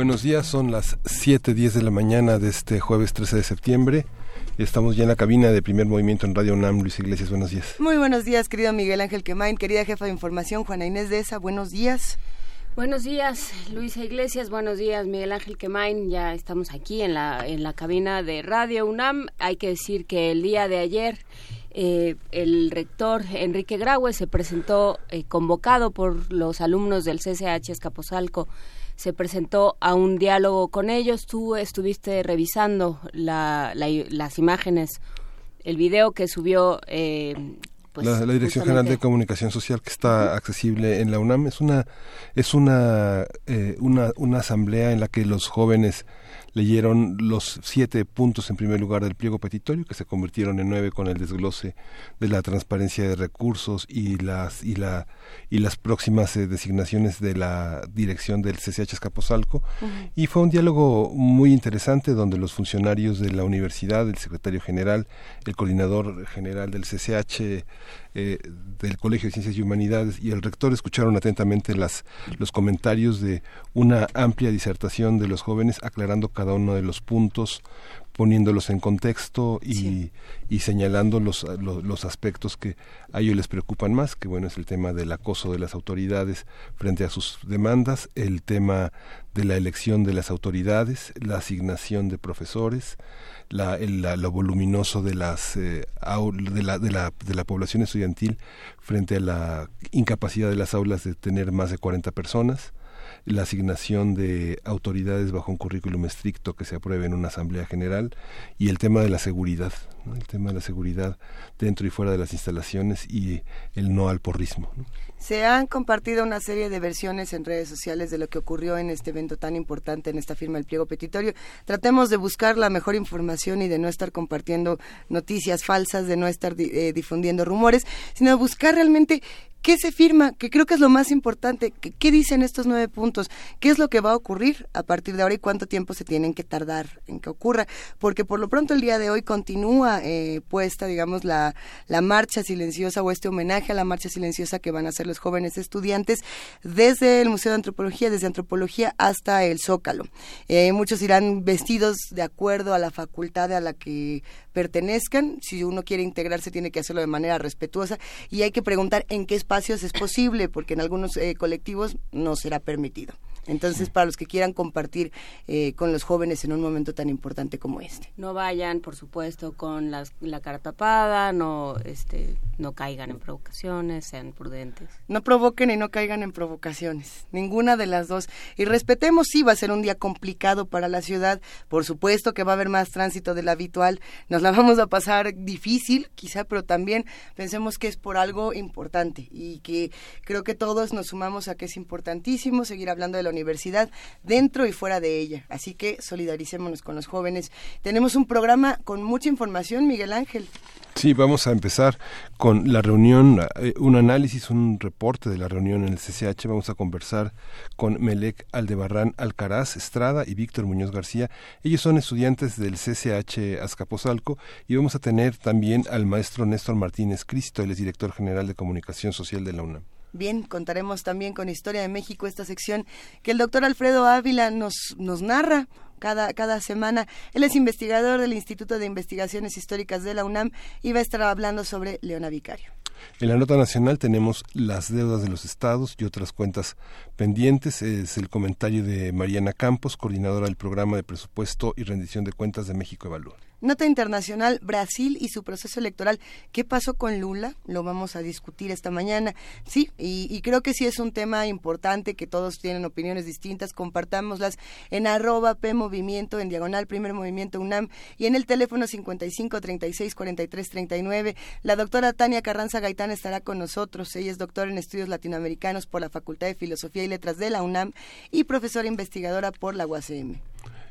Buenos días, son las 7.10 de la mañana de este jueves 13 de septiembre. Estamos ya en la cabina de primer movimiento en Radio UNAM. Luis Iglesias, buenos días. Muy buenos días, querido Miguel Ángel Quemain, querida jefa de información, Juana Inés de esa, buenos días. Buenos días, Luisa Iglesias, buenos días, Miguel Ángel Quemain. Ya estamos aquí en la, en la cabina de Radio UNAM. Hay que decir que el día de ayer eh, el rector Enrique Graue se presentó eh, convocado por los alumnos del CCH Escaposalco se presentó a un diálogo con ellos. Tú estuviste revisando las imágenes, el video que subió. Eh, pues, la, Dirección General de Comunicación Social que está accesible en la UNAM es una es una, eh, una una asamblea en la que los jóvenes leyeron los siete puntos en primer lugar del pliego petitorio que se convirtieron en nueve con el desglose de la transparencia de recursos y las y la y las próximas eh, designaciones de la dirección del CCH Escaposalco y fue un diálogo muy interesante donde los funcionarios de la universidad el secretario general el coordinador general del CCH eh, del Colegio de Ciencias y Humanidades y el rector escucharon atentamente las, los comentarios de una amplia disertación de los jóvenes aclarando cada uno de los puntos, poniéndolos en contexto y, y señalando los, los, los, aspectos que a ellos les preocupan más, que bueno es el tema del acoso de las autoridades frente a sus demandas, el tema de la elección de las autoridades, la asignación de profesores, la, lo voluminoso de las eh, de, la, de, la, de la población estudiantil frente a la incapacidad de las aulas de tener más de 40 personas la asignación de autoridades bajo un currículum estricto que se apruebe en una asamblea general y el tema de la seguridad, el tema de la seguridad dentro y fuera de las instalaciones y el no al porrismo. Se han compartido una serie de versiones en redes sociales de lo que ocurrió en este evento tan importante, en esta firma del pliego petitorio. Tratemos de buscar la mejor información y de no estar compartiendo noticias falsas, de no estar eh, difundiendo rumores, sino buscar realmente ¿Qué se firma? Que creo que es lo más importante. ¿Qué, dicen estos nueve puntos? ¿Qué es lo que va a ocurrir a partir de ahora y cuánto tiempo se tienen que tardar en que ocurra? Porque por lo pronto el día de hoy continúa eh, puesta, digamos, la, la marcha silenciosa o este homenaje a la marcha silenciosa que van a hacer los jóvenes estudiantes desde el Museo de Antropología, desde Antropología hasta el Zócalo. Eh, muchos irán vestidos de acuerdo a la facultad a la que pertenezcan. Si uno quiere integrarse, tiene que hacerlo de manera respetuosa y hay que preguntar en qué espacios es posible, porque en algunos eh, colectivos no será permitido. Entonces, para los que quieran compartir eh, con los jóvenes en un momento tan importante como este. No vayan, por supuesto, con la cara tapada, no, este, no caigan en provocaciones, sean prudentes. No provoquen y no caigan en provocaciones, ninguna de las dos. Y respetemos, sí, va a ser un día complicado para la ciudad, por supuesto que va a haber más tránsito del habitual, nos la vamos a pasar difícil, quizá, pero también pensemos que es por algo importante y que creo que todos nos sumamos a que es importantísimo seguir hablando de la universidad dentro y fuera de ella. Así que solidaricémonos con los jóvenes. Tenemos un programa con mucha información, Miguel Ángel. Sí, vamos a empezar con la reunión, eh, un análisis, un reporte de la reunión en el CCH. Vamos a conversar con Melec Aldebarrán Alcaraz Estrada y Víctor Muñoz García. Ellos son estudiantes del CCH Azcapotzalco y vamos a tener también al maestro Néstor Martínez Cristo, él es director general de comunicación social de la UNAM. Bien, contaremos también con Historia de México esta sección que el doctor Alfredo Ávila nos, nos narra cada, cada semana. Él es investigador del Instituto de Investigaciones Históricas de la UNAM y va a estar hablando sobre Leona Vicario. En la nota nacional tenemos las deudas de los estados y otras cuentas pendientes. Es el comentario de Mariana Campos, coordinadora del programa de presupuesto y rendición de cuentas de México Evalúa. Nota internacional, Brasil y su proceso electoral. ¿Qué pasó con Lula? Lo vamos a discutir esta mañana. Sí, y, creo que sí es un tema importante que todos tienen opiniones distintas. Compartámoslas en arroba P Movimiento, en diagonal Primer Movimiento UNAM y en el teléfono 55 36 43 39. La doctora Tania Carranza Gaitán estará con nosotros. Ella es doctora en estudios latinoamericanos por la Facultad de Filosofía y Letras de la UNAM y profesora investigadora por la UACM.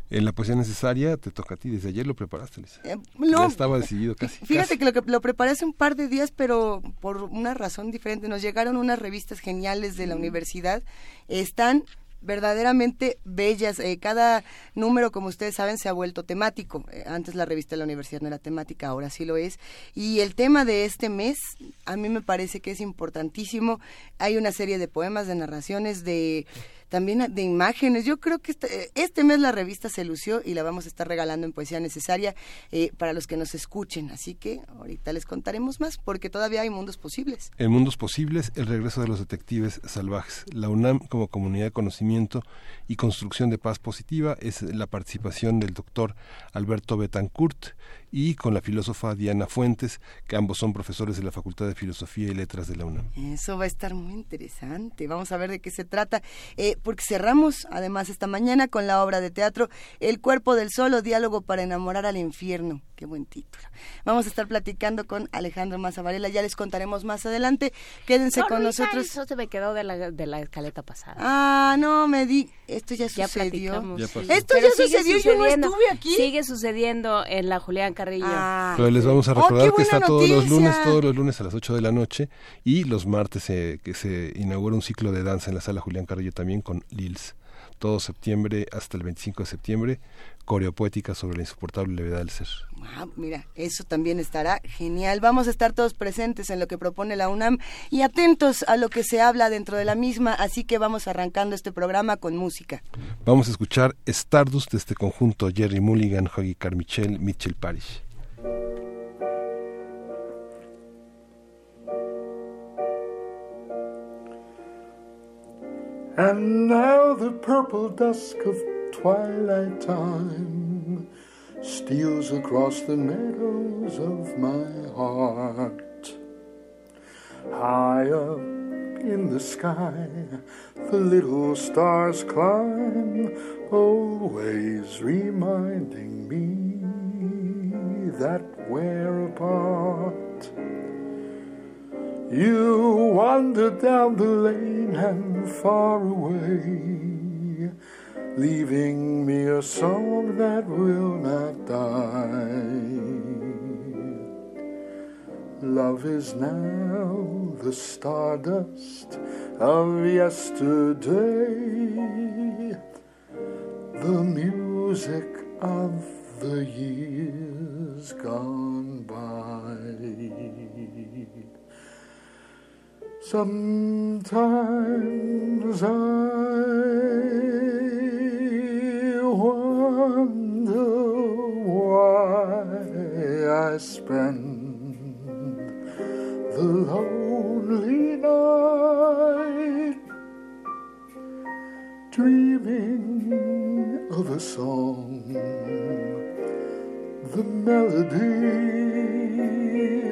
En la poesía necesaria te toca a ti, desde ayer lo preparaste, Lisa. Eh, ya estaba decidido casi. Fíjate que lo, que lo preparé hace un par de días, pero por una razón diferente. Nos llegaron unas revistas geniales de la mm. universidad. Están verdaderamente bellas. Eh, cada número, como ustedes saben, se ha vuelto temático. Eh, antes la revista de la universidad no era temática, ahora sí lo es. Y el tema de este mes, a mí me parece que es importantísimo. Hay una serie de poemas, de narraciones, de también de imágenes. Yo creo que este, este, mes la revista se lució y la vamos a estar regalando en Poesía Necesaria eh, para los que nos escuchen. Así que ahorita les contaremos más porque todavía hay mundos posibles. En Mundos Posibles, el regreso de los detectives salvajes. La UNAM como comunidad de conocimiento y construcción de paz positiva es la participación del doctor Alberto Betancourt y con la filósofa Diana Fuentes, que ambos son profesores de la Facultad de Filosofía y Letras de la UNAM. Eso va a estar muy interesante. Vamos a ver de qué se trata, eh, porque cerramos además esta mañana con la obra de teatro El cuerpo del solo, diálogo para enamorar al infierno. Qué buen título. Vamos a estar platicando con Alejandro Mazavarela, ya les contaremos más adelante. Quédense con nosotros. Eso se me quedó de la, de la escaleta pasada. Ah, no, me di. Esto ya, sucedió. Esto ya sucedió, yo no estuve aquí. Sigue sucediendo en la Julián Carrillo. Ah. Pero les vamos a oh, recordar que está todos los lunes, todos los lunes a las 8 de la noche y los martes que se inaugura un ciclo de danza en la sala Julián Carrillo también con Lils todo septiembre hasta el 25 de septiembre, coreopoética sobre la insoportable levedad del ser. Ah, mira, eso también estará genial. Vamos a estar todos presentes en lo que propone la UNAM y atentos a lo que se habla dentro de la misma, así que vamos arrancando este programa con música. Vamos a escuchar Stardust de este conjunto Jerry Mulligan, Huggy Carmichael, Mitchell Parish. And now the purple dusk of twilight time steals across the meadows of my heart. High up in the sky, the little stars climb, always reminding me that we're apart. You wandered down the lane and far away, leaving me a song that will not die. Love is now the stardust of yesterday, the music of the years gone by. Sometimes I wonder why I spend the lonely night dreaming of a song, the melody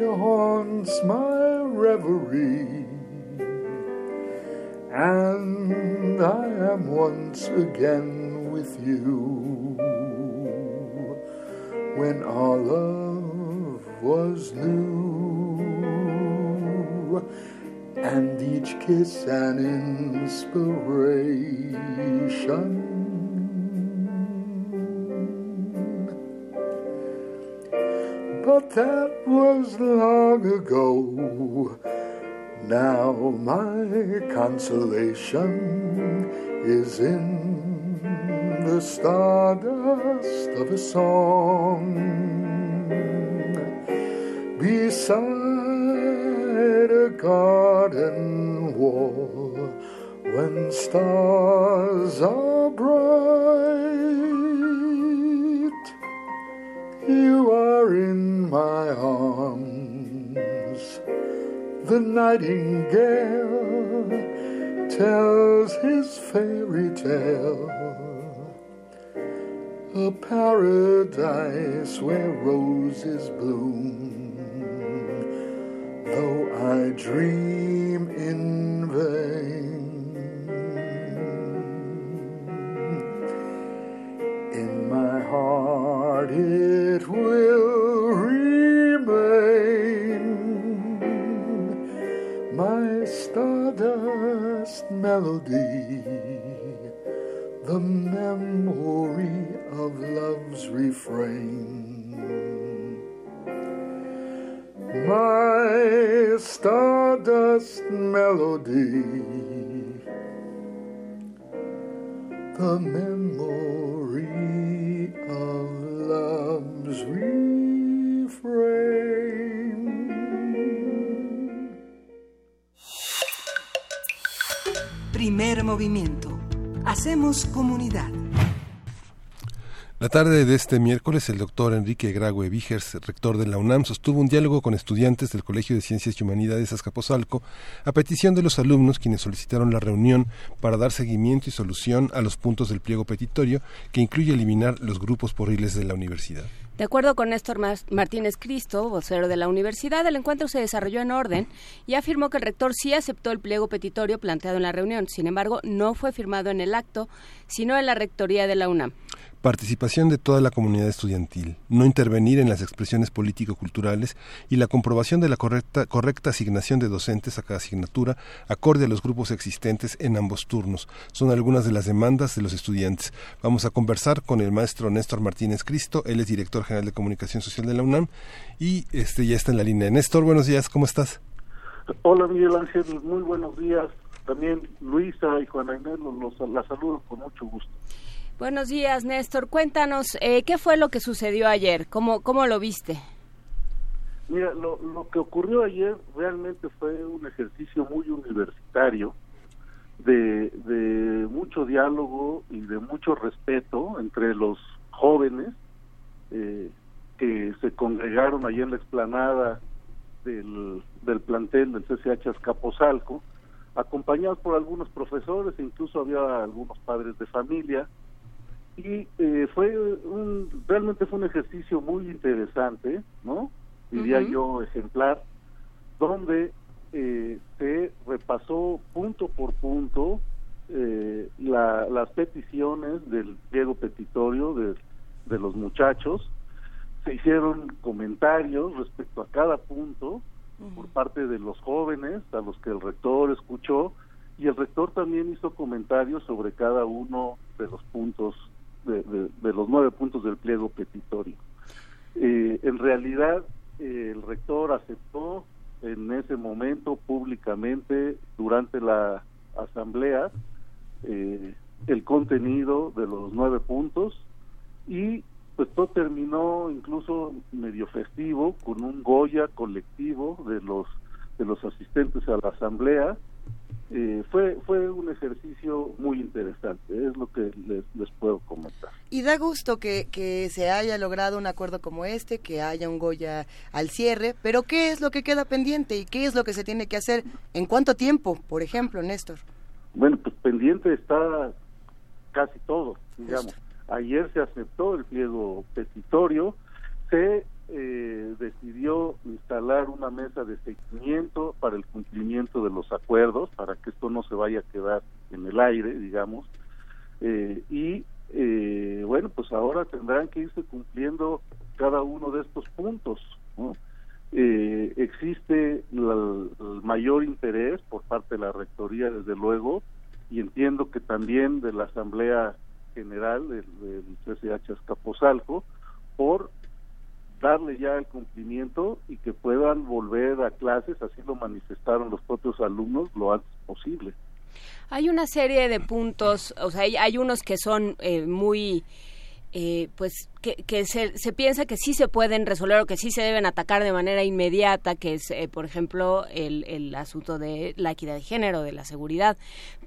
haunts my reverie and I am once again with you when our love was new and each kiss an inspiration. But that was long ago now my consolation is in the stardust of a song beside a garden wall when stars are bright. You are in my arms the nightingale tells his fairy tale. A paradise where roses bloom, though I dream in vain. In my heart it will remain my stardust melody, the memory of love's refrain. My stardust melody, the memory of love's refrain. Primer movimiento. Hacemos comunidad. La tarde de este miércoles, el doctor Enrique Graue Vigers, rector de la UNAM, sostuvo un diálogo con estudiantes del Colegio de Ciencias y Humanidades Azcapotzalco a petición de los alumnos quienes solicitaron la reunión para dar seguimiento y solución a los puntos del pliego petitorio que incluye eliminar los grupos porriles de la universidad. De acuerdo con Néstor Martínez Cristo, vocero de la universidad, el encuentro se desarrolló en orden y afirmó que el rector sí aceptó el pliego petitorio planteado en la reunión. Sin embargo, no fue firmado en el acto, sino en la rectoría de la UNAM participación de toda la comunidad estudiantil, no intervenir en las expresiones político-culturales y la comprobación de la correcta, asignación de docentes a cada asignatura acorde a los grupos existentes en ambos turnos. Son algunas de las demandas de los estudiantes. Vamos a conversar con el maestro Néstor Martínez Cristo, él es director general de comunicación social de la UNAM y este ya está en la línea. Néstor, buenos días, ¿cómo estás? Hola Miguel Ángel, muy buenos días. También Luisa y Juana Inés los, los, saludo con mucho gusto. Buenos días, Néstor. Cuéntanos, eh, ¿qué fue lo que sucedió ayer? ¿Cómo, cómo lo viste? Mira, lo, lo que ocurrió ayer realmente fue un ejercicio muy universitario, de, de mucho diálogo y de mucho respeto entre los jóvenes eh, que se congregaron allí en la explanada del, del plantel del CCH Azcapotzalco, acompañados por algunos profesores, incluso había algunos padres de familia, y eh, fue un realmente fue un ejercicio muy interesante no diría yo ejemplar donde eh, se repasó punto por punto eh, las peticiones del pliego petitorio de, de los muchachos. Se hicieron comentarios respecto a cada punto por parte de los jóvenes a los que el rector escuchó y el rector también hizo comentarios sobre cada uno de los puntos de, los nueve puntos del pliego petitorio. Eh, en realidad, el rector aceptó en ese momento públicamente durante la asamblea eh, el contenido de los nueve puntos y pues todo terminó incluso medio festivo con un Goya colectivo de los de los asistentes a la asamblea eh, fue fue un ejercicio muy interesante, es lo que les, les puedo comentar. Y da gusto que, que, se haya logrado un acuerdo como este, que haya un Goya al cierre, pero ¿qué es lo que queda pendiente y qué es lo que se tiene que hacer? ¿En cuánto tiempo, por ejemplo, Néstor? Bueno, pues pendiente está casi todo, digamos. Ayer se aceptó el pliego petitorio, se eh, decidió instalar una mesa de seguimiento para el cumplimiento de los acuerdos, para que esto no se vaya a quedar en el aire, digamos, eh, y eh, bueno, pues ahora tendrán que irse cumpliendo cada uno de estos puntos. existe el mayor interés por parte de la Rectoría, desde luego, y entiendo que también de la Asamblea General del, del CCH Escaposalco, por darle ya el cumplimiento y que puedan volver a clases, así lo manifestaron los propios alumnos lo antes posible. Hay una serie de puntos, o sea, hay, unos que son eh, muy eh, pues que, se, piensa que sí se pueden resolver o que sí se deben atacar de manera inmediata, que es, eh, por ejemplo, el, el, asunto de la equidad de género, de la seguridad.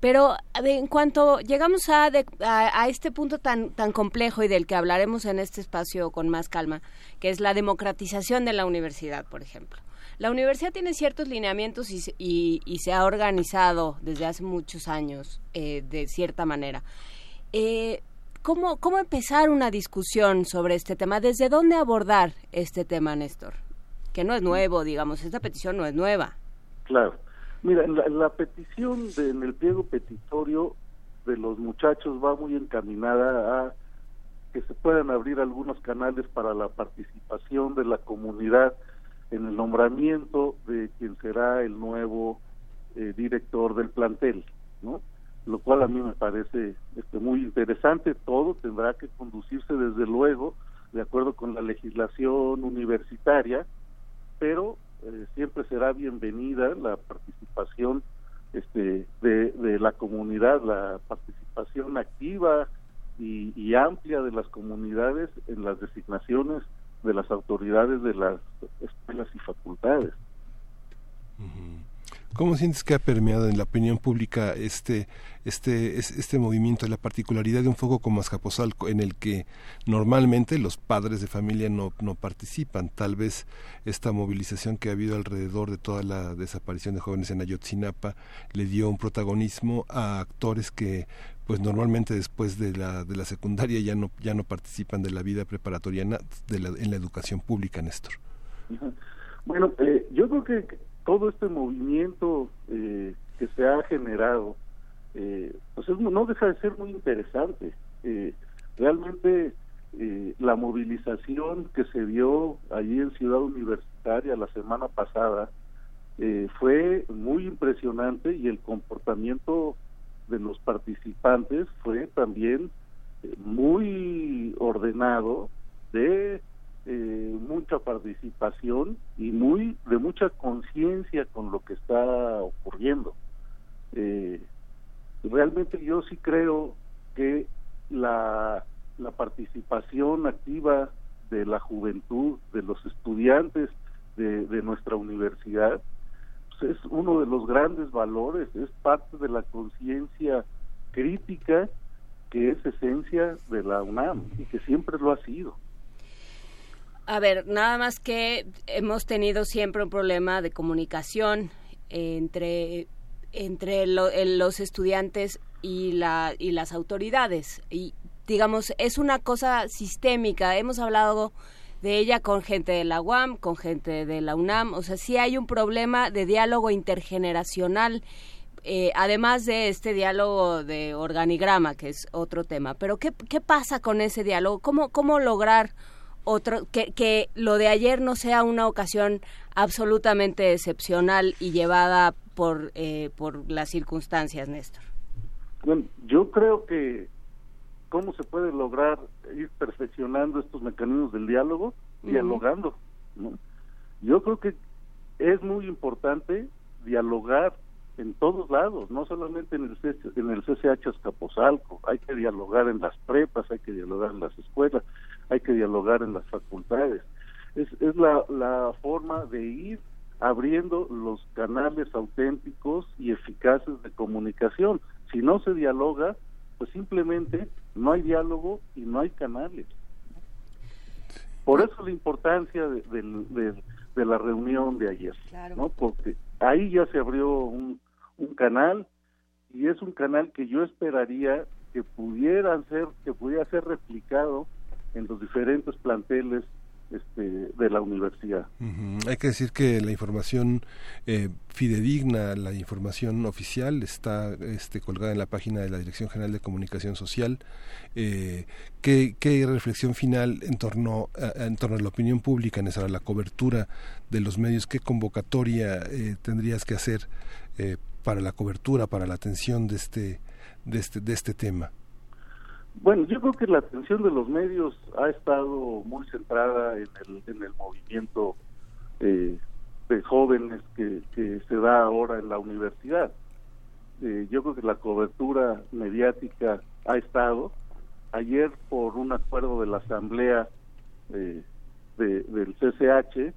Pero en cuanto llegamos a, a, este punto tan, tan complejo y del que hablaremos en este espacio con más calma, que es la democratización de la universidad, por ejemplo. La universidad tiene ciertos lineamientos y, y, y se ha organizado desde hace muchos años eh, de cierta manera. Eh, ¿Cómo, ¿Cómo empezar una discusión sobre este tema? ¿Desde dónde abordar este tema, Néstor? Que no es nuevo, digamos, esta petición no es nueva. Claro. Mira, la, petición en el pliego petitorio de los muchachos va muy encaminada a que se puedan abrir algunos canales para la participación de la comunidad en el nombramiento de quien será el nuevo eh, director del plantel, ¿no? Lo cual a mí me parece este, muy interesante. Todo tendrá que conducirse desde luego de acuerdo con la legislación universitaria, pero eh, siempre será bienvenida la participación este, de, la comunidad, la participación activa y, amplia de las comunidades en las designaciones de las autoridades de las escuelas y facultades. ¿Cómo sientes que ha permeado en la opinión pública este, este, este movimiento, la particularidad de un foco como Azcapotzalco, en el que normalmente los padres de familia no, no participan? Tal vez esta movilización que ha habido alrededor de toda la desaparición de jóvenes en Ayotzinapa le dio un protagonismo a actores que pues normalmente después de la, de la secundaria ya no, ya no participan de la vida preparatoriana de en la educación pública, Néstor. Bueno, eh, yo creo que todo este movimiento eh, que se ha generado, eh, pues no deja de ser muy interesante. Eh, realmente la movilización que se dio allí en Ciudad Universitaria la semana pasada fue muy impresionante y el comportamiento de los participantes fue también muy ordenado de eh, mucha participación y muy de mucha conciencia con lo que está ocurriendo. Eh, realmente yo sí creo que la, participación activa de la juventud, de los estudiantes de, de nuestra universidad, pues es uno de los grandes valores, es parte de la conciencia crítica que es esencia de la UNAM y que siempre lo ha sido. A ver, nada más que hemos tenido siempre un problema de comunicación entre, entre los estudiantes y, la, y las autoridades. Y digamos, es una cosa sistémica. Hemos hablado de ella con gente de la UAM, con gente de la UNAM. O sea, sí hay un problema de diálogo intergeneracional. Eh, además de este diálogo de organigrama, que es otro tema. Pero, ¿qué, qué pasa con ese diálogo? ¿Cómo, cómo lograr otro que, que lo de ayer no sea una ocasión absolutamente excepcional y llevada por eh, por las circunstancias, Néstor. Bueno, yo creo que cómo se puede lograr ir perfeccionando estos mecanismos del diálogo, dialogando. ¿no? Yo creo que es muy importante dialogar en todos lados, no solamente en el, en el CCH Escaposalco, hay que dialogar en las prepas, hay que dialogar en las escuelas, hay que dialogar en las facultades. Es, es la, la forma de ir abriendo los canales auténticos y eficaces de comunicación. Si no se dialoga, pues simplemente no hay diálogo y no hay canales. Por eso la importancia de, de, la reunión de ayer, ¿no? Porque ahí ya se abrió un, un canal y es un canal que yo esperaría que pudieran ser, que pudiera ser replicado en los diferentes planteles este, de la universidad. Hay que decir que la información eh, fidedigna, la información oficial está este, colgada en la página de la Dirección General de Comunicación Social. Eh, ¿qué, reflexión final en torno, a, en torno a la opinión pública, en esa, la cobertura de los medios? ¿Qué convocatoria eh, tendrías que hacer para la cobertura, para la atención de este, de este, de este tema? Bueno, yo creo que la atención de los medios ha estado muy centrada en el, en el movimiento eh, de jóvenes que, se da ahora en la universidad. Eh, yo creo que la cobertura mediática ha estado. Ayer, por un acuerdo de la Asamblea eh, del CCH,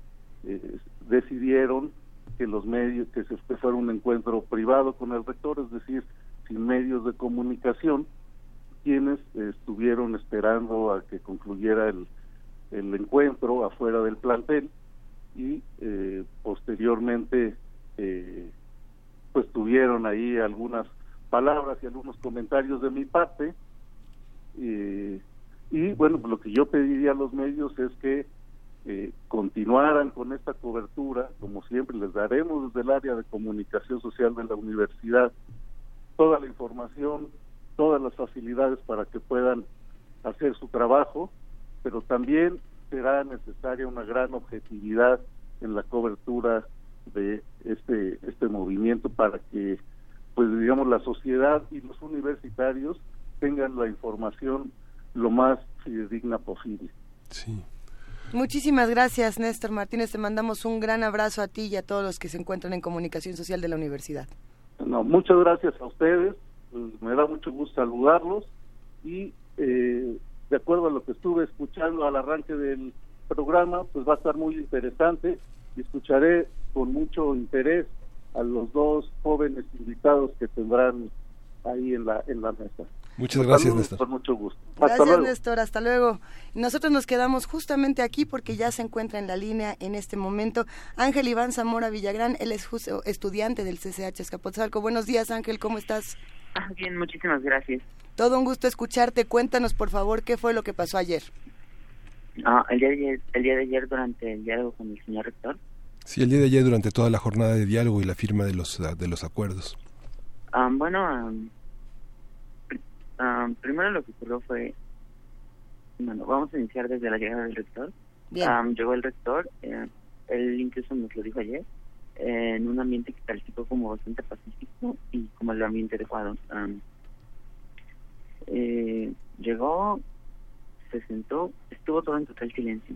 decidieron que los medios, que se fuera un encuentro privado con el rector, es decir, sin medios de comunicación, quienes estuvieron esperando a que concluyera el, el encuentro afuera del plantel y eh, posteriormente eh, pues tuvieron ahí algunas palabras y algunos comentarios de mi parte. Eh, y bueno lo que yo pediría a los medios es que continuaran con esta cobertura. Como siempre les daremos desde el área de comunicación social de la universidad toda la información todas las facilidades para que puedan hacer su trabajo, pero también será necesaria una gran objetividad en la cobertura de este este movimiento para que pues digamos la sociedad y los universitarios tengan la información lo más digna posible. Sí. Muchísimas gracias, Néstor Martínez. Te mandamos un gran abrazo a ti y a todos los que se encuentran en comunicación social de la universidad. No, muchas gracias a ustedes. Pues, me da mucho gusto saludarlos y eh, de acuerdo a lo que estuve escuchando al arranque del programa, pues va a estar muy interesante y escucharé con mucho interés a los dos jóvenes invitados que tendrán ahí en la en la mesa. Muchas gracias, Néstor. Con mucho gusto. Gracias, Néstor. Hasta luego. Nosotros nos quedamos justamente aquí porque ya se encuentra en la línea en este momento Ángel Iván Zamora Villagrán. Él es estudiante del CCH Escapotzalco. Buenos días, Ángel. ¿Cómo estás? Ah, bien, muchísimas gracias. Todo un gusto escucharte. Cuéntanos, por favor, qué fue lo que pasó ayer. Ah, el día de ayer, el día de ayer durante el diálogo con el señor rector. Sí, el día de ayer durante toda la jornada de diálogo y la firma de los de los acuerdos. Ah, bueno, primero lo que ocurrió fue, bueno, vamos a iniciar desde la llegada del rector. llegó el rector, eh, él incluso nos lo dijo ayer, en un ambiente que calificó como bastante pacífico y como el ambiente adecuado. eh, llegó, se sentó, estuvo todo en total silencio.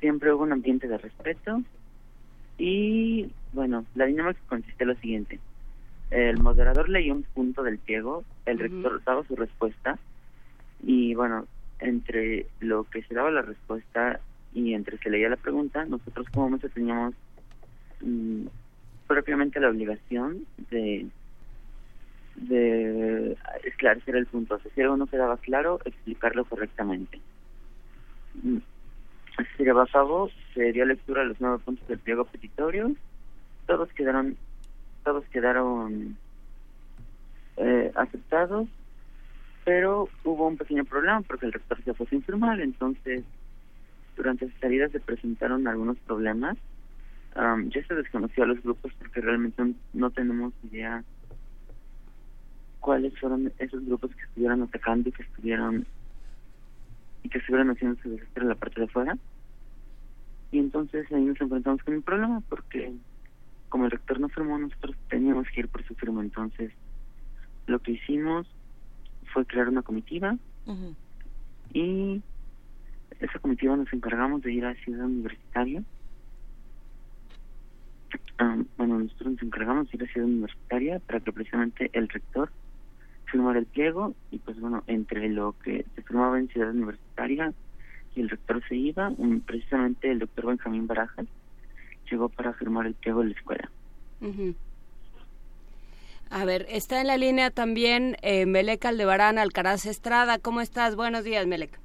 Siempre hubo un ambiente de respeto y, bueno, la dinámica consiste en lo siguiente. El moderador leyó un punto del pliego, el rector daba su respuesta y bueno, entre lo que se daba la respuesta y entre se leía la pregunta, nosotros como mesa teníamos mm, propiamente la obligación de de esclarecer el punto. si algo no quedaba claro, explicarlo correctamente. Mm, se llevó a cabo, se dio lectura a los nueve puntos del pliego petitorio, todos quedaron todos quedaron eh, aceptados, pero hubo un pequeño problema porque el rector se fue sin firmar, entonces durante su salida se presentaron algunos problemas. Ya se desconoció a los grupos porque realmente no tenemos idea cuáles fueron esos grupos que estuvieron atacando y que estuvieron y que estuvieron haciendo su desastre en la parte de afuera. Y entonces ahí nos enfrentamos con un problema porque como el rector no firmó, nosotros teníamos que ir por su firma. Entonces, lo que hicimos fue crear una comitiva y esa comitiva nos encargamos de ir a Ciudad Universitaria. Ah, bueno, nosotros nos encargamos de ir a Ciudad Universitaria para que precisamente el rector firmara el pliego y pues bueno, entre lo que se firmaba en Ciudad Universitaria y el rector se iba, precisamente el doctor Benjamín Barajas llegó para firmar el pliego de la escuela. A ver, está en la línea también eh, Melec Aldebarán Alcaraz Estrada. ¿Cómo estás? Buenos días, Melec.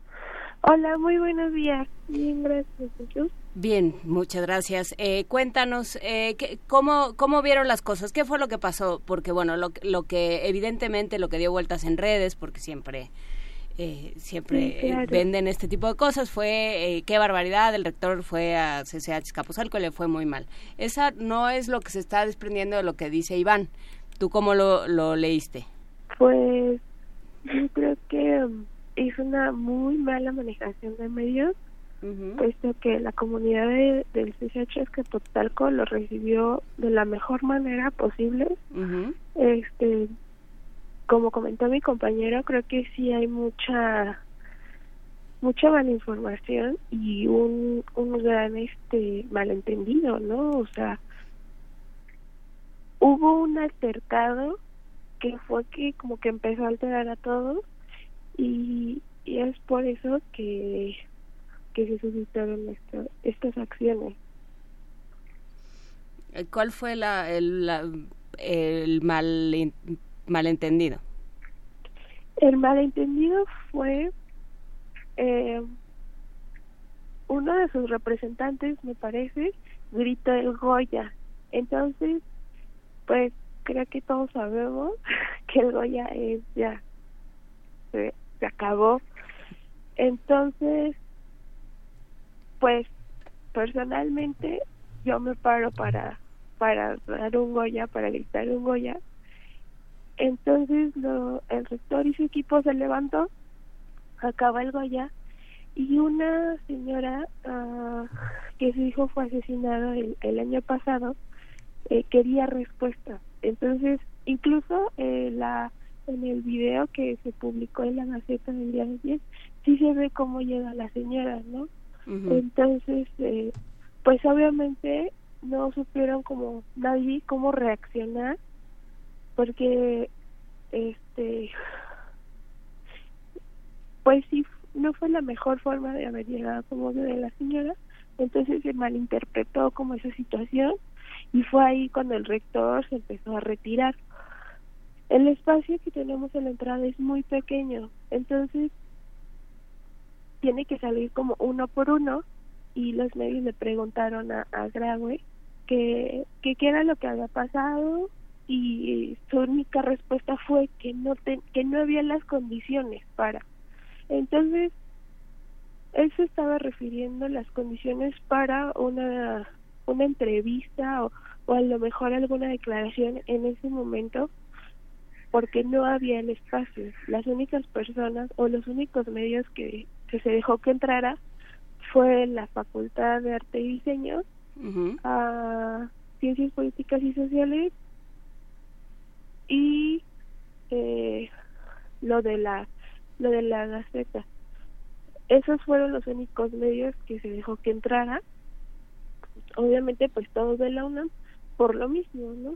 Hola, muy buenos días. Bien, gracias. Bien, muchas gracias. Eh, cuéntanos, eh, ¿cómo, ¿cómo vieron las cosas? ¿Qué fue lo que pasó? Porque, bueno, lo, lo que evidentemente lo que dio vueltas en redes, porque siempre eh, siempre venden este tipo de cosas. Fue, eh, qué barbaridad, el rector fue a CCH Capuzalco y le fue muy mal. Esa no es lo que se está desprendiendo de lo que dice Iván. ¿Tú cómo lo, lo leíste? Pues yo creo que um, es una muy mala manejación de medios, puesto que la comunidad del CCH Escapotzalco lo recibió de la mejor manera posible. Este como comentó mi compañero, creo que sí hay mucha mucha mala información y un, un gran este malentendido, ¿no? O sea, hubo un altercado que fue que como que empezó a alterar a todos y, y es por eso que, que se suscitaron estas acciones. ¿Cuál fue la, el, la, el mal malentendido? El malentendido fue eh, uno de sus representantes, me parece, gritó el Goya. Entonces, pues creo que todos sabemos que el Goya es ya, se, se acabó. Entonces, pues personalmente yo me paro para para dar un Goya, para gritar un Goya, entonces lo, el rector y su equipo se levantó, acaba el Goya, y una señora uh, que su hijo fue asesinado el, el año pasado eh, quería respuesta. Entonces incluso eh, la en el video que se publicó en la Gaceta del día de ayer, sí se ve cómo llega la señora, ¿no? Entonces, eh, pues obviamente no supieron como nadie cómo reaccionar, porque, este, pues sí, no fue la mejor forma de haber llegado como de la señora, entonces se malinterpretó como esa situación y fue ahí cuando el rector se empezó a retirar. El espacio que tenemos en la entrada es muy pequeño, entonces tiene que salir como uno por uno y los medios le preguntaron a, a Graue que, que qué era lo que había pasado y su única respuesta fue que no que no había las condiciones para entonces él se estaba refiriendo a las condiciones para una una entrevista o, o a lo mejor alguna declaración en ese momento porque no había el espacio. Las únicas personas o los únicos medios que, que se dejó que entrara fue la Facultad de Arte y Diseño, a Ciencias Políticas y Sociales y eh, lo de la lo de la Gaceta. Esos fueron los únicos medios que se dejó que entrara obviamente pues todos de la UNAM por lo mismo, ¿no?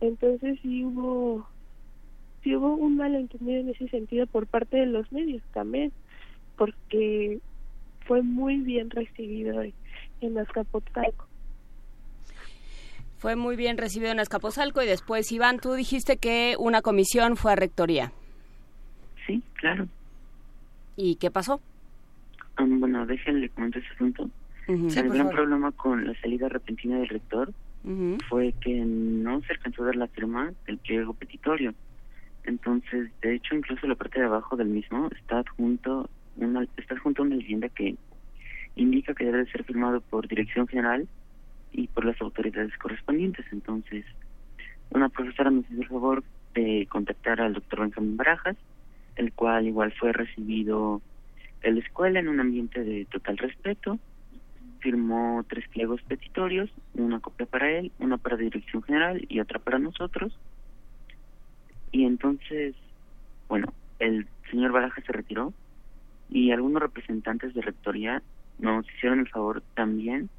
Entonces sí hubo sí hubo un malentendido en ese sentido por parte de los medios también, porque fue muy bien recibido en Azcapotzalco. Fue muy bien recibido en Azcapotzalco y después, Iván, tú dijiste que una comisión fue a rectoría. Sí, claro. ¿Y qué pasó? Um, bueno, déjenle comentar ese punto el gran problema con la salida repentina del rector fue que no se alcanzó a dar la firma del pliego petitorio. Entonces, de hecho, incluso la parte de abajo del mismo está adjunto una, está adjunto una leyenda que indica que debe ser firmado por Dirección General y por las autoridades correspondientes. Entonces, una profesora nos hizo el favor de contactar al doctor Benjamín Barajas, el cual igual fue recibido en la escuela en un ambiente de total respeto firmó tres pliegos petitorios, una copia para él, una para Dirección General y otra para nosotros. Y entonces, bueno, el señor Baraja se retiró y algunos representantes de rectoría nos hicieron el favor también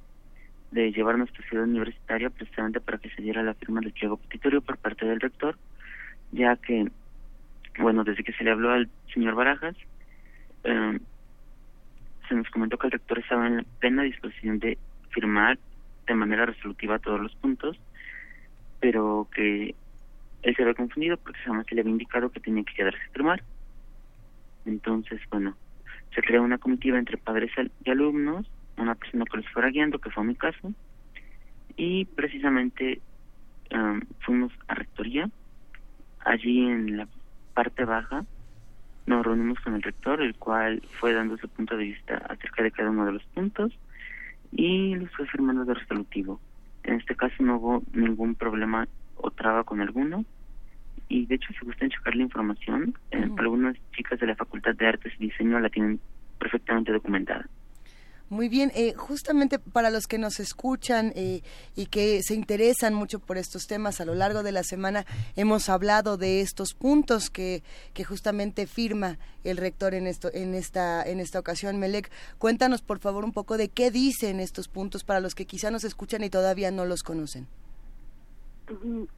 de llevar nuestra ciudad universitaria precisamente para que se diera la firma del pliego petitorio por parte del rector, ya que, bueno, desde que se le habló al señor Barajas, eh, se nos comentó que el rector estaba en plena disposición de firmar de manera resolutiva todos los puntos, pero que él se había confundido porque se le había indicado que tenía que quedarse a firmar. Entonces, bueno, se creó una comitiva entre padres y alumnos, una persona que los fuera guiando, que fue mi caso, y precisamente um, fuimos a rectoría. Allí en la parte baja nos reunimos con el rector, el cual fue dando su punto de vista acerca de cada uno de los puntos y los fue firmando de resolutivo. En este caso no hubo ningún problema o traba con alguno y de hecho si gustan checar la información, eh, algunas chicas de la Facultad de Artes y Diseño la tienen perfectamente documentada. Muy bien, eh, justamente para los que nos escuchan eh, y que se interesan mucho por estos temas, a lo largo de la semana hemos hablado de estos puntos que, que justamente firma el rector en, esto, en, esta, en esta ocasión. Melec, cuéntanos por favor un poco de qué dicen estos puntos para los que quizá nos escuchan y todavía no los conocen.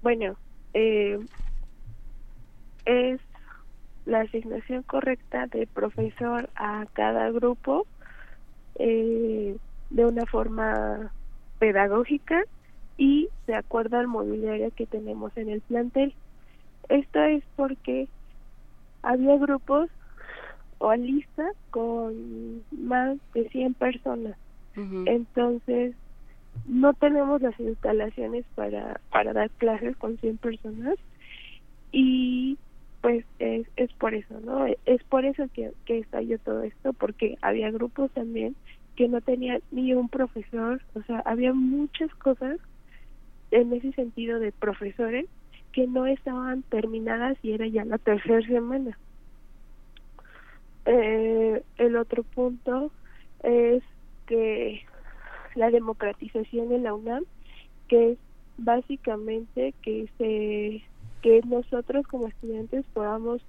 Bueno, eh, es la asignación correcta de profesor a cada grupo eh, de una forma pedagógica y de acuerdo al mobiliario que tenemos en el plantel. Esto es porque había grupos o listas con más de 100 personas. Entonces, no tenemos las instalaciones para, para dar clases con 100 personas y pues es, es por eso, ¿no? Es por eso que, que estalló todo esto, porque había grupos también que no tenían ni un profesor, o sea, había muchas cosas en ese sentido de profesores que no estaban terminadas y era ya la tercera semana. Eh, el otro punto es que la democratización de la UNAM, que es básicamente que se que nosotros como estudiantes podamos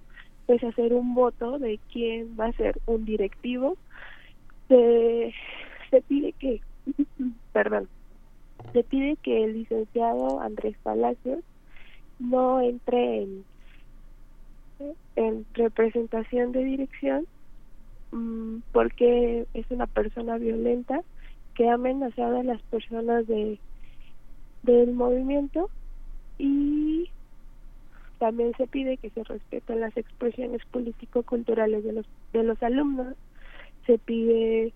pues hacer un voto de quién va a ser un directivo. Se, se pide que, perdón, se pide que el licenciado Andrés Palacios no entre en, en representación de dirección mm, porque es una persona violenta que ha amenazado a las personas de del movimiento y también se pide que se respeten las expresiones político-culturales de los de los alumnos. Se pide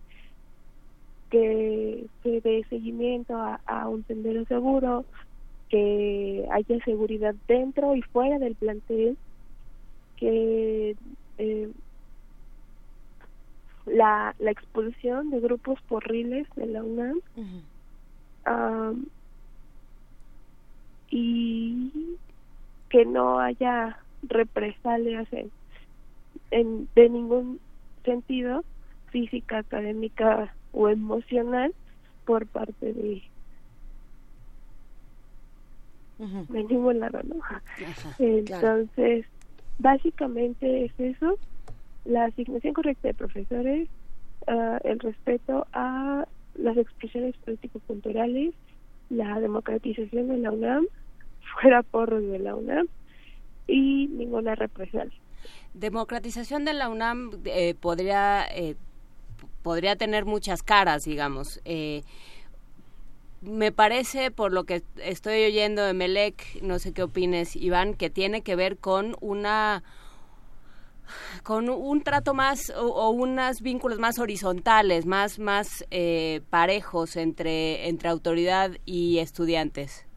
que se dé seguimiento a, un sendero seguro que haya seguridad dentro y fuera del plantel que eh, la, la expulsión de grupos porriles de la UNAM y que no haya represalias en, en, de ningún sentido física, académica o emocional por parte de de ningún lado, ¿no? Entonces, básicamente es eso, la asignación correcta de profesores, ah, el respeto a las expresiones político-culturales, la democratización de la UNAM, fuera porros de la UNAM y ninguna represalia. Democratización de la UNAM eh, podría eh, podría tener muchas caras, digamos. Eh, me parece, por lo que estoy oyendo de Melec, no sé qué opines, Iván, que tiene que ver con una con un trato más o, unos vínculos más horizontales, más más parejos entre entre autoridad y estudiantes.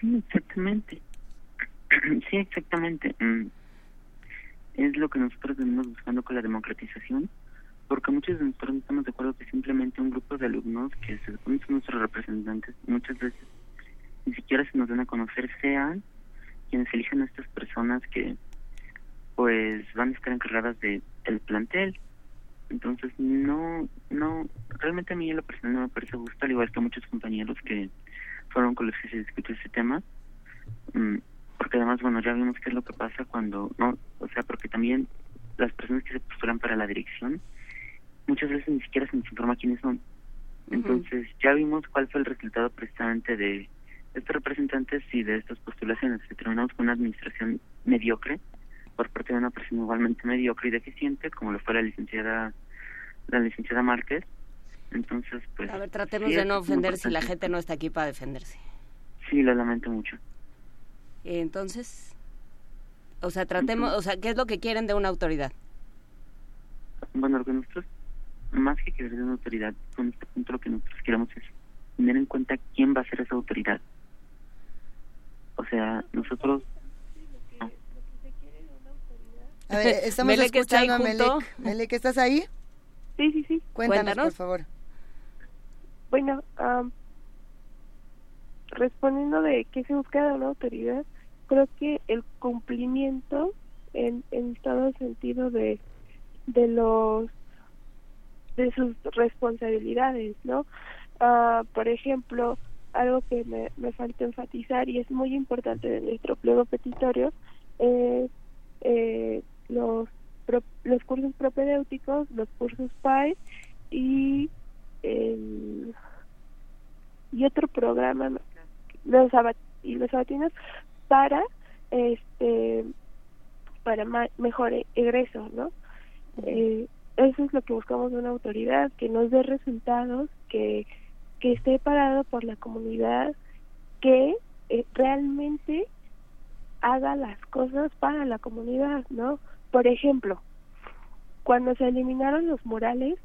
Sí, exactamente. Sí, exactamente. Mm. Es lo que nosotros venimos buscando con la democratización, porque muchos de nosotros no estamos de acuerdo que simplemente un grupo de alumnos que son nuestros representantes, muchas veces ni siquiera se nos dan a conocer, sean quienes eligen a estas personas que pues van a estar encargadas de el plantel. Entonces, no, no, realmente a mí en lo personal no me parece justo, al igual que a muchos compañeros que fueron con los que se discutió ese tema, mm, porque además, bueno, ya vimos qué es lo que pasa cuando, no, o sea, porque también las personas que se postulan para la dirección, muchas veces ni siquiera se nos informa quiénes son. Entonces, ya vimos cuál fue el resultado precisamente de estos representantes y de estas postulaciones, que terminamos con una administración mediocre por parte de una persona igualmente mediocre y deficiente, como lo fue la licenciada la licenciada Márquez, entonces, pues... A ver, tratemos de no ofender si la gente no está aquí para defenderse. Sí, lo lamento mucho. Entonces, o sea, tratemos, o sea, ¿qué es lo que quieren de una autoridad? Bueno, lo que nosotros, más que querer de una autoridad, con este punto lo que nosotros queremos es tener en cuenta quién va a ser esa autoridad. O sea, nosotros... A ver, estamos escuchando a Melec. Melec, ¿estás ahí? Sí, sí, sí. Cuéntanos, por favor. Bueno, respondiendo de qué se busca de una autoridad, creo que el cumplimiento en, en todo sentido de, de los de sus responsabilidades, ¿no? Ah, por ejemplo, algo que me, me falta enfatizar y es muy importante de nuestro pliego petitorio es eh, los los cursos propedéuticos, los cursos PAE y y otro programa los y los sabatinos para este para mejor egreso no eh, eso es lo que buscamos de una autoridad que nos dé resultados que que esté parado por la comunidad que eh, realmente haga las cosas para la comunidad no por ejemplo cuando se eliminaron los murales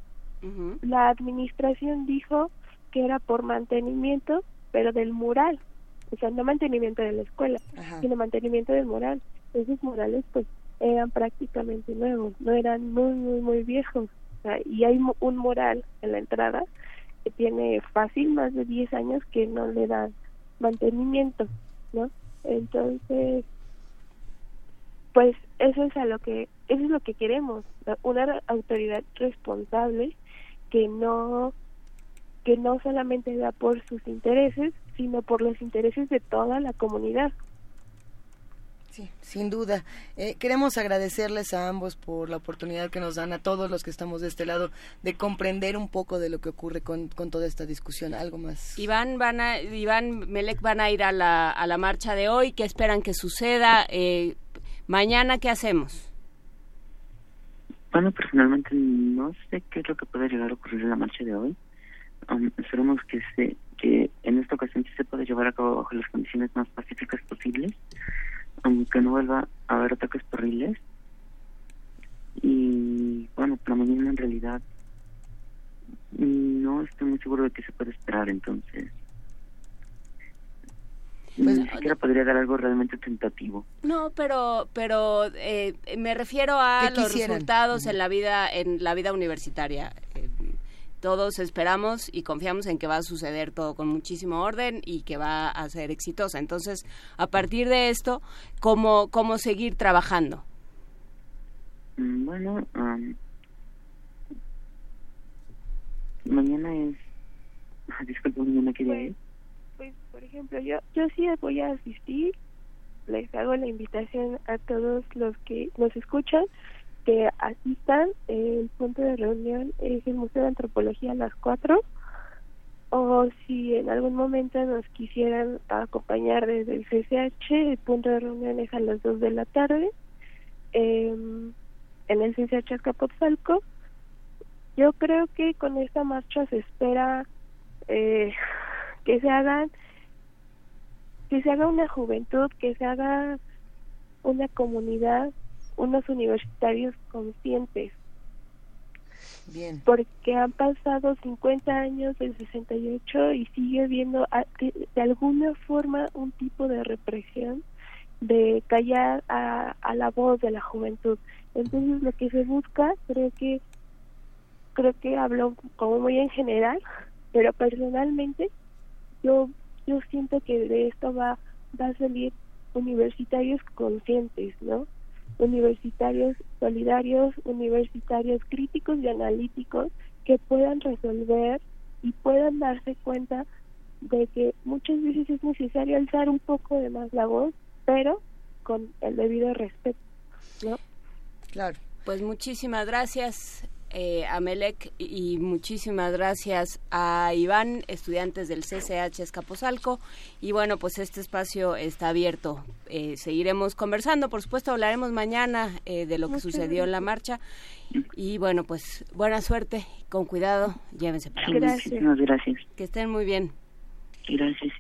la administración dijo que era por mantenimiento, pero del mural, o sea, no mantenimiento de la escuela, sino mantenimiento del mural. Esos murales pues eran prácticamente nuevos, no eran muy, muy, muy viejos. y hay un mural en la entrada que tiene fácil más de 10 años que no le dan mantenimiento, ¿no? Entonces, pues eso es a lo que eso es lo que queremos, una autoridad responsable que no que no solamente da por sus intereses, sino por los intereses de toda la comunidad. Sí, sin duda. Eh, queremos agradecerles a ambos por la oportunidad que nos dan a todos los que estamos de este lado de comprender un poco de lo que ocurre con, con toda esta discusión. ¿Algo más? Iván, van a, Iván, Melec van a ir a la, a la marcha de hoy. ¿Qué esperan que suceda? Eh, mañana, ¿qué hacemos? Bueno, personalmente no sé qué es lo que puede llegar a ocurrir en la marcha de hoy. Um, esperemos que se que en esta ocasión se pueda llevar a cabo bajo las condiciones más pacíficas posibles aunque no vuelva a haber ataques terribles. Y bueno, para mañana en realidad no estoy muy seguro de qué se puede esperar, entonces. Pues, ni siquiera podría dar algo realmente tentativo. No, pero pero eh, me refiero a los resultados en la vida en la vida universitaria. Eh, todos esperamos y confiamos en que va a suceder todo con muchísimo orden y que va a ser exitosa. Entonces, a partir de esto, ¿cómo, cómo seguir trabajando? Mm, bueno, mañana es... Disculpe, mañana quería pues, pues, por ejemplo, yo, yo sí voy a asistir. Les hago la invitación a todos los que nos escuchan que asistan. El punto de reunión es el Museo de Antropología a las 4. O si en algún momento nos quisieran acompañar desde el CCH, el punto de reunión es a las 2 de la tarde em, en el CCH Azcapotzalco. Yo creo que con esta marcha se espera eh, que se hagan que se haga una juventud, que se haga una comunidad unos universitarios conscientes. Bien. Porque han pasado 50 años del 68 y sigue habiendo de, alguna forma un tipo de represión de callar a, a la voz de la juventud. Entonces lo que se busca, creo que creo que hablo como muy en general, pero personalmente yo yo siento que de esto va va a salir universitarios conscientes, ¿no? universitarios solidarios, universitarios críticos y analíticos que puedan resolver y puedan darse cuenta de que muchas veces es necesario alzar un poco de más la voz, pero con el debido respeto, ¿no? Claro. Pues muchísimas gracias eh, a Melec y muchísimas gracias a Iván, estudiantes del CCH Escaposalco. Y bueno, pues este espacio está abierto. Eh, seguiremos conversando, por supuesto, hablaremos mañana eh, de lo que sucedió en la marcha. Y bueno, pues buena suerte, con cuidado, llévense para Gracias. gracias. Que estén muy bien. Gracias.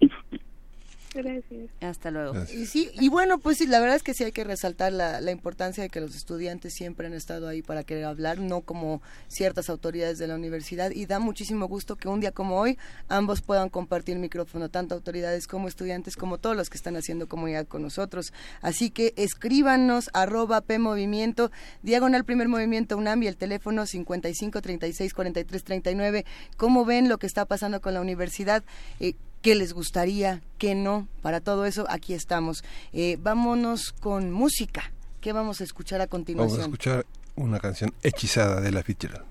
Gracias. Hasta luego. Y sí, y bueno, pues sí, la verdad es que sí hay que resaltar la, la, importancia de que los estudiantes siempre han estado ahí para querer hablar, no como ciertas autoridades de la universidad. Y da muchísimo gusto que un día como hoy ambos puedan compartir micrófono, tanto autoridades como estudiantes, como todos los que están haciendo comunidad con nosotros. Así que escríbanos arroba P Movimiento, diagonal primer movimiento UNAM y el teléfono 55 36 43 39. ¿Cómo ven lo que está pasando con la universidad? Eh, qué les gustaría, qué no. Para todo eso, aquí estamos. Eh, vámonos con música. ¿Qué vamos a escuchar a continuación? Vamos a escuchar una canción hechizada de la Fitzgerald.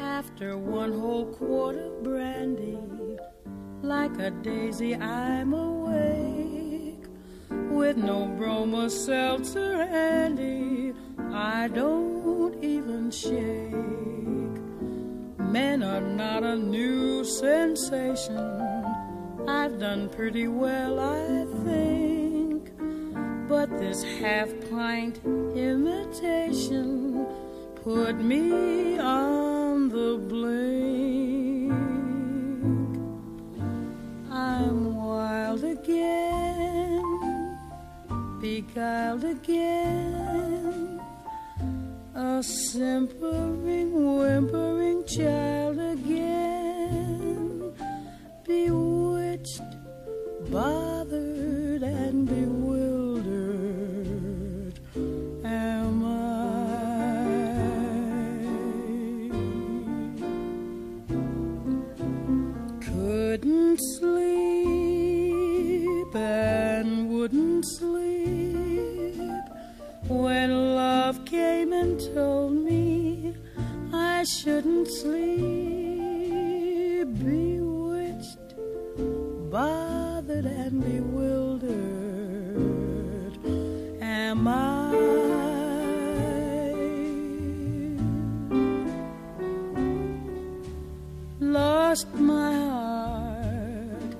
After one whole quart of brandy, like a daisy, I'm awake. With no bromo seltzer handy, I don't even shake. Men are not a new sensation. I've done pretty well, I think. But this half pint imitation put me on the blink. I'm wild again, beguiled again a simpering, whimpering child again, bewitched, bothered, and bewildered. Am I? Couldn't sleep and wouldn't sleep when love came and told me I shouldn't sleep, bewitched bothered, and bewildered am I. Lost my heart,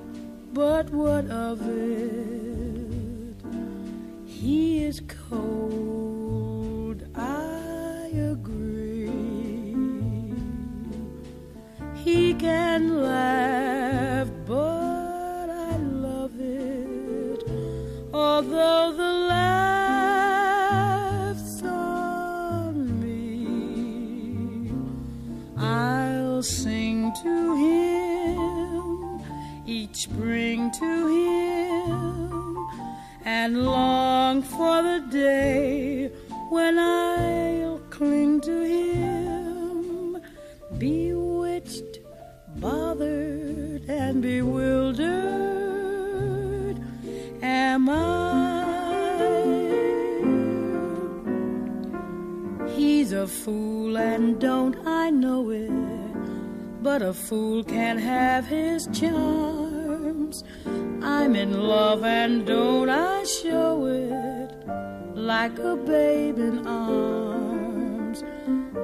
but what of it? He is cold, I agree. He can laugh, but I love it. Although the laugh's on me, I'll sing to him each spring to him and long for the day when I'll cling to him, bewitched, bothered, and bewildered. Am I? He's a fool, and don't I know it? But a fool can have his charms. I'm in love, and don't I show it like a babe in arms?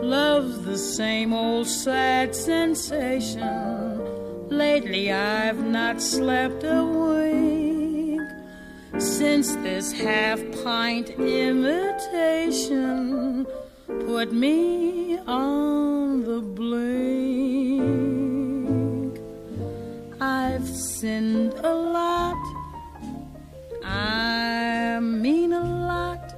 Love's the same old sad sensation. Lately, I've not slept a wink since this half pint imitation put me on the blink. Sinned a lot, I mean a lot,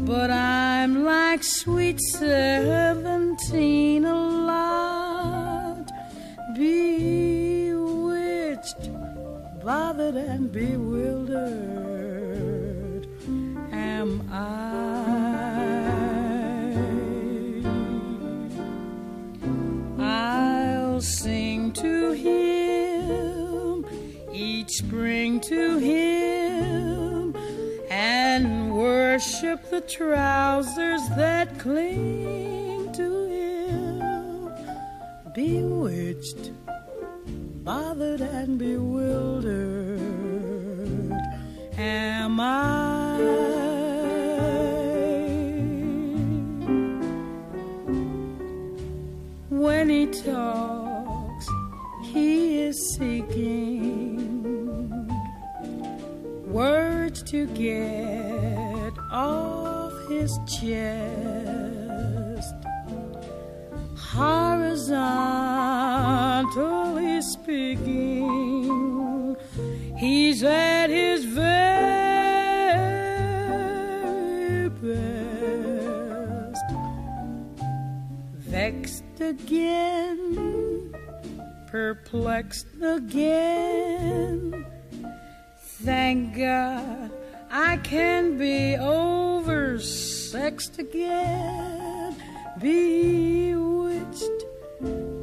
but I'm like sweet seventeen a lot, bewitched, bothered, and bewildered. Am I? I'll sing to him each spring to him and worship the trousers that cling to him. Bewitched, bothered, and bewildered. Am I? When he talks, he is seeking words to get off his chest. Horizontally speaking, he's at his very best. Vexed again, perplexed again. Thank God I can be oversexed again, bewitched,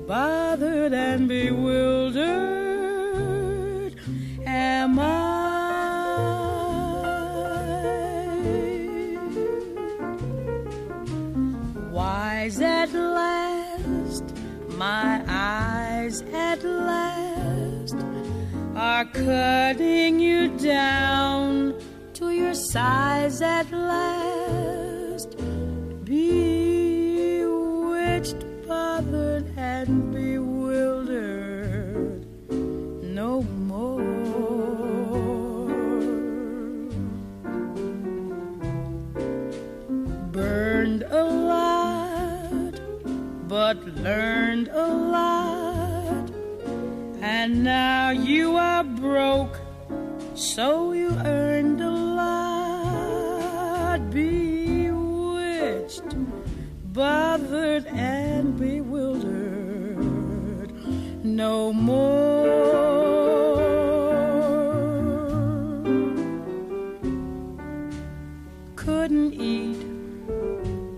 bothered, and bewildered. Am I? Wise at last, my eyes at last are cutting you down to your size at last. Bewitched, bothered, and bewildered no more. Burned a lot, but learned a lot. And now you are broke, so you earned a lot. Bewitched, bothered, and bewildered no more. Couldn't eat,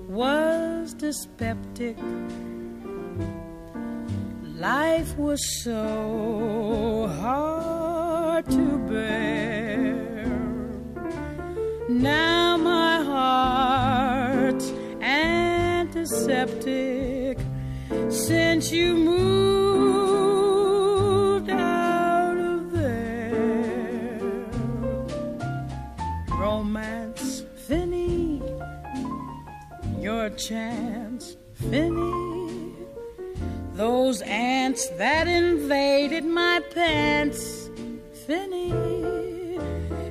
was dyspeptic. Life was so hard to bear. Now my heart's antiseptic since you moved out of there. Romance, Finney, your chance, Finney. Those ants that invaded my pants Finny.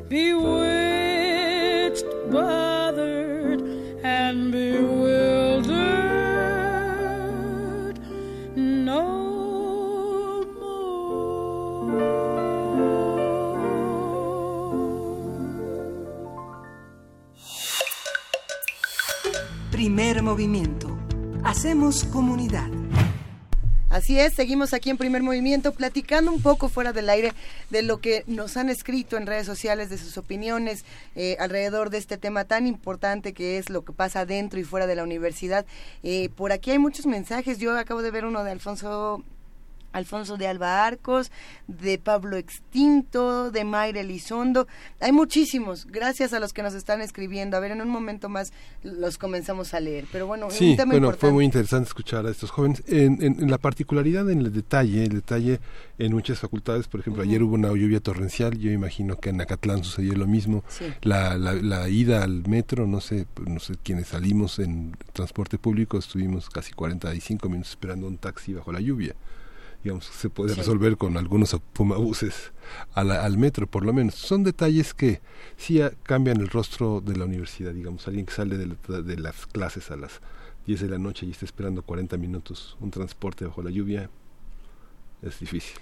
Bewitched, bothered, and bewildered. No Primer movimiento. Hacemos comunidad. Así es, seguimos aquí en primer movimiento platicando un poco fuera del aire de lo que nos han escrito en redes sociales, de sus opiniones eh, alrededor de este tema tan importante que es lo que pasa dentro y fuera de la universidad. Eh, por aquí hay muchos mensajes, yo acabo de ver uno de Alfonso Alfonso de Alba Arcos, de Pablo Extinto, de Mayra Elizondo. Hay muchísimos, gracias a los que nos están escribiendo. A ver, en un momento más los comenzamos a leer. Pero bueno, sí, un tema bueno, importante. fue muy interesante escuchar a estos jóvenes. En, en- en la particularidad, en el detalle, el detalle en muchas facultades, por ejemplo, ayer hubo una lluvia torrencial, yo imagino que en Acatlán sucedió lo mismo. Sí. La, la, la ida al metro, no sé, no sé, quienes salimos en transporte público, estuvimos casi 45 minutos esperando un taxi bajo la lluvia. Digamos, se puede Sí. resolver con algunos pumabuses a la- al metro, por lo menos. Son detalles que sí cambian el rostro de la universidad, digamos, alguien que sale de, la- de las clases a las 10 de la noche y está esperando 40 minutos un transporte bajo la lluvia, es difícil.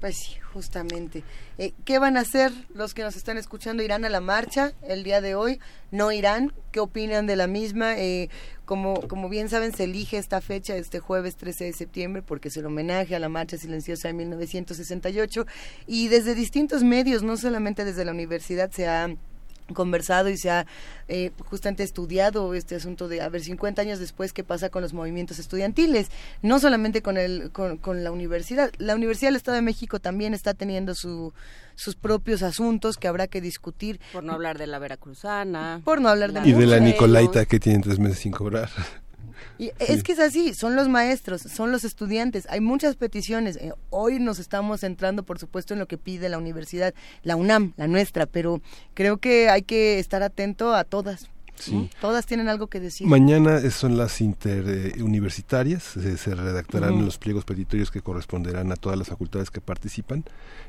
Pues sí, justamente. Eh, ¿Qué van a hacer los que nos están escuchando? ¿Irán a la marcha el día de hoy? ¿No irán? ¿Qué opinan de la misma? Eh, como, como bien saben, se elige esta fecha, este jueves 13 de septiembre, porque es el homenaje a la marcha silenciosa de 1968. Y desde distintos medios, no solamente desde la universidad, se ha conversado y se ha eh, justamente estudiado este asunto de a ver 50 años después qué pasa con los movimientos estudiantiles no solamente con el con, con la universidad la universidad del Estado de México también está teniendo su sus propios asuntos que habrá que discutir Por no hablar de la veracruzana. por no hablar de Y de la. Nicolaita que tienen tres meses sin cobrar. Y es que es así, son los maestros, son los estudiantes, hay muchas peticiones. Eh, hoy nos estamos centrando, por supuesto, en lo que pide la universidad, la UNAM, la nuestra, pero creo que hay que estar atento a todas. ¿No? Todas tienen algo que decir. Mañana eh, son las interuniversitarias, se, se redactarán Ujú. los pliegos petitorios que corresponderán a todas las facultades que participan.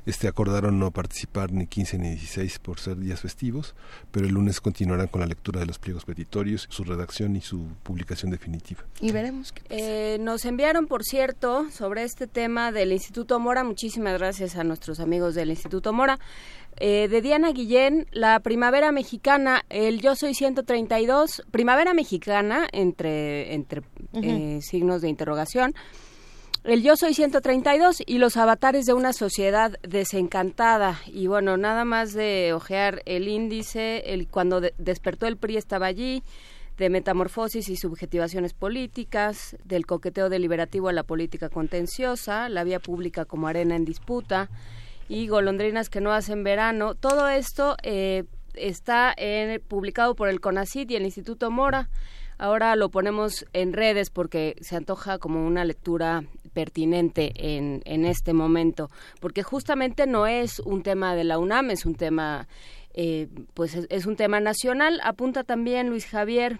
Este acordaron no participar ni 15 ni 16 por ser días festivos, pero el lunes continuarán con la lectura de los pliegos petitorios, su redacción y su publicación definitiva. Y veremos qué Eh, nos enviaron, por cierto, sobre este tema del Instituto Mora, muchísimas gracias a nuestros amigos del Instituto Mora, eh, de Diana Guillén, la Primavera Mexicana, el Yo Soy 132, Primavera Mexicana, entre, entre eh, signos de interrogación, el Yo Soy 132 y los avatares de una sociedad desencantada. Y bueno, nada más de ojear el índice, el, cuando de- despertó el PRI estaba allí, de metamorfosis y subjetivaciones políticas, del coqueteo deliberativo a la política contenciosa, la vía pública como arena en disputa y golondrinas que no hacen verano. Todo esto eh, está en- publicado por el CONACIT y el Instituto Mora. Ahora lo ponemos en redes porque se antoja como una lectura pertinente en, en este momento, porque justamente no es un tema de la UNAM, es un tema, eh, pues es, es un tema nacional. Apunta también Luis Javier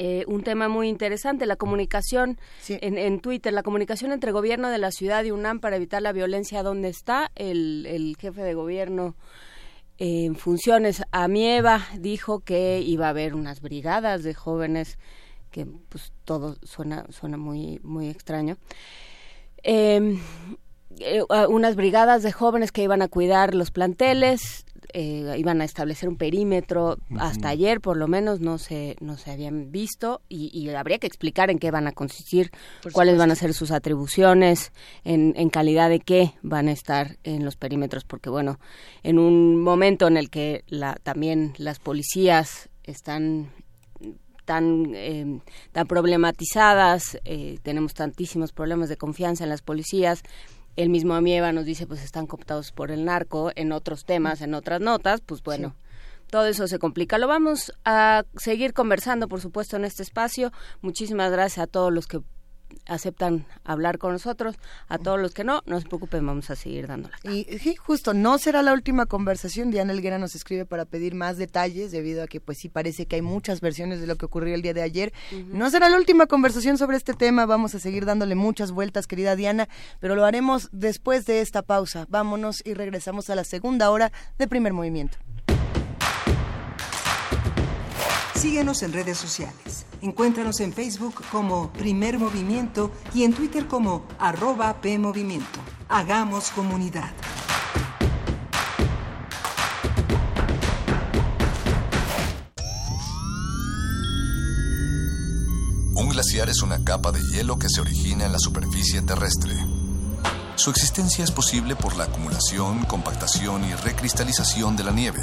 eh, un tema muy interesante, la comunicación en, en Twitter, la comunicación entre gobierno de la ciudad y UNAM para evitar la violencia. ¿Dónde está el, el jefe de gobierno en funciones? Amieva dijo que iba a haber unas brigadas de jóvenes, que pues todo suena, suena muy, muy extraño. Eh, eh, unas brigadas de jóvenes que iban a cuidar los planteles, eh, iban a establecer un perímetro. Hasta ayer, por lo menos, no se, no se habían visto y, y habría que explicar en qué van a consistir, Por cuáles van a ser sus atribuciones, en, en calidad de qué van a estar en los perímetros, porque bueno, en un momento en el que la, también las policías están tan, eh, tan problematizadas, eh, tenemos tantísimos problemas de confianza en las policías. El mismo Amieva nos dice, pues están cooptados por el narco en otros temas, en otras notas, pues bueno, todo eso se complica. Lo vamos a seguir conversando, por supuesto, en este espacio. Muchísimas gracias a todos los que aceptan hablar con nosotros. A todos los que no, no se preocupen, vamos a seguir dándola. Y sí, justo, no será la última conversación. Diana Elguera nos escribe para pedir más detalles, debido a que pues sí parece que hay muchas versiones de lo que ocurrió el día de ayer. No será la última conversación sobre este tema, vamos a seguir dándole muchas vueltas, querida Diana, pero lo haremos después de esta pausa. Vámonos y regresamos a la segunda hora de primer movimiento. Síguenos en redes sociales. Encuéntranos en Facebook como Primer Movimiento y en Twitter como arroba PMovimiento. Hagamos comunidad. Un glaciar es una capa de hielo que se origina en la superficie terrestre. Su existencia es posible por la acumulación, compactación y recristalización de la nieve.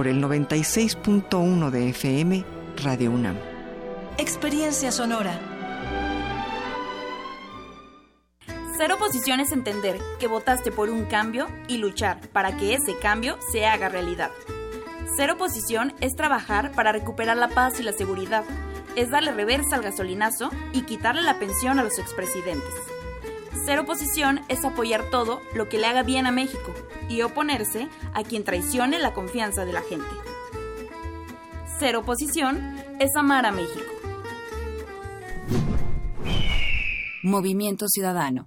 por el 96.1 de FM Radio UNAM. Experiencia sonora. Ser oposición es entender que votaste por un cambio y luchar para que ese cambio se haga realidad. Ser oposición es trabajar para recuperar la paz y la seguridad, es darle reversa al gasolinazo y quitarle la pensión a los expresidentes. Ser oposición es apoyar todo lo que le haga bien a México y oponerse a quien traicione la confianza de la gente. Ser oposición es amar a México. Movimiento Ciudadano.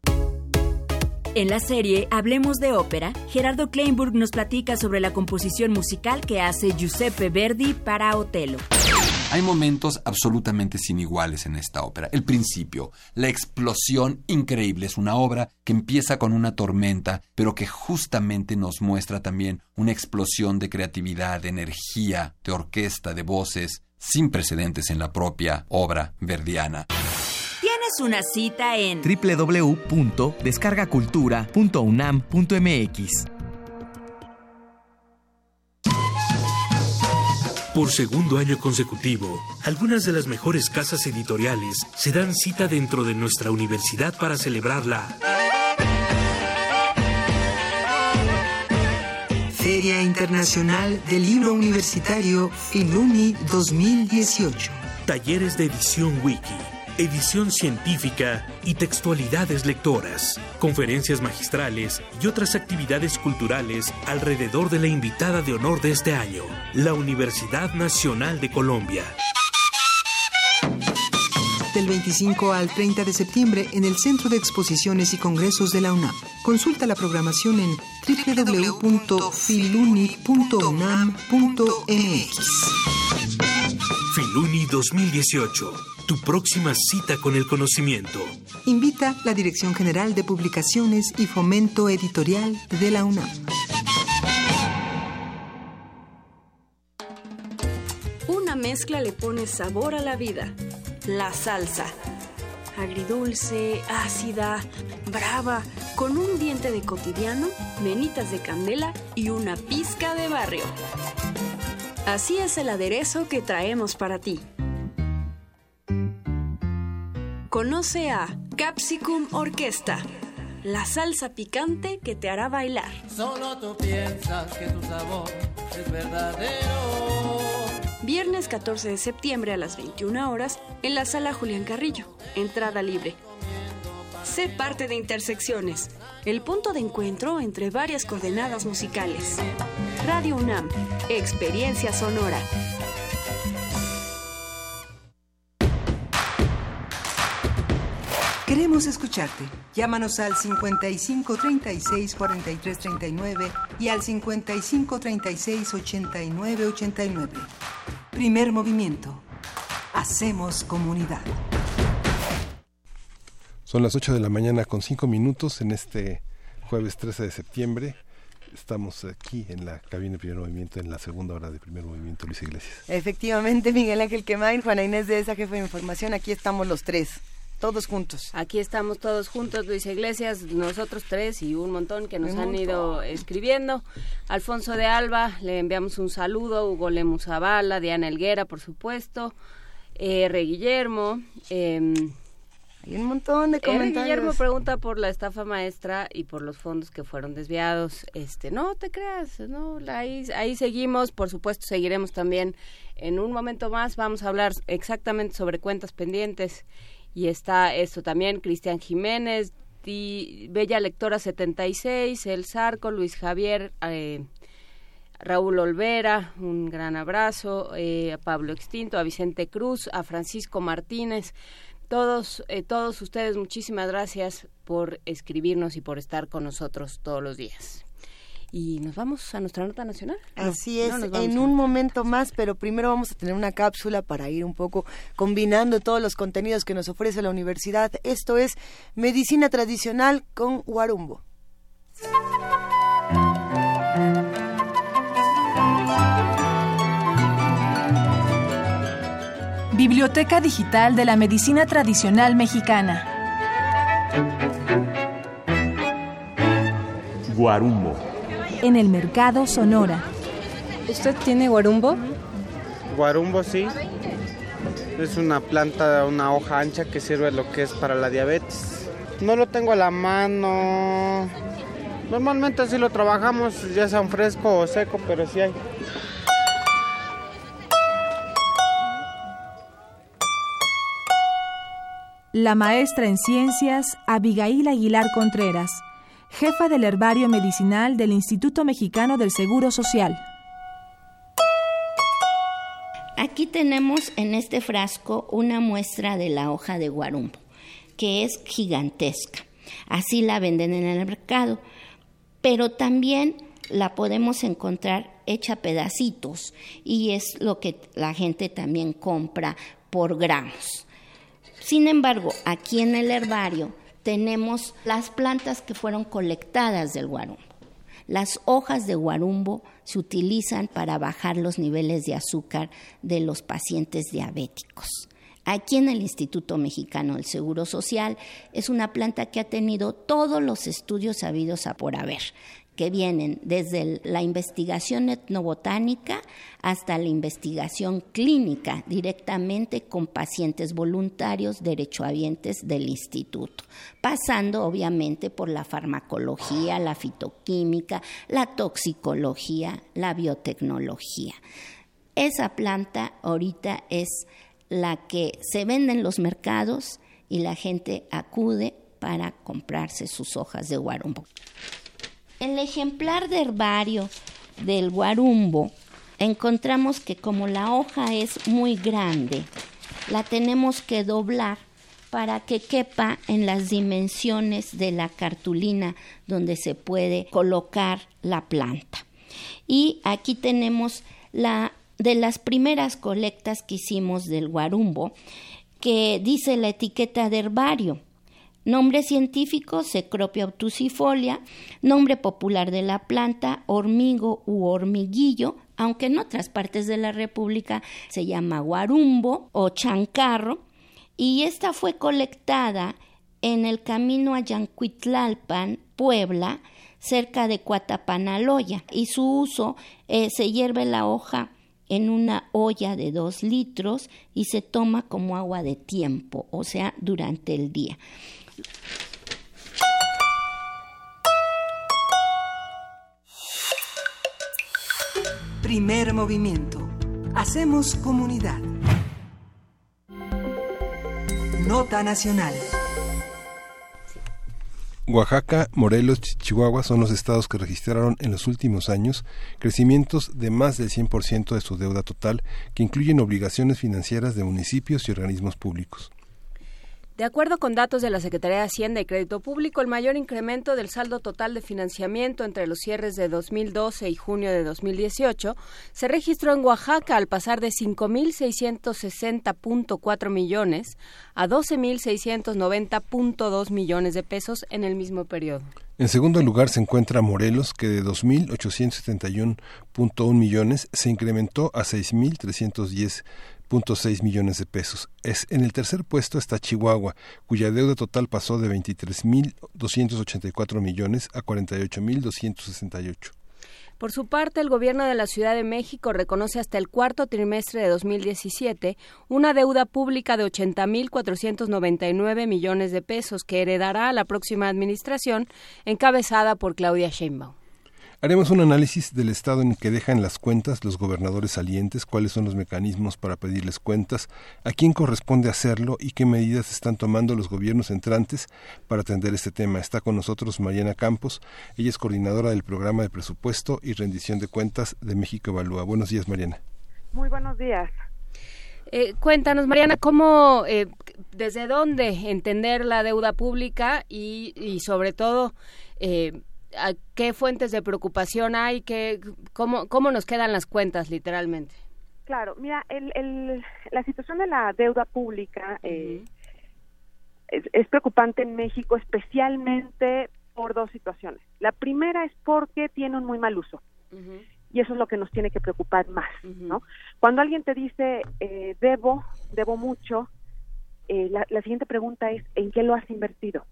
En la serie Hablemos de Ópera, Gerardo Kleinburg nos platica sobre la composición musical que hace Giuseppe Verdi para Otelo. Hay momentos absolutamente sin iguales en esta ópera. El principio, la explosión increíble. Es una obra que empieza con una tormenta, pero que justamente nos muestra también una explosión de creatividad, de energía, de orquesta, de voces, sin precedentes en la propia obra verdiana. Tienes una cita en www.descargacultura.unam.mx. Por segundo año consecutivo, algunas de las mejores casas editoriales se dan cita dentro de nuestra universidad para celebrarla. Feria Internacional del Libro Universitario Filuni 2018. Talleres de edición wiki, edición científica y textualidades lectoras, conferencias magistrales y otras actividades culturales alrededor de la invitada de honor de este año, la Universidad Nacional de Colombia. Del 25 al 30 de septiembre en el Centro de Exposiciones y Congresos de la UNAM. Consulta la programación en www.filuni.unam.mx. Filuni 2018, tu próxima cita con el conocimiento. Invita la Dirección General de Publicaciones y Fomento Editorial de la UNAM. Una mezcla le pone sabor a la vida. La salsa. Agridulce, ácida, brava, con un diente de cotidiano, menitas de candela y una pizca de barrio. Así es el aderezo que traemos para ti. Conoce a Capsicum Orquesta, la salsa picante que te hará bailar. Solo tú piensas que tu sabor es verdadero. Viernes 14 de septiembre a las 21 horas en la sala Julián Carrillo. Entrada libre. Sé parte de Intersecciones, el punto de encuentro entre varias coordenadas musicales. Radio UNAM, Experiencia Sonora. Queremos escucharte. Llámanos al 55 36 43 39 y al 55 36 89 89. Primer movimiento. Hacemos comunidad. Son las 8 de la mañana con 5 minutos en este jueves 13 de septiembre. Estamos aquí en la cabina de primer movimiento, en la segunda hora de primer movimiento, Luis Iglesias. Efectivamente, Miguel Ángel Quemain, Juana Inés de esa jefe de información, aquí estamos los tres todos juntos. Aquí estamos todos juntos, Luis Iglesias, nosotros tres y un montón que nos han ido escribiendo. Alfonso de Alba, le enviamos un saludo, Hugo Lemus Zavala, Diana Elguera, por supuesto, eh, R. Guillermo. Eh, hay un montón de comentarios. Guillermo pregunta por la estafa maestra y por los fondos que fueron desviados. Este, no te creas, no, ahí, ahí seguimos, por supuesto seguiremos también en un momento más. Vamos a hablar exactamente sobre cuentas pendientes y está esto también, Cristian Jiménez, Bella Lectora 76, El Zarco, Luis Javier, eh, Raúl Olvera, un gran abrazo, eh, a Pablo Extinto, a Vicente Cruz, a Francisco Martínez, todos, eh, todos ustedes, muchísimas gracias por escribirnos y por estar con nosotros todos los días y nos vamos a nuestra nota nacional. Así es, en un momento más, pero primero vamos a tener una cápsula para ir un poco combinando todos los contenidos que nos ofrece la universidad. Esto es Medicina Tradicional con Guarumbo. Biblioteca Digital de la Medicina Tradicional Mexicana. Guarumbo en el mercado Sonora. ¿Usted tiene guarumbo? Guarumbo sí. Es una planta, una hoja ancha que sirve lo que es para la diabetes. No lo tengo a la mano. Normalmente así lo trabajamos, ya sea fresco o seco, pero sí hay. La maestra en ciencias, Abigail Aguilar Contreras jefa del herbario medicinal del Instituto Mexicano del Seguro Social. Aquí tenemos en este frasco una muestra de la hoja de guarumbo, que es gigantesca. Así la venden en el mercado, pero también la podemos encontrar hecha pedacitos y es lo que la gente también compra por gramos. Sin embargo, aquí en el herbario tenemos las plantas que fueron colectadas del guarumbo. Las hojas de guarumbo se utilizan para bajar los niveles de azúcar de los pacientes diabéticos. Aquí en el Instituto Mexicano del Seguro Social es una planta que ha tenido todos los estudios habidos a por haber que vienen desde la investigación etnobotánica hasta la investigación clínica directamente con pacientes voluntarios derechohabientes del instituto, pasando obviamente por la farmacología, la fitoquímica, la toxicología, la biotecnología. Esa planta ahorita es la que se vende en los mercados y la gente acude para comprarse sus hojas de guarumbo. El ejemplar de herbario del guarumbo encontramos que como la hoja es muy grande, la tenemos que doblar para que quepa en las dimensiones de la cartulina donde se puede colocar la planta. Y aquí tenemos la de las primeras colectas que hicimos del guarumbo, que dice la etiqueta de herbario Nombre científico, Cecropia obtusifolia. Nombre popular de la planta, hormigo u hormiguillo, aunque en otras partes de la República se llama guarumbo o chancarro. Y esta fue colectada en el camino a Yancuitlalpan, Puebla, cerca de Cuatapanaloya. Y su uso eh, se hierve la hoja en una olla de dos litros y se toma como agua de tiempo, o sea, durante el día. Primer movimiento. Hacemos comunidad. Nota Nacional. Oaxaca, Morelos, Chihuahua son los estados que registraron en los últimos años crecimientos de más del 100% de su deuda total, que incluyen obligaciones financieras de municipios y organismos públicos. De acuerdo con datos de la Secretaría de Hacienda y Crédito Público, el mayor incremento del saldo total de financiamiento entre los cierres de 2012 y junio de 2018 se registró en Oaxaca al pasar de 5.660.4 millones a 12.690.2 millones de pesos en el mismo periodo. En segundo lugar se encuentra Morelos, que de 2.871.1 millones se incrementó a 6.310.6 millones de pesos. Es, en el tercer puesto está Chihuahua, cuya deuda total pasó de 23.284 millones a 48.268. Por su parte, el gobierno de la Ciudad de México reconoce hasta el cuarto trimestre de 2017 una deuda pública de 80.499 millones de pesos que heredará la próxima administración encabezada por Claudia Sheinbaum. Haremos un análisis del estado en que dejan las cuentas los gobernadores salientes, cuáles son los mecanismos para pedirles cuentas, a quién corresponde hacerlo y qué medidas están tomando los gobiernos entrantes para atender este tema. Está con nosotros Mariana Campos, ella es coordinadora del programa de presupuesto y rendición de cuentas de México Evalúa. Buenos días, Mariana. Muy buenos días. Eh, cuéntanos, Mariana, cómo, eh, desde dónde entender la deuda pública y, y sobre todo, eh, qué fuentes de preocupación hay, qué, cómo, cómo nos quedan las cuentas literalmente. Claro, mira, el, el, la situación de la deuda pública eh, es, preocupante en México, especialmente por dos situaciones. La primera es porque tiene un muy mal uso. Y eso es lo que nos tiene que preocupar más, ¿no? Cuando alguien te dice, eh, debo, debo mucho, eh, la, la siguiente pregunta es, ¿en qué lo has invertido?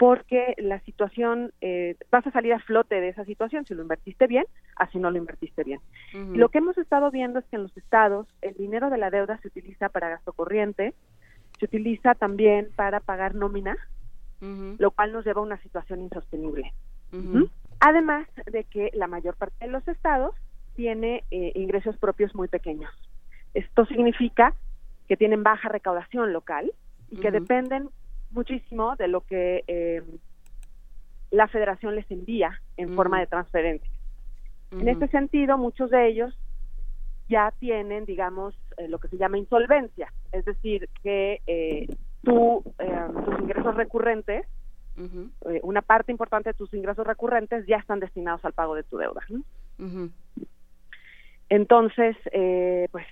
Porque la situación, eh, vas a salir a flote de esa situación si lo invertiste bien, así no lo invertiste bien. Lo que hemos estado viendo es que en los estados el dinero de la deuda se utiliza para gasto corriente, se utiliza también para pagar nómina, lo cual nos lleva a una situación insostenible. Además de que la mayor parte de los estados tiene eh, ingresos propios muy pequeños. Esto significa que tienen baja recaudación local y que dependen muchísimo de lo que eh, la federación les envía en forma de transferencia. En este sentido, muchos de ellos ya tienen, digamos, eh, lo que se llama insolvencia, es decir, que eh, tú, tus ingresos recurrentes, una parte importante de tus ingresos recurrentes ya están destinados al pago de tu deuda. Entonces, pues,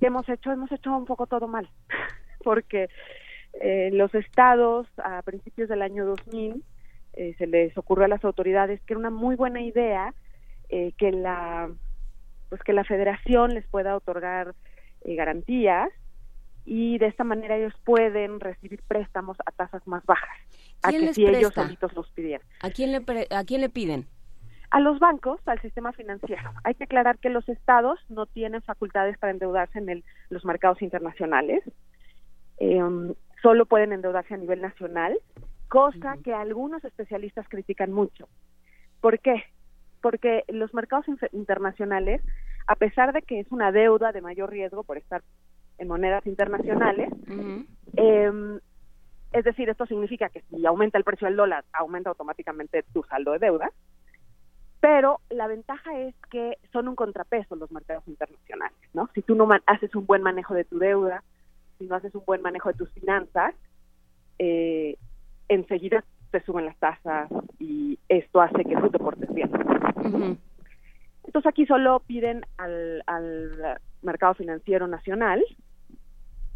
¿qué hemos hecho? Hemos hecho un poco todo mal, porque eh, los estados a principios del año 2000 eh, se les ocurrió a las autoridades que era una muy buena idea eh, que la pues que la federación les pueda otorgar eh, garantías y de esta manera ellos pueden recibir préstamos a tasas más bajas a que si ellos solitos los pidieran. ¿A quién le a quién le piden? A los bancos, al sistema financiero. Hay que aclarar que los estados no tienen facultades para endeudarse en el, los mercados internacionales. Eh, solo pueden endeudarse a nivel nacional, cosa que algunos especialistas critican mucho. ¿Por qué? Porque los mercados internacionales, a pesar de que es una deuda de mayor riesgo por estar en monedas internacionales, em, es decir, esto significa que si aumenta el precio del dólar, aumenta automáticamente tu saldo de deuda, pero la ventaja es que son un contrapeso los mercados internacionales, ¿no? Si tú no haces un buen manejo de tu deuda, si no haces un buen manejo de tus finanzas, eh, enseguida te suben las tasas y esto hace que tú te portes bien. Entonces aquí solo piden al, al mercado financiero nacional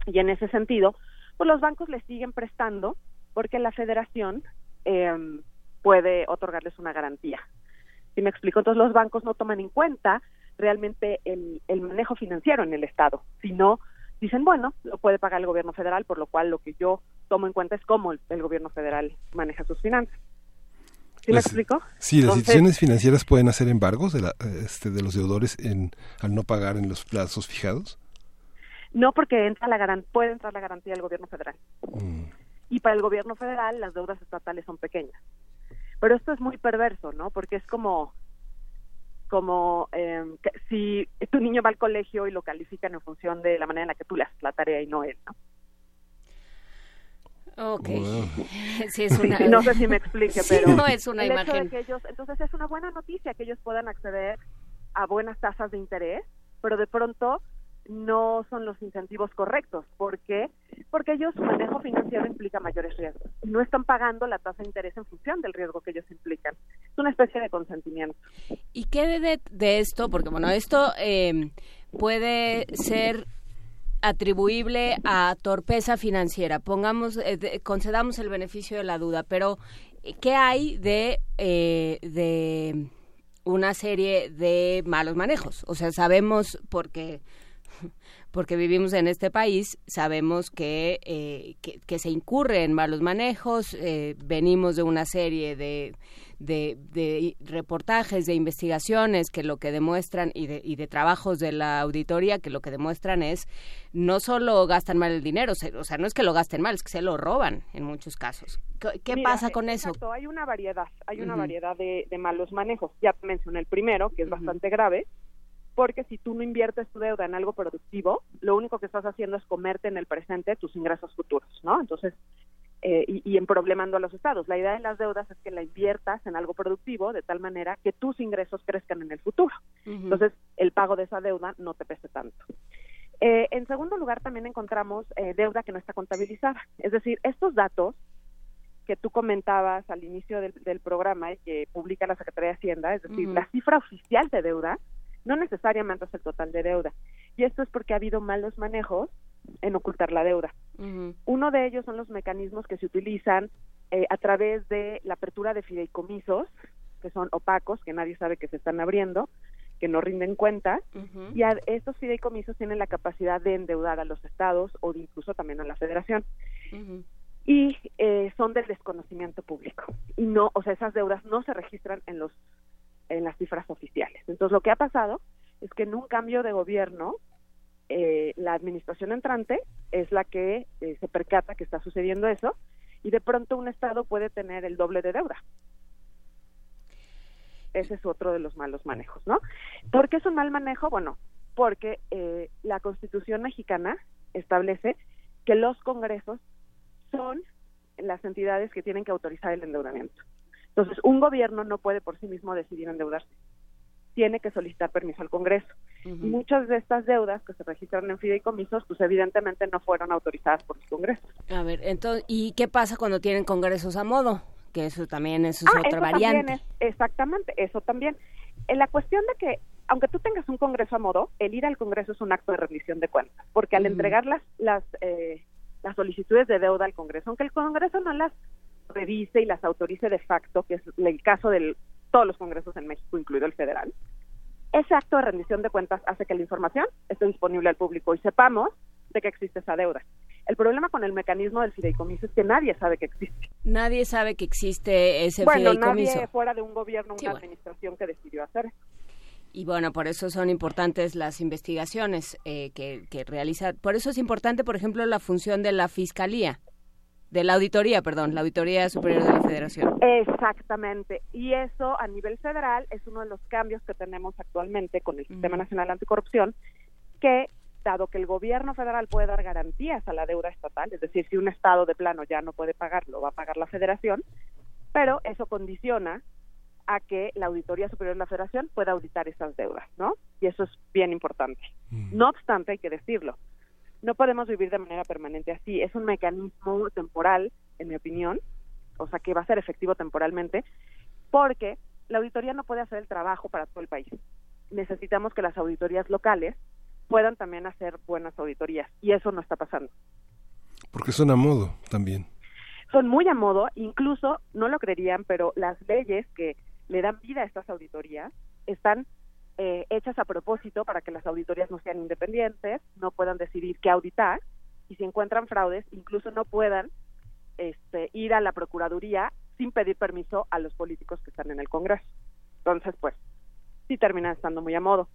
y en ese sentido, pues los bancos les siguen prestando porque la federación eh, puede otorgarles una garantía. Si me explico, entonces los bancos no toman en cuenta realmente el, el manejo financiero en el Estado, sino dicen, bueno, lo puede pagar el gobierno federal, por lo cual lo que yo tomo en cuenta es cómo el, gobierno federal maneja sus finanzas. ¿Sí me explico? Sí, las instituciones financieras pueden hacer embargos de, la, este, de los deudores en, al no pagar en los plazos fijados. No, porque entra la puede entrar la garantía del gobierno federal. Mm. Y para el gobierno federal las deudas estatales son pequeñas. Pero esto es muy perverso, ¿no? Porque es como como eh, si tu niño va al colegio y lo califican en función de la manera en la que tú le haces la tarea y no él, ¿no? Ok. Sí, es una... no sé si me explique, pero no es una imagen. que ellos, entonces es una buena noticia que ellos puedan acceder a buenas tasas de interés, pero de pronto no son los incentivos correctos. ¿Por qué? Porque ellos, su manejo financiero implica mayores riesgos. No están pagando la tasa de interés en función del riesgo que ellos implican. Es una especie de consentimiento. ¿Y qué de, de esto? Porque, bueno, esto eh, puede ser atribuible a torpeza financiera. Pongamos, eh, concedamos el beneficio de la duda, pero ¿qué hay de, eh, de una serie de malos manejos? O sea, sabemos porque porque vivimos en este país, sabemos que, eh, que, se incurre en malos manejos, eh, venimos de una serie de, de, reportajes, de investigaciones que lo que demuestran y de, y de trabajos de la auditoría que lo que demuestran es no solo gastan mal el dinero, o sea, no es que lo gasten mal, es que se lo roban en muchos casos. ¿Qué, pasa con eso? Hay una variedad, hay una variedad de, malos manejos. Ya mencioné el primero, que es bastante grave, porque si tú no inviertes tu deuda en algo productivo, lo único que estás haciendo es comerte en el presente tus ingresos futuros, ¿no? Entonces, eh, y, y en problemando a los estados. La idea de las deudas es que la inviertas en algo productivo de tal manera que tus ingresos crezcan en el futuro. Entonces, el pago de esa deuda no te pese tanto. Eh, en segundo lugar, también encontramos eh, deuda que no está contabilizada. Es decir, estos datos que tú comentabas al inicio del, programa y que publica la Secretaría de Hacienda, es decir, la cifra oficial de deuda, no necesariamente es el total de deuda. Y esto es porque ha habido malos manejos en ocultar la deuda. Uno de ellos son los mecanismos que se utilizan eh, a través de la apertura de fideicomisos, que son opacos, que nadie sabe que se están abriendo, que no rinden cuenta, y estos fideicomisos tienen la capacidad de endeudar a los estados o incluso también a la federación. Y eh, son del desconocimiento público. Y no, o sea, esas deudas no se registran en los en las cifras oficiales. Entonces, lo que ha pasado es que en un cambio de gobierno, eh, la administración entrante es la que eh, se percata que está sucediendo eso y de pronto un Estado puede tener el doble de deuda. Ese es otro de los malos manejos, ¿no? ¿Por qué es un mal manejo? Bueno, porque eh, la Constitución mexicana establece que los congresos son las entidades que tienen que autorizar el endeudamiento. Entonces, un gobierno no puede por sí mismo decidir endeudarse. Tiene que solicitar permiso al Congreso. muchas de estas deudas que se registran en fideicomisos, pues evidentemente no fueron autorizadas por los congresos. A ver, entonces, ¿y qué pasa cuando tienen congresos a modo? Que eso también es ah, otra variante. exactamente, eso también. En la cuestión de que, aunque tú tengas un congreso a modo, el ir al congreso es un acto de rendición de cuentas, porque al entregar las, las, eh, las solicitudes de deuda al congreso, aunque el congreso no las revise y las autorice de facto, que es el caso de todos los congresos en México, incluido el federal, ese acto de rendición de cuentas hace que la información esté disponible al público y sepamos de que existe esa deuda. El problema con el mecanismo del fideicomiso es que nadie sabe que existe. Nadie sabe que existe ese bueno, fideicomiso. nadie fuera de un gobierno, una administración que decidió hacer. Y bueno, por eso son importantes las investigaciones eh, que, que realiza. Por eso es importante, por ejemplo, la función de la fiscalía de la auditoría, perdón, la Auditoría Superior de la Federación. Exactamente. Y eso a nivel federal es uno de los cambios que tenemos actualmente con el Sistema Nacional Anticorrupción, que dado que el gobierno federal puede dar garantías a la deuda estatal, es decir, si un estado de plano ya no puede pagarlo, va a pagar la federación, pero eso condiciona a que la Auditoría Superior de la Federación pueda auditar esas deudas, ¿no? Y eso es bien importante. No obstante, hay que decirlo, no podemos vivir de manera permanente así. Es un mecanismo temporal, en mi opinión, o sea, que va a ser efectivo temporalmente, porque la auditoría no puede hacer el trabajo para todo el país. Necesitamos que las auditorías locales puedan también hacer buenas auditorías, y eso no está pasando. Porque son a modo también. Son muy a modo, incluso, no lo creerían, pero las leyes que le dan vida a estas auditorías están eh, hechas a propósito para que las auditorías no sean independientes, no puedan decidir qué auditar y si encuentran fraudes, incluso no puedan este, ir a la Procuraduría sin pedir permiso a los políticos que están en el Congreso. Entonces, pues, sí terminan estando muy a modo.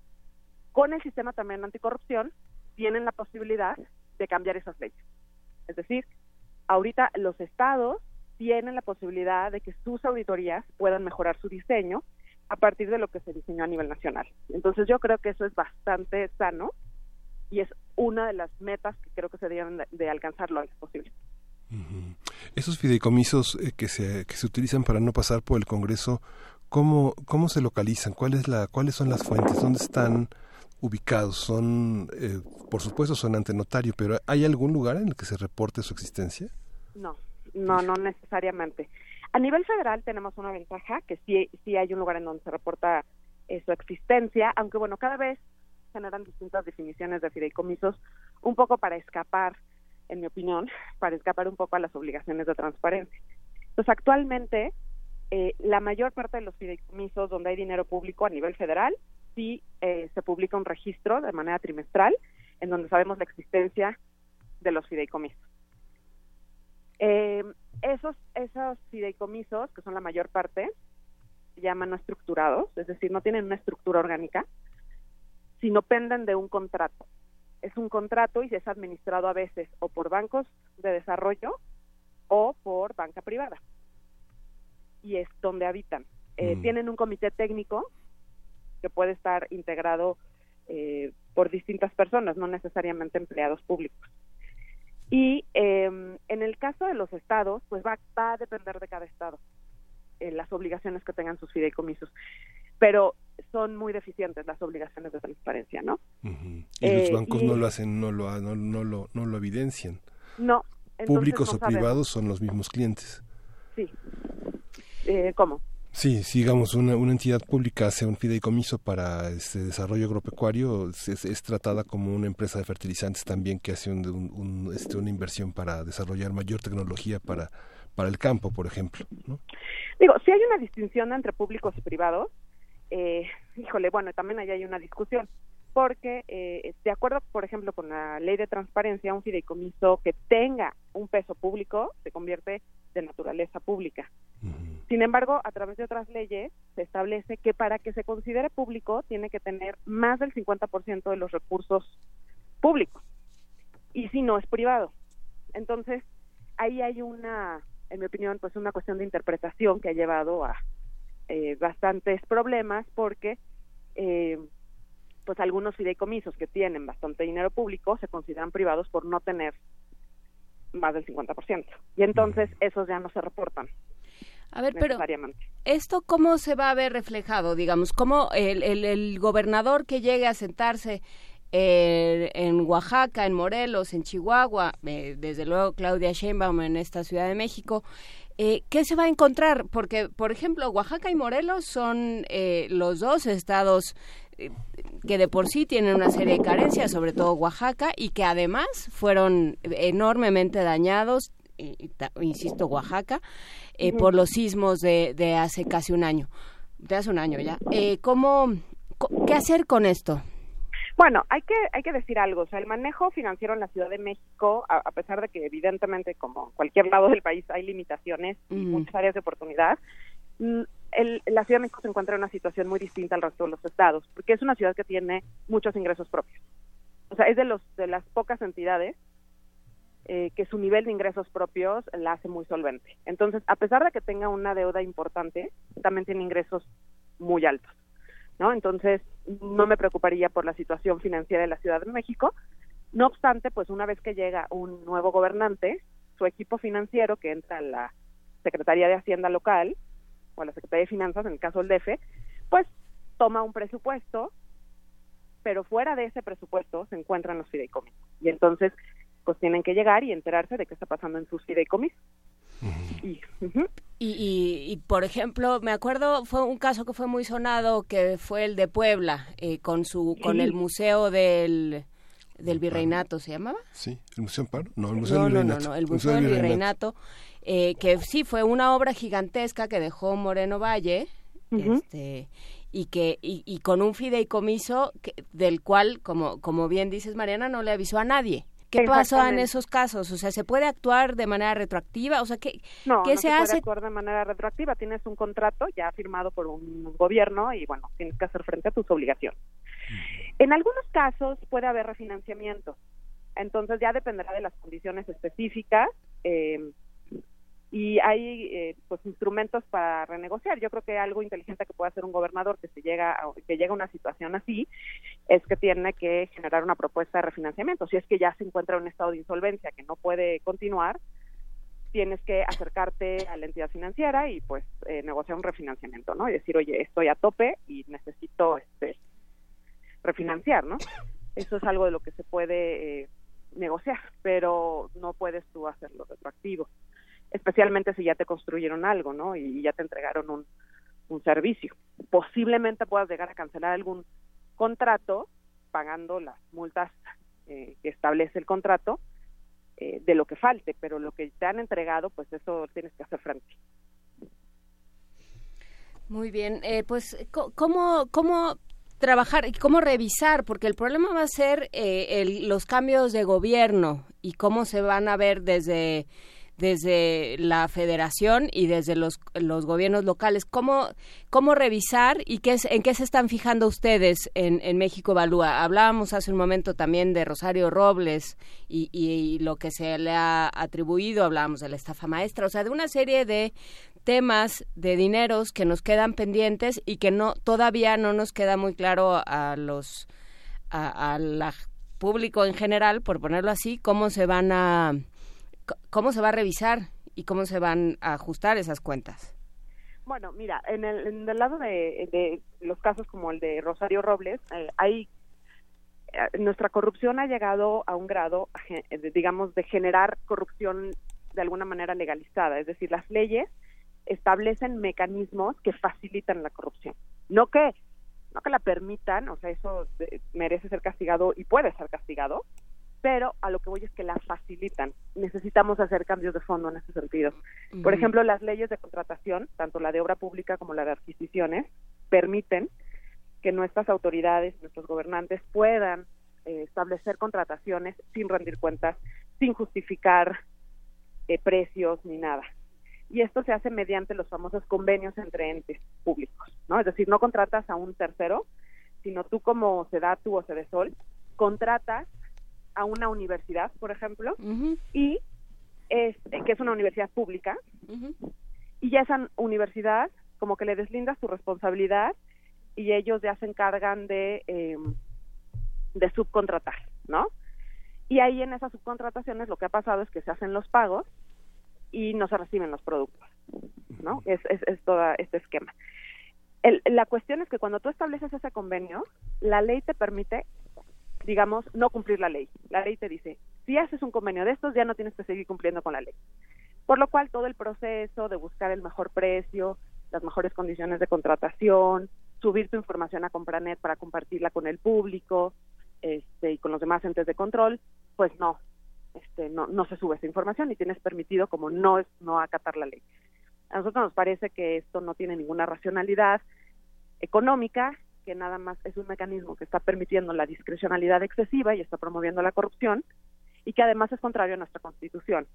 Con el sistema también anticorrupción, tienen la posibilidad de cambiar esas leyes. Es decir, ahorita los estados tienen la posibilidad de que sus auditorías puedan mejorar su diseño a partir de lo que se diseñó a nivel nacional. Entonces yo creo que eso es bastante sano y es una de las metas que creo que se deben de, alcanzar lo antes posible. Esos fideicomisos eh, que, se, que se utilizan para no pasar por el Congreso, ¿cómo, cómo se localizan? ¿Cuál es la, ¿Cuáles son las fuentes? ¿Dónde están? ubicados? Son, eh, por supuesto, son ante notario, pero ¿hay algún lugar en el que se reporte su existencia? No, no, no necesariamente. A nivel federal tenemos una ventaja, que sí, sí hay un lugar en donde se reporta eh, su existencia, aunque bueno, cada vez generan distintas definiciones de fideicomisos, un poco para escapar, en mi opinión, para escapar un poco a las obligaciones de transparencia. Entonces, actualmente, eh, la mayor parte de los fideicomisos donde hay dinero público a nivel federal, sí eh, se publica un registro de manera trimestral en donde sabemos la existencia de los fideicomisos. Eh, esos, esos fideicomisos, que son la mayor parte, se llaman no estructurados, es decir, no tienen una estructura orgánica, sino penden de un contrato. Es un contrato y es administrado a veces o por bancos de desarrollo o por banca privada. Y es donde habitan. Eh, mm. Tienen un comité técnico que puede estar integrado eh, por distintas personas, no necesariamente empleados públicos. Y em, en el caso de los estados, pues va, a depender de cada estado eh, las obligaciones que tengan sus fideicomisos. Pero son muy deficientes las obligaciones de transparencia, ¿no? Y los bancos no lo hacen, no lo, no, no lo, no lo evidencian. No. Públicos o privados son los mismos clientes. Sí. Eh, ¿Cómo? Sí, digamos, una, una, entidad pública hace un fideicomiso para este desarrollo agropecuario, es, tratada como una empresa de fertilizantes también que hace un, este, una inversión para desarrollar mayor tecnología para, para el campo, por ejemplo. ¿no? Digo, si hay una distinción entre públicos y privados, eh, híjole, bueno, también ahí hay una discusión porque eh, de acuerdo, por ejemplo, con la ley de transparencia, un fideicomiso que tenga un peso público se convierte de naturaleza pública. Sin embargo, a través de otras leyes se establece que para que se considere público tiene que tener más del 50% de los recursos públicos y si no es privado. Entonces, ahí hay una, en mi opinión, pues una cuestión de interpretación que ha llevado a eh, bastantes problemas porque eh, pues algunos fideicomisos que tienen bastante dinero público se consideran privados por no tener más del 50%. Y entonces esos ya no se reportan. A ver, pero ¿esto cómo se va a ver reflejado? Digamos, ¿cómo el, el, gobernador que llegue a sentarse eh, en Oaxaca, en Morelos, en Chihuahua, eh, desde luego Claudia Sheinbaum en esta Ciudad de México, eh, ¿qué se va a encontrar? Porque, por ejemplo, Oaxaca y Morelos son los dos estados que de por sí tienen una serie de carencias, sobre todo Oaxaca, y que además fueron enormemente dañados, insisto, Oaxaca, eh, por los sismos de, de, hace casi un año, de hace un año ya. Eh, ¿cómo, ¿Qué hacer con esto? Bueno, hay que hay que decir algo. O sea, el manejo financiero en la Ciudad de México, a, pesar de que evidentemente, como en cualquier lado del país, hay limitaciones y muchas áreas de oportunidad, mm, la Ciudad de México se encuentra en una situación muy distinta al resto de los estados, porque es una ciudad que tiene muchos ingresos propios. O sea, es de los de las pocas entidades eh, que su nivel de ingresos propios la hace muy solvente. Entonces, a pesar de que tenga una deuda importante, también tiene ingresos muy altos, ¿no? Entonces, no me preocuparía por la situación financiera de la Ciudad de México. No obstante, pues una vez que llega un nuevo gobernante, su equipo financiero que entra a la Secretaría de Hacienda local, o a la Secretaría de Finanzas, en el caso del DF, pues toma un presupuesto, pero fuera de ese presupuesto se encuentran los fideicomisos. Y entonces, pues tienen que llegar y enterarse de qué está pasando en sus fideicomisos. y, y, por ejemplo, me acuerdo, fue un caso que fue muy sonado, que fue el de Puebla, eh, con su con el museo del del virreinato, ¿se llamaba? Sí, el Museo Amparo, no, el Museo del Virreinato. No, no, el Museo, del Virreinato eh, que sí fue una obra gigantesca que dejó Moreno Valle, este, y que y, con un fideicomiso del cual, como como bien dices Mariana, no le avisó a nadie. ¿Qué pasó en esos casos? O sea, ¿se puede actuar de manera retroactiva? O sea, ¿qué, no, ¿qué no se, puede actuar de manera retroactiva. Tienes un contrato ya firmado por un gobierno y, bueno, tienes que hacer frente a tus obligaciones. En algunos casos puede haber refinanciamiento. Entonces ya dependerá de las condiciones específicas. Eh, y hay eh, pues instrumentos para renegociar. Yo creo que algo inteligente que puede hacer un gobernador que se llega a, que llega a una situación así es que tiene que generar una propuesta de refinanciamiento. Si es que ya se encuentra en un estado de insolvencia que no puede continuar, tienes que acercarte a la entidad financiera y pues eh, negociar un refinanciamiento, ¿no? Y decir, oye, estoy a tope y necesito este refinanciar, ¿no? Eso es algo de lo que se puede eh, negociar, pero no puedes tú hacerlo retroactivo, especialmente si ya te construyeron algo, ¿no? Y ya te entregaron un, un servicio. Posiblemente puedas llegar a cancelar algún contrato pagando las multas eh, que establece el contrato eh, de lo que falte, pero lo que te han entregado, pues eso tienes que hacer frente. Muy bien, eh, pues ¿cómo, cómo trabajar y cómo revisar, porque el problema va a ser los cambios de gobierno y cómo se van a ver desde desde la federación y desde los, los gobiernos locales. ¿Cómo, cómo revisar y qué es, en qué se están fijando ustedes en, en México Evalúa? Hablábamos hace un momento también de Rosario Robles y, y, lo que se le ha atribuido, hablábamos de la estafa maestra, o sea, de una serie de temas de dineros que nos quedan pendientes y que no todavía no nos queda muy claro a los a, a la público en general, por ponerlo así, cómo se van a ¿Cómo se va a revisar y cómo se van a ajustar esas cuentas? Bueno, mira, en el, lado de, los casos como el de Rosario Robles, eh, hay eh, nuestra corrupción ha llegado a un grado, digamos, de generar corrupción de alguna manera legalizada, es decir, las leyes establecen mecanismos que facilitan la corrupción, no que no que la permitan, o sea, eso merece ser castigado y puede ser castigado, pero a lo que voy es que la facilitan. Necesitamos hacer cambios de fondo en ese sentido. Por ejemplo, las leyes de contratación, tanto la de obra pública como la de adquisiciones, permiten que nuestras autoridades, nuestros gobernantes puedan eh, establecer contrataciones sin rendir cuentas, sin justificar eh, precios ni nada. Y esto se hace mediante los famosos convenios entre entes públicos, ¿no? Es decir, no contratas a un tercero, sino tú como Sedatu o Sedesol contratas a una universidad, por ejemplo, y es, que es una universidad pública, y ya esa universidad como que le deslinda su responsabilidad y ellos ya se encargan de, em, de subcontratar, ¿no? Y ahí en esas subcontrataciones lo que ha pasado es que se hacen los pagos y no se reciben los productos, ¿no? Es, es, es todo este esquema. la cuestión es que cuando tú estableces ese convenio, la ley te permite digamos, no cumplir la ley. La ley te dice, si haces un convenio de estos, ya no tienes que seguir cumpliendo con la ley. Por lo cual, todo el proceso de buscar el mejor precio, las mejores condiciones de contratación, subir tu información a Compranet para compartirla con el público este, y con los demás entes de control, pues no, este, no, no se sube esa información y tienes permitido como no, es, no acatar la ley. A nosotros nos parece que esto no tiene ninguna racionalidad económica que nada más es un mecanismo que está permitiendo la discrecionalidad excesiva y está promoviendo la corrupción y que además es contrario a nuestra Constitución,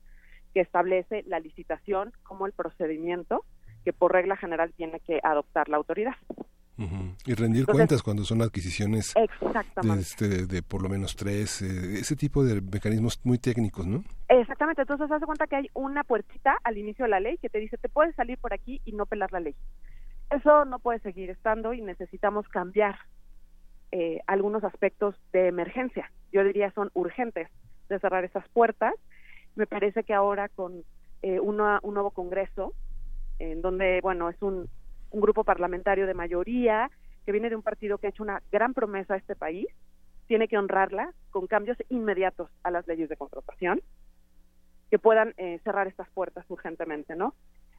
que establece la licitación como el procedimiento que por regla general tiene que adoptar la autoridad. Y rendir cuentas cuando son adquisiciones de, este, de, por lo menos tres, eh, ese tipo de mecanismos muy técnicos, ¿no? Exactamente, entonces hace cuenta que hay una puertita al inicio de la ley que te dice, te puedes salir por aquí y no pelar la ley. Eso no puede seguir estando y necesitamos cambiar eh, algunos aspectos de emergencia. Yo diría son urgentes de cerrar esas puertas. Me parece que ahora con eh, un nuevo Congreso, en donde, bueno, es un, un grupo parlamentario de mayoría que viene de un partido que ha hecho una gran promesa a este país, tiene que honrarla con cambios inmediatos a las leyes de contratación que puedan eh, cerrar estas puertas urgentemente, ¿no?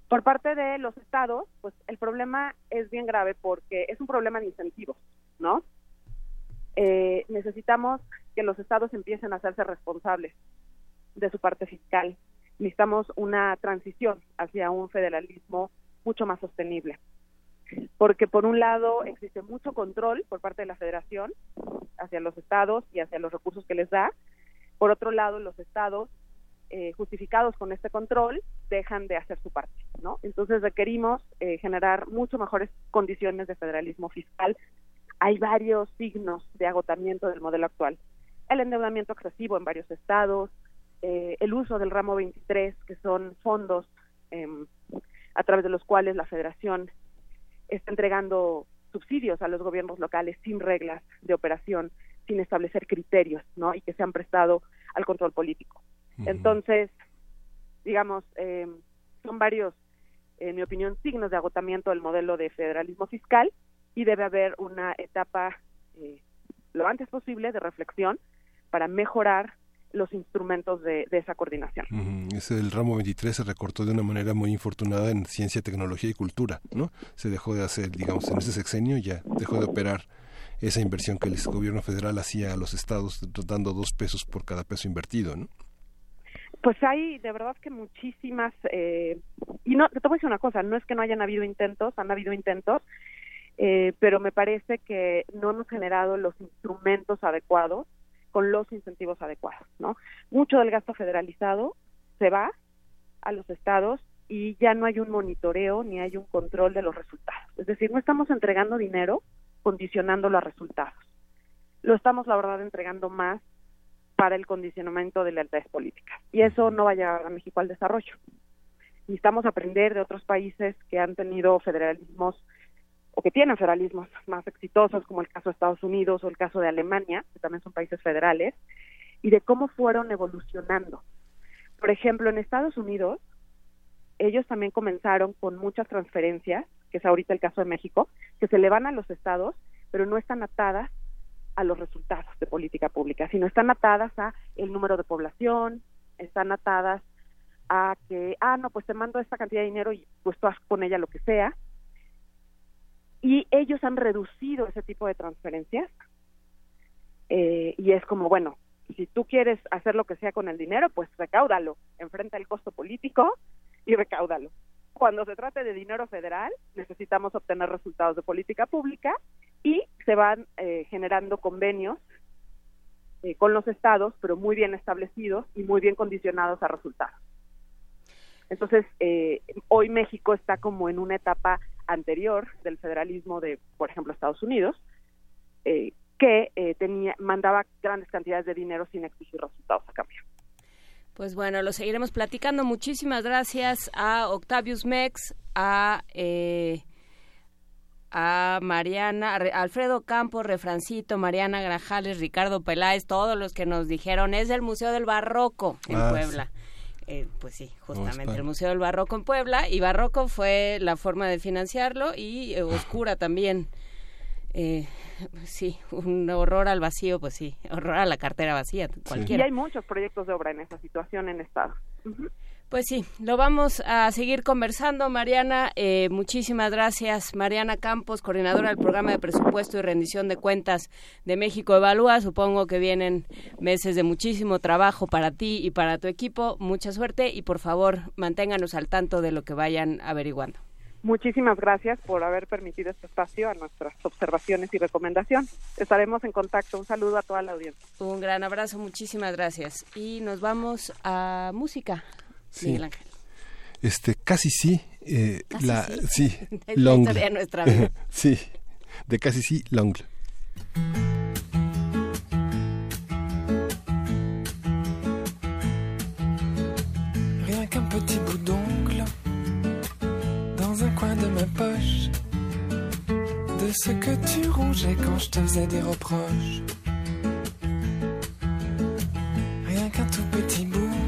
Por parte de los estados, pues el problema es bien grave porque es un problema de incentivos, ¿no? Eh, necesitamos que los estados empiecen a hacerse responsables de su parte fiscal. Necesitamos una transición hacia un federalismo mucho más sostenible. Porque por un lado existe mucho control por parte de la federación hacia los estados y hacia los recursos que les da. Por otro lado, los estados eh, justificados con este control dejan de hacer su parte, ¿no? Entonces requerimos eh, generar mucho mejores condiciones de federalismo fiscal. Hay varios signos de agotamiento del modelo actual. El endeudamiento excesivo en varios estados, eh, el uso del ramo 23, que son fondos em, a través de los cuales la federación está entregando subsidios a los gobiernos locales sin reglas de operación, sin establecer criterios, ¿no? Y que se han prestado al control político. Entonces, digamos, eh, son varios, en mi opinión, signos de agotamiento del modelo de federalismo fiscal y debe haber una etapa eh, lo antes posible de reflexión para mejorar los instrumentos de, esa coordinación. Ese el ramo 23 se recortó de una manera muy infortunada en ciencia, tecnología y cultura, ¿no? Se dejó de hacer, digamos, en ese sexenio ya dejó de operar esa inversión que el gobierno federal hacía a los estados, dando dos pesos por cada peso invertido, ¿no? Pues hay de verdad que muchísimas, eh, y no, te voy a decir una cosa, no es que no hayan habido intentos, han habido intentos, eh, pero me parece que no hemos generado los instrumentos adecuados con los incentivos adecuados, ¿no? Mucho del gasto federalizado se va a los estados y ya no hay un monitoreo ni hay un control de los resultados. Es decir, no estamos entregando dinero condicionándolo a resultados. Lo estamos, la verdad, entregando más para el condicionamiento de lealtades políticas. Y eso no va a llevar a México al desarrollo. Necesitamos aprender de otros países que han tenido federalismos o que tienen federalismos más exitosos, como el caso de Estados Unidos o el caso de Alemania, que también son países federales, y de cómo fueron evolucionando. Por ejemplo, en Estados Unidos, ellos también comenzaron con muchas transferencias, que es ahorita el caso de México, que se le van a los estados, pero no están atadas a los resultados de política pública, sino están atadas a el número de población, están atadas a que, ah, no, pues te mando esta cantidad de dinero y pues tú haz con ella lo que sea, y ellos han reducido ese tipo de transferencias eh, y es como, bueno, si tú quieres hacer lo que sea con el dinero, pues recáudalo, enfrenta el costo político y recáudalo. Cuando se trate de dinero federal, necesitamos obtener resultados de política pública y se van eh, generando convenios eh, con los estados, pero muy bien establecidos y muy bien condicionados a resultados. Entonces, hoy México está como en una etapa anterior del federalismo de, por ejemplo, Estados Unidos, eh, que eh, tenía, mandaba grandes cantidades de dinero sin exigir resultados a cambio. Pues bueno, lo seguiremos platicando. Muchísimas gracias a Octavius Mex, a eh, a Mariana, a Alfredo Campos, Refrancito, Mariana Grajales, Ricardo Peláez, todos los que nos dijeron es el Museo del Barroco en ah, Puebla. Eh, pues sí, justamente el Museo del Barroco en Puebla y Barroco fue la forma de financiarlo y eh, Oscura también. Eh, sí, un horror al vacío, pues sí, horror a la cartera vacía, cualquiera. Y hay muchos proyectos de obra en esa situación en Estado. Pues sí, lo vamos a seguir conversando, Mariana. Eh, muchísimas gracias, Mariana Campos, coordinadora del programa de presupuesto y rendición de cuentas de México Evalúa. Supongo que vienen meses de muchísimo trabajo para ti y para tu equipo. Mucha suerte y por favor manténganos al tanto de lo que vayan averiguando. Muchísimas gracias por haber permitido este espacio a nuestras observaciones y recomendaciones. Estaremos en contacto. Un saludo a toda la audiencia. Un gran abrazo, muchísimas gracias. Y nos vamos a música. Sí. Este, casi sí. Eh, la, sí? sí long. La nuestra vida. sí, de casi sí, long. Rien qu'un petit bout d'ongle dans un coin de ma poche de ce que tu rongeais quand je te faisais des reproches. Rien qu'un tout petit bout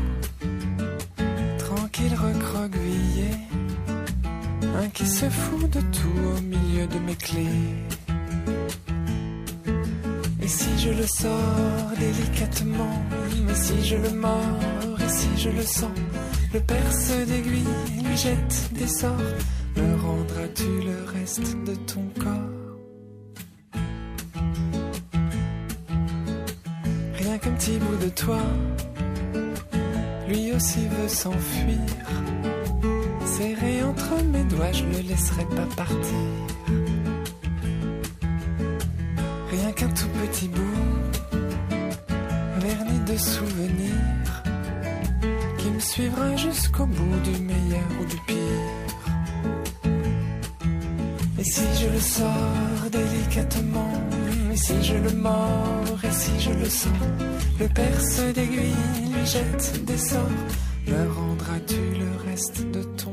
recroquevillé, un qui se fout de tout au milieu de mes clés. Et si je le sors délicatement, mais si je le mords, et si je le sens, le perce d'aiguille lui jette des sorts, me rendras-tu le reste de ton corps? Rien qu'un petit bout de toi lui aussi veut s'enfuir. Serré entre mes doigts, je le laisserai pas partir. Rien qu'un tout petit bout, verni de souvenirs, qui me suivra jusqu'au bout du meilleur ou du pire. Et si je le sors délicatement, si je le mords, et si je le sens, le perce d'aiguille lui jette des sorts, me rendras-tu le reste de ton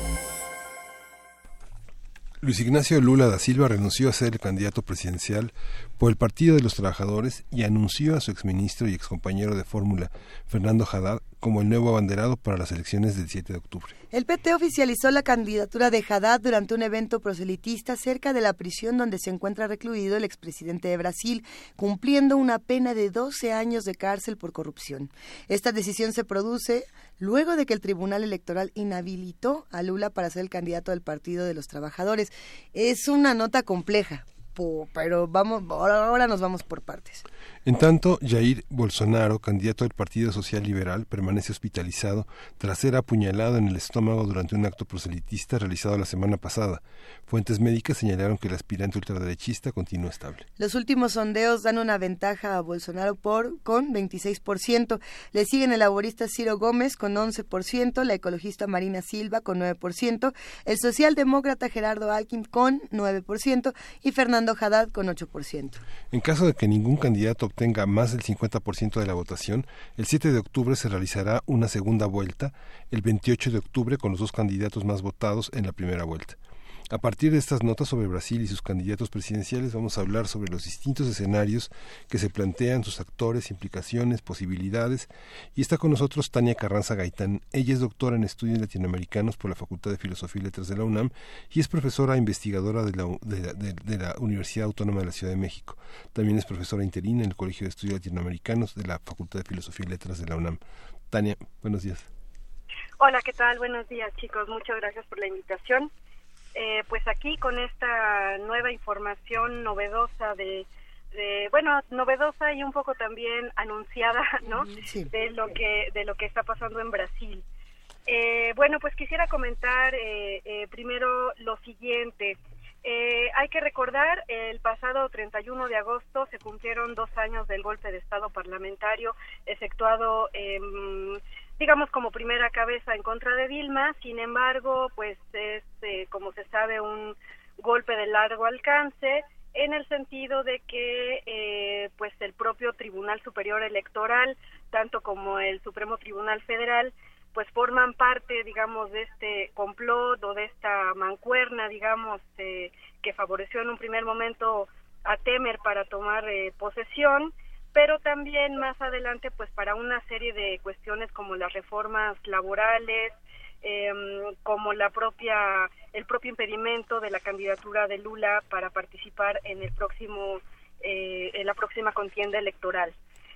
Luis Ignacio Lula da Silva renunció a ser el candidato presidencial por el Partido de los Trabajadores y anunció a su exministro y excompañero de fórmula, Fernando Haddad, como el nuevo abanderado para las elecciones del 7 de octubre. El PT oficializó la candidatura de Haddad durante un evento proselitista cerca de la prisión donde se encuentra recluido el expresidente de Brasil, cumpliendo una pena de 12 años de cárcel por corrupción. Esta decisión se produce luego de que el Tribunal Electoral inhabilitó a Lula para ser el candidato del Partido de los Trabajadores. Es una nota compleja, pero vamos ahora nos vamos por partes. En tanto, Jair Bolsonaro, candidato del Partido Social Liberal, permanece hospitalizado tras ser apuñalado en el estómago durante un acto proselitista realizado la semana pasada. Fuentes médicas señalaron que el aspirante ultraderechista continúa estable. Los últimos sondeos dan una ventaja a Bolsonaro por con 26%. Le siguen el laborista Ciro Gómez con 11%, la ecologista Marina Silva con 9%, el socialdemócrata Gerardo Alkin con 9% y Fernando Haddad con 8%. En caso de que ningún candidato obtenga más del 50% de la votación, el 7 de octubre se realizará una segunda vuelta, el 28 de octubre con los dos candidatos más votados en la primera vuelta. A partir de estas notas sobre Brasil y sus candidatos presidenciales vamos a hablar sobre los distintos escenarios que se plantean, sus actores, implicaciones, posibilidades. Y está con nosotros Tania Carranza Gaitán. Ella es doctora en estudios latinoamericanos por la Facultad de Filosofía y Letras de la UNAM y es profesora investigadora de la, Universidad Autónoma de la Ciudad de México. También es profesora interina en el Colegio de Estudios Latinoamericanos de la Facultad de Filosofía y Letras de la UNAM. Tania, buenos días. Hola, ¿qué tal? Buenos días, chicos. Muchas gracias por la invitación. Eh, pues aquí con esta nueva información novedosa de, bueno novedosa y un poco también anunciada no de lo que de lo que está pasando en Brasil. Eh, bueno pues quisiera comentar eh, primero lo siguiente. Hay que recordar el pasado 31 de agosto se cumplieron dos años del golpe de estado parlamentario efectuado en digamos, como primera cabeza en contra de Dilma. Sin embargo, pues es, eh, como se sabe, un golpe de largo alcance en el sentido de que eh, pues el propio Tribunal Superior Electoral, tanto como el Supremo Tribunal Federal, pues forman parte, digamos, de este complot o de esta mancuerna, digamos, eh, que favoreció en un primer momento a Temer para tomar posesión pero también más adelante pues para una serie de cuestiones como las reformas laborales eh, como la propia el propio impedimento de la candidatura de Lula para participar en el próximo eh, en la próxima contienda electoral.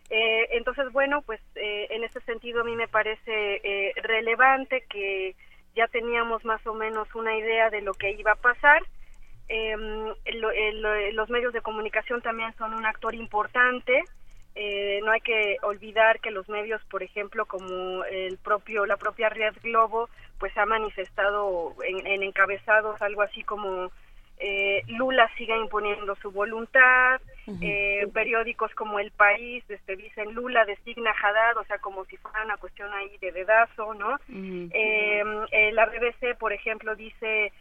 Eh, entonces bueno pues eh, en ese sentido a mí me parece eh, relevante que ya teníamos más o menos una idea de lo que iba a pasar. Em, los medios de comunicación también son un actor importante eh, no hay que olvidar que los medios, por ejemplo, como el propio, la propia Red Globo, pues ha manifestado en, encabezados algo así como eh, Lula siga imponiendo su voluntad, eh, periódicos como El País este, dicen Lula designa Haddad, o sea, como si fuera una cuestión ahí de dedazo, ¿no? la BBC, por ejemplo, dice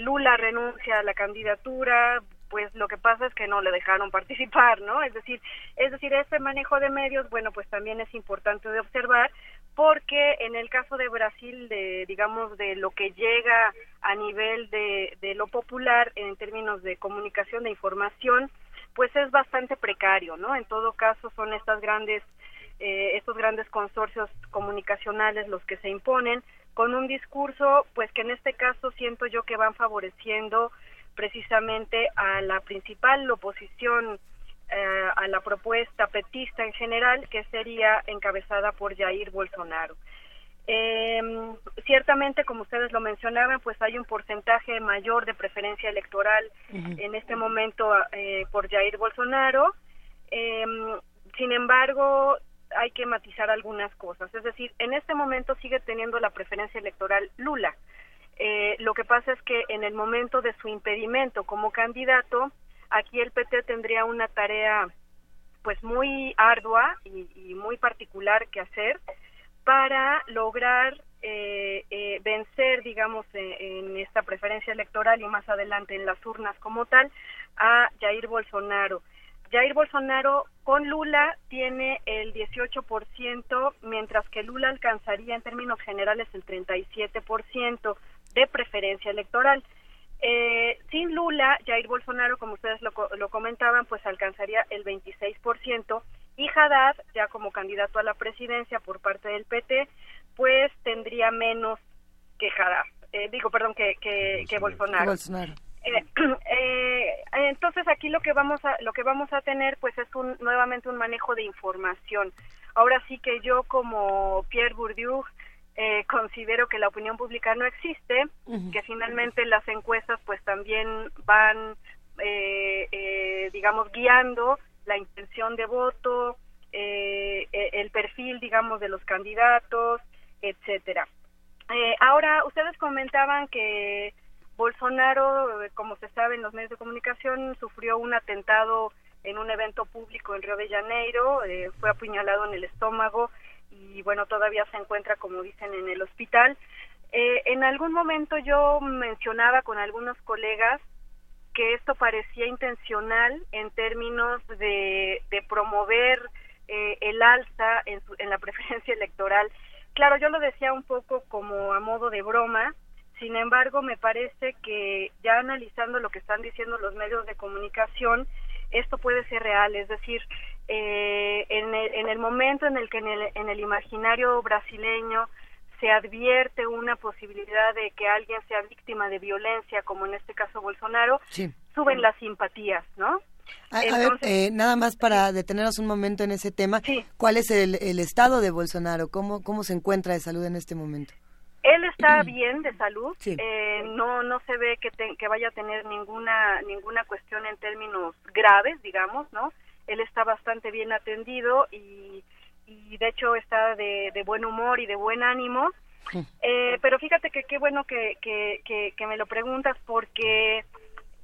Lula renuncia a la candidatura, pues lo que pasa es que no le dejaron participar, ¿no? Es decir, es decir, este manejo de medios, bueno, pues también es importante de observar porque en el caso de Brasil, de, digamos, de lo que llega a nivel de, de lo popular en términos de comunicación, de información, pues es bastante precario, ¿no? En todo caso son estas grandes, eh, estos grandes consorcios comunicacionales los que se imponen con un discurso, pues que en este caso siento yo que van favoreciendo precisamente a la principal oposición eh, a la propuesta petista en general, que sería encabezada por Jair Bolsonaro. Eh, ciertamente, como ustedes lo mencionaban, pues hay un porcentaje mayor de preferencia electoral en este momento eh, por Jair Bolsonaro. Eh, sin embargo, hay que matizar algunas cosas. Es decir, en este momento sigue teniendo la preferencia electoral Lula. Eh, lo que pasa es que en el momento de su impedimento como candidato, aquí el PT tendría una tarea pues muy ardua y, muy particular que hacer para lograr eh, eh, vencer, digamos, en, esta preferencia electoral y más adelante en las urnas como tal, a Jair Bolsonaro. Jair Bolsonaro con Lula tiene el 18%, mientras que Lula alcanzaría en términos generales el 37% de preferencia electoral. Eh, sin Lula, Jair Bolsonaro, como ustedes lo, lo comentaban, pues alcanzaría el 26% y Haddad, ya como candidato a la presidencia por parte del PT, pues tendría menos que Haddad, eh, digo, perdón, que, que, Bolsonaro. Eh, eh, entonces aquí lo que vamos a lo que vamos a tener pues es un nuevamente un manejo de información. Ahora sí que yo como Pierre Bourdieu eh, considero que la opinión pública no existe, que finalmente las encuestas pues también van, eh, eh, digamos, guiando la intención de voto, el perfil, digamos, de los candidatos, etcétera. ahora, ustedes comentaban que Bolsonaro, como se sabe en los medios de comunicación, sufrió un atentado en un evento público en Río de Janeiro, fue apuñalado en el estómago y bueno, todavía se encuentra, como dicen, en el hospital. Eh, en algún momento yo mencionaba con algunos colegas que esto parecía intencional en términos de, promover eh, el alza en, en la preferencia electoral. Claro, yo lo decía un poco como a modo de broma, sin embargo, me parece que ya analizando lo que están diciendo los medios de comunicación, esto puede ser real, es decir, eh, en, el, en, el, momento en el que en el, en el imaginario brasileño se advierte una posibilidad de que alguien sea víctima de violencia, como en este caso Bolsonaro, suben las simpatías, ¿no? A, ver, eh, nada más para detenernos un momento en ese tema, ¿cuál es el, el, estado de Bolsonaro? ¿Cómo, ¿Cómo se encuentra de salud en este momento? Él está bien de salud, eh, no no se ve que, que vaya a tener ninguna ninguna cuestión en términos graves, digamos, ¿no? Él está bastante bien atendido y, y de hecho está de, de buen humor y de buen ánimo. Eh, pero fíjate que qué bueno que, que, que, que me lo preguntas porque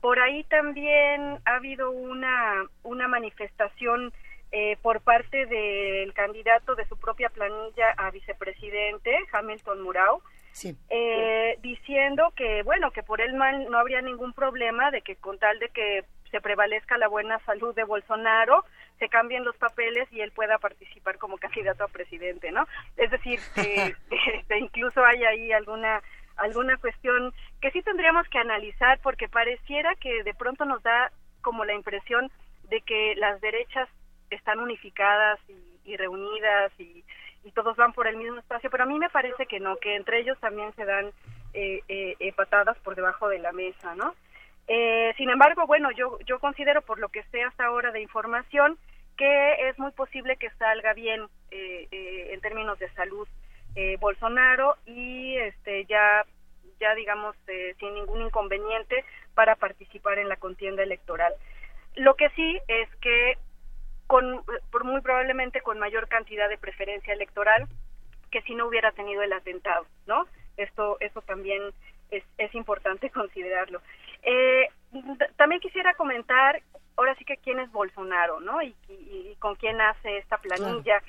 por ahí también ha habido una, una manifestación eh, por parte del candidato de su propia planilla a vicepresidente, Hamilton Murao, eh, diciendo que, bueno, que por él mal no habría ningún problema de que con tal de que se prevalezca la buena salud de Bolsonaro, se cambien los papeles y él pueda participar como candidato a presidente, ¿no? Es decir, eh, este, incluso hay ahí alguna alguna cuestión que sí tendríamos que analizar porque pareciera que de pronto nos da como la impresión de que las derechas están unificadas y, reunidas y, todos van por el mismo espacio, pero a mí me parece que no, que entre ellos también se dan eh, eh, eh patadas por debajo de la mesa, ¿no? Eh, sin embargo, bueno, yo, yo considero por lo que sé hasta ahora de información que es muy posible que salga bien en términos de salud Bolsonaro y este ya ya digamos sin ningún inconveniente para participar en la contienda electoral. Lo que sí es que con por muy probablemente con mayor cantidad de preferencia electoral que si no hubiera tenido el atentado, ¿no? Esto eso también es, es importante considerarlo. Eh, también quisiera comentar, ahora sí que quién es Bolsonaro, ¿no? Y, con quién hace esta planilla.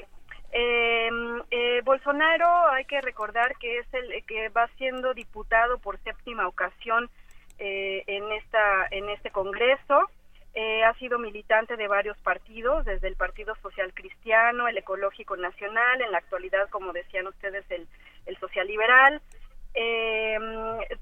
Eh, eh, Bolsonaro hay que recordar que es el que va siendo diputado por séptima ocasión en esta en este Congreso. Ha sido militante de varios partidos, desde el Partido Social Cristiano, el Ecológico Nacional, en la actualidad, como decían ustedes, el, el Social Liberal. Eh,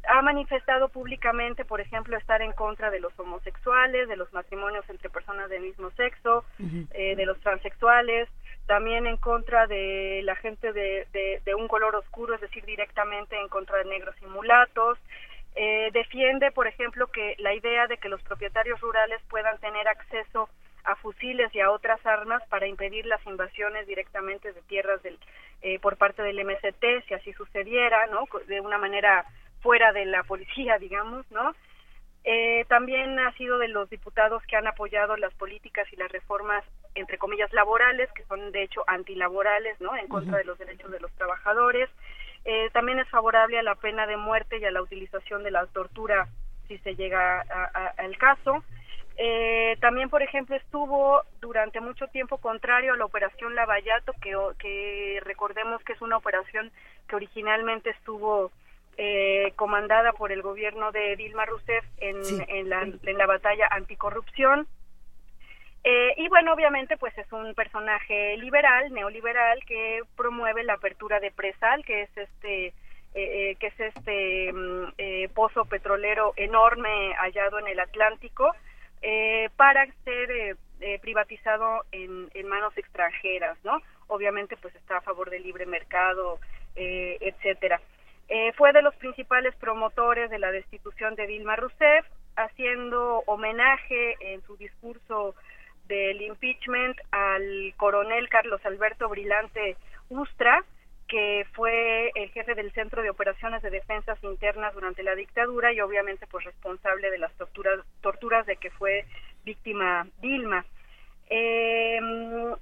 ha manifestado públicamente, por ejemplo, estar en contra de los homosexuales, de los matrimonios entre personas del mismo sexo, eh, de los transexuales, también en contra de la gente de, de, un color oscuro, es decir, directamente en contra de negros y mulatos. Eh, defiende, por ejemplo, que la idea de que los propietarios rurales puedan tener acceso a fusiles y a otras armas para impedir las invasiones directamente de tierras del, eh, por parte del MST, si así sucediera, ¿no? De una manera fuera de la policía, digamos, ¿no? Eh, también ha sido de los diputados que han apoyado las políticas y las reformas, entre comillas, laborales, que son de hecho antilaborales, ¿no? En contra de los derechos de los trabajadores. Eh, también es favorable a la pena de muerte y a la utilización de la tortura si se llega al caso. Eh, también, por ejemplo, estuvo durante mucho tiempo contrario a la operación Lavallato, que, que recordemos que es una operación que originalmente estuvo eh, comandada por el gobierno de Dilma Rousseff en, en, la, en la batalla anticorrupción. Eh, y bueno, obviamente, pues es un personaje liberal, neoliberal, que promueve la apertura de Presal, que es este eh, que es este mm, pozo petrolero enorme hallado en el Atlántico, eh, para ser eh, eh, privatizado en, manos extranjeras, ¿no? Obviamente, pues está a favor del libre mercado, etcétera. fue de los principales promotores de la destitución de Dilma Rousseff, haciendo homenaje en su discurso del impeachment al coronel Carlos Alberto Brilante Ustra, que fue el jefe del Centro de Operaciones de Defensas Internas durante la dictadura y obviamente pues responsable de las torturas, torturas de que fue víctima Dilma. Eh,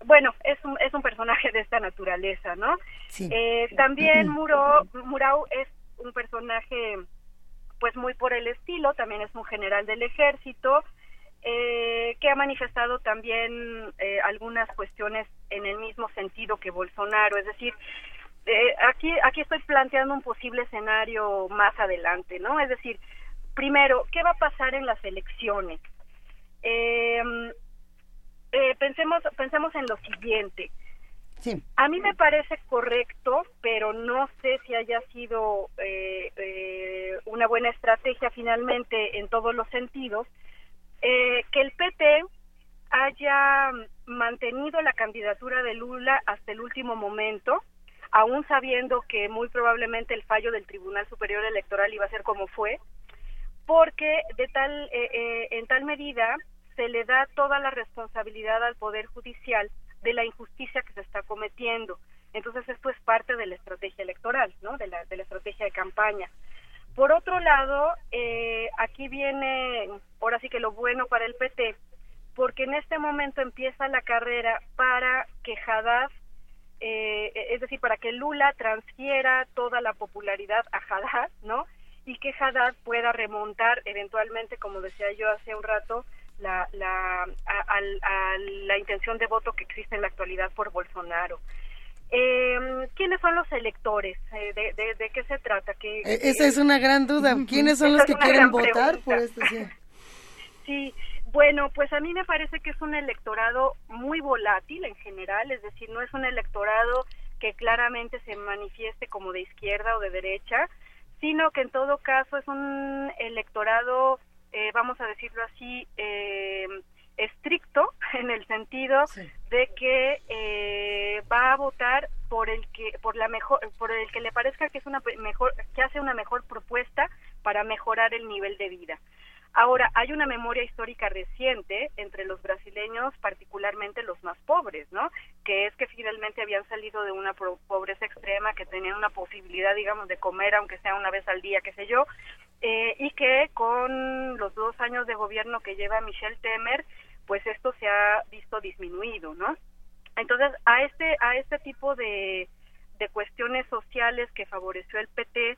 bueno, es un, es un personaje de esta naturaleza, ¿no? Eh, también Muro, Murau es un personaje pues muy por el estilo, también es un general del ejército, eh, que ha manifestado también eh, algunas cuestiones en el mismo sentido que Bolsonaro, es decir, eh, aquí, aquí estoy planteando un posible escenario más adelante, ¿no? Es decir, primero, ¿qué va a pasar en las elecciones? Em, eh, pensemos, pensemos en lo siguiente. A mí me parece correcto, pero no sé si haya sido eh, una buena estrategia finalmente en todos los sentidos, que el PT haya mantenido la candidatura de Lula hasta el último momento, aún sabiendo que muy probablemente el fallo del Tribunal Superior Electoral iba a ser como fue, porque de tal, eh, eh, en tal medida se le da toda la responsabilidad al Poder Judicial de la injusticia que se está cometiendo. Entonces esto es parte de la estrategia electoral, ¿no? De la, de la estrategia de campaña. Por otro lado, eh, aquí viene, ahora sí que lo bueno para el PT, porque en este momento empieza la carrera para que Haddad eh, es decir, para que Lula transfiera toda la popularidad a Haddad, ¿no? Y que Haddad pueda remontar eventualmente, como decía yo hace un rato, la, la, a, la intención de voto que existe en la actualidad por Bolsonaro. Eh, ¿Quiénes son los electores? Eh, de, de, qué se trata? ¿Qué, e, Esa es una gran duda. ¿Quiénes son los que quieren votar por esto? sí, bueno, pues a mí me parece que es un electorado muy volátil en general, es decir, no es un electorado que claramente se manifieste como de izquierda o de derecha, sino que en todo caso es un electorado, eh, vamos a decirlo así, eh, estricto en el sentido de que eh, va a votar por el que por la mejor por el que le parezca que es una mejor que hace una mejor propuesta para mejorar el nivel de vida Ahora, hay una memoria histórica reciente entre los brasileños, particularmente los más pobres, ¿no? Que es que finalmente habían salido de una pobreza extrema, que tenían una posibilidad, digamos, de comer, aunque sea una vez al día, qué sé yo, eh, y que con los dos años de gobierno que lleva Michel Temer, pues esto se ha visto disminuido, ¿no? Entonces, a este, a este tipo de, de cuestiones sociales que favoreció el PT,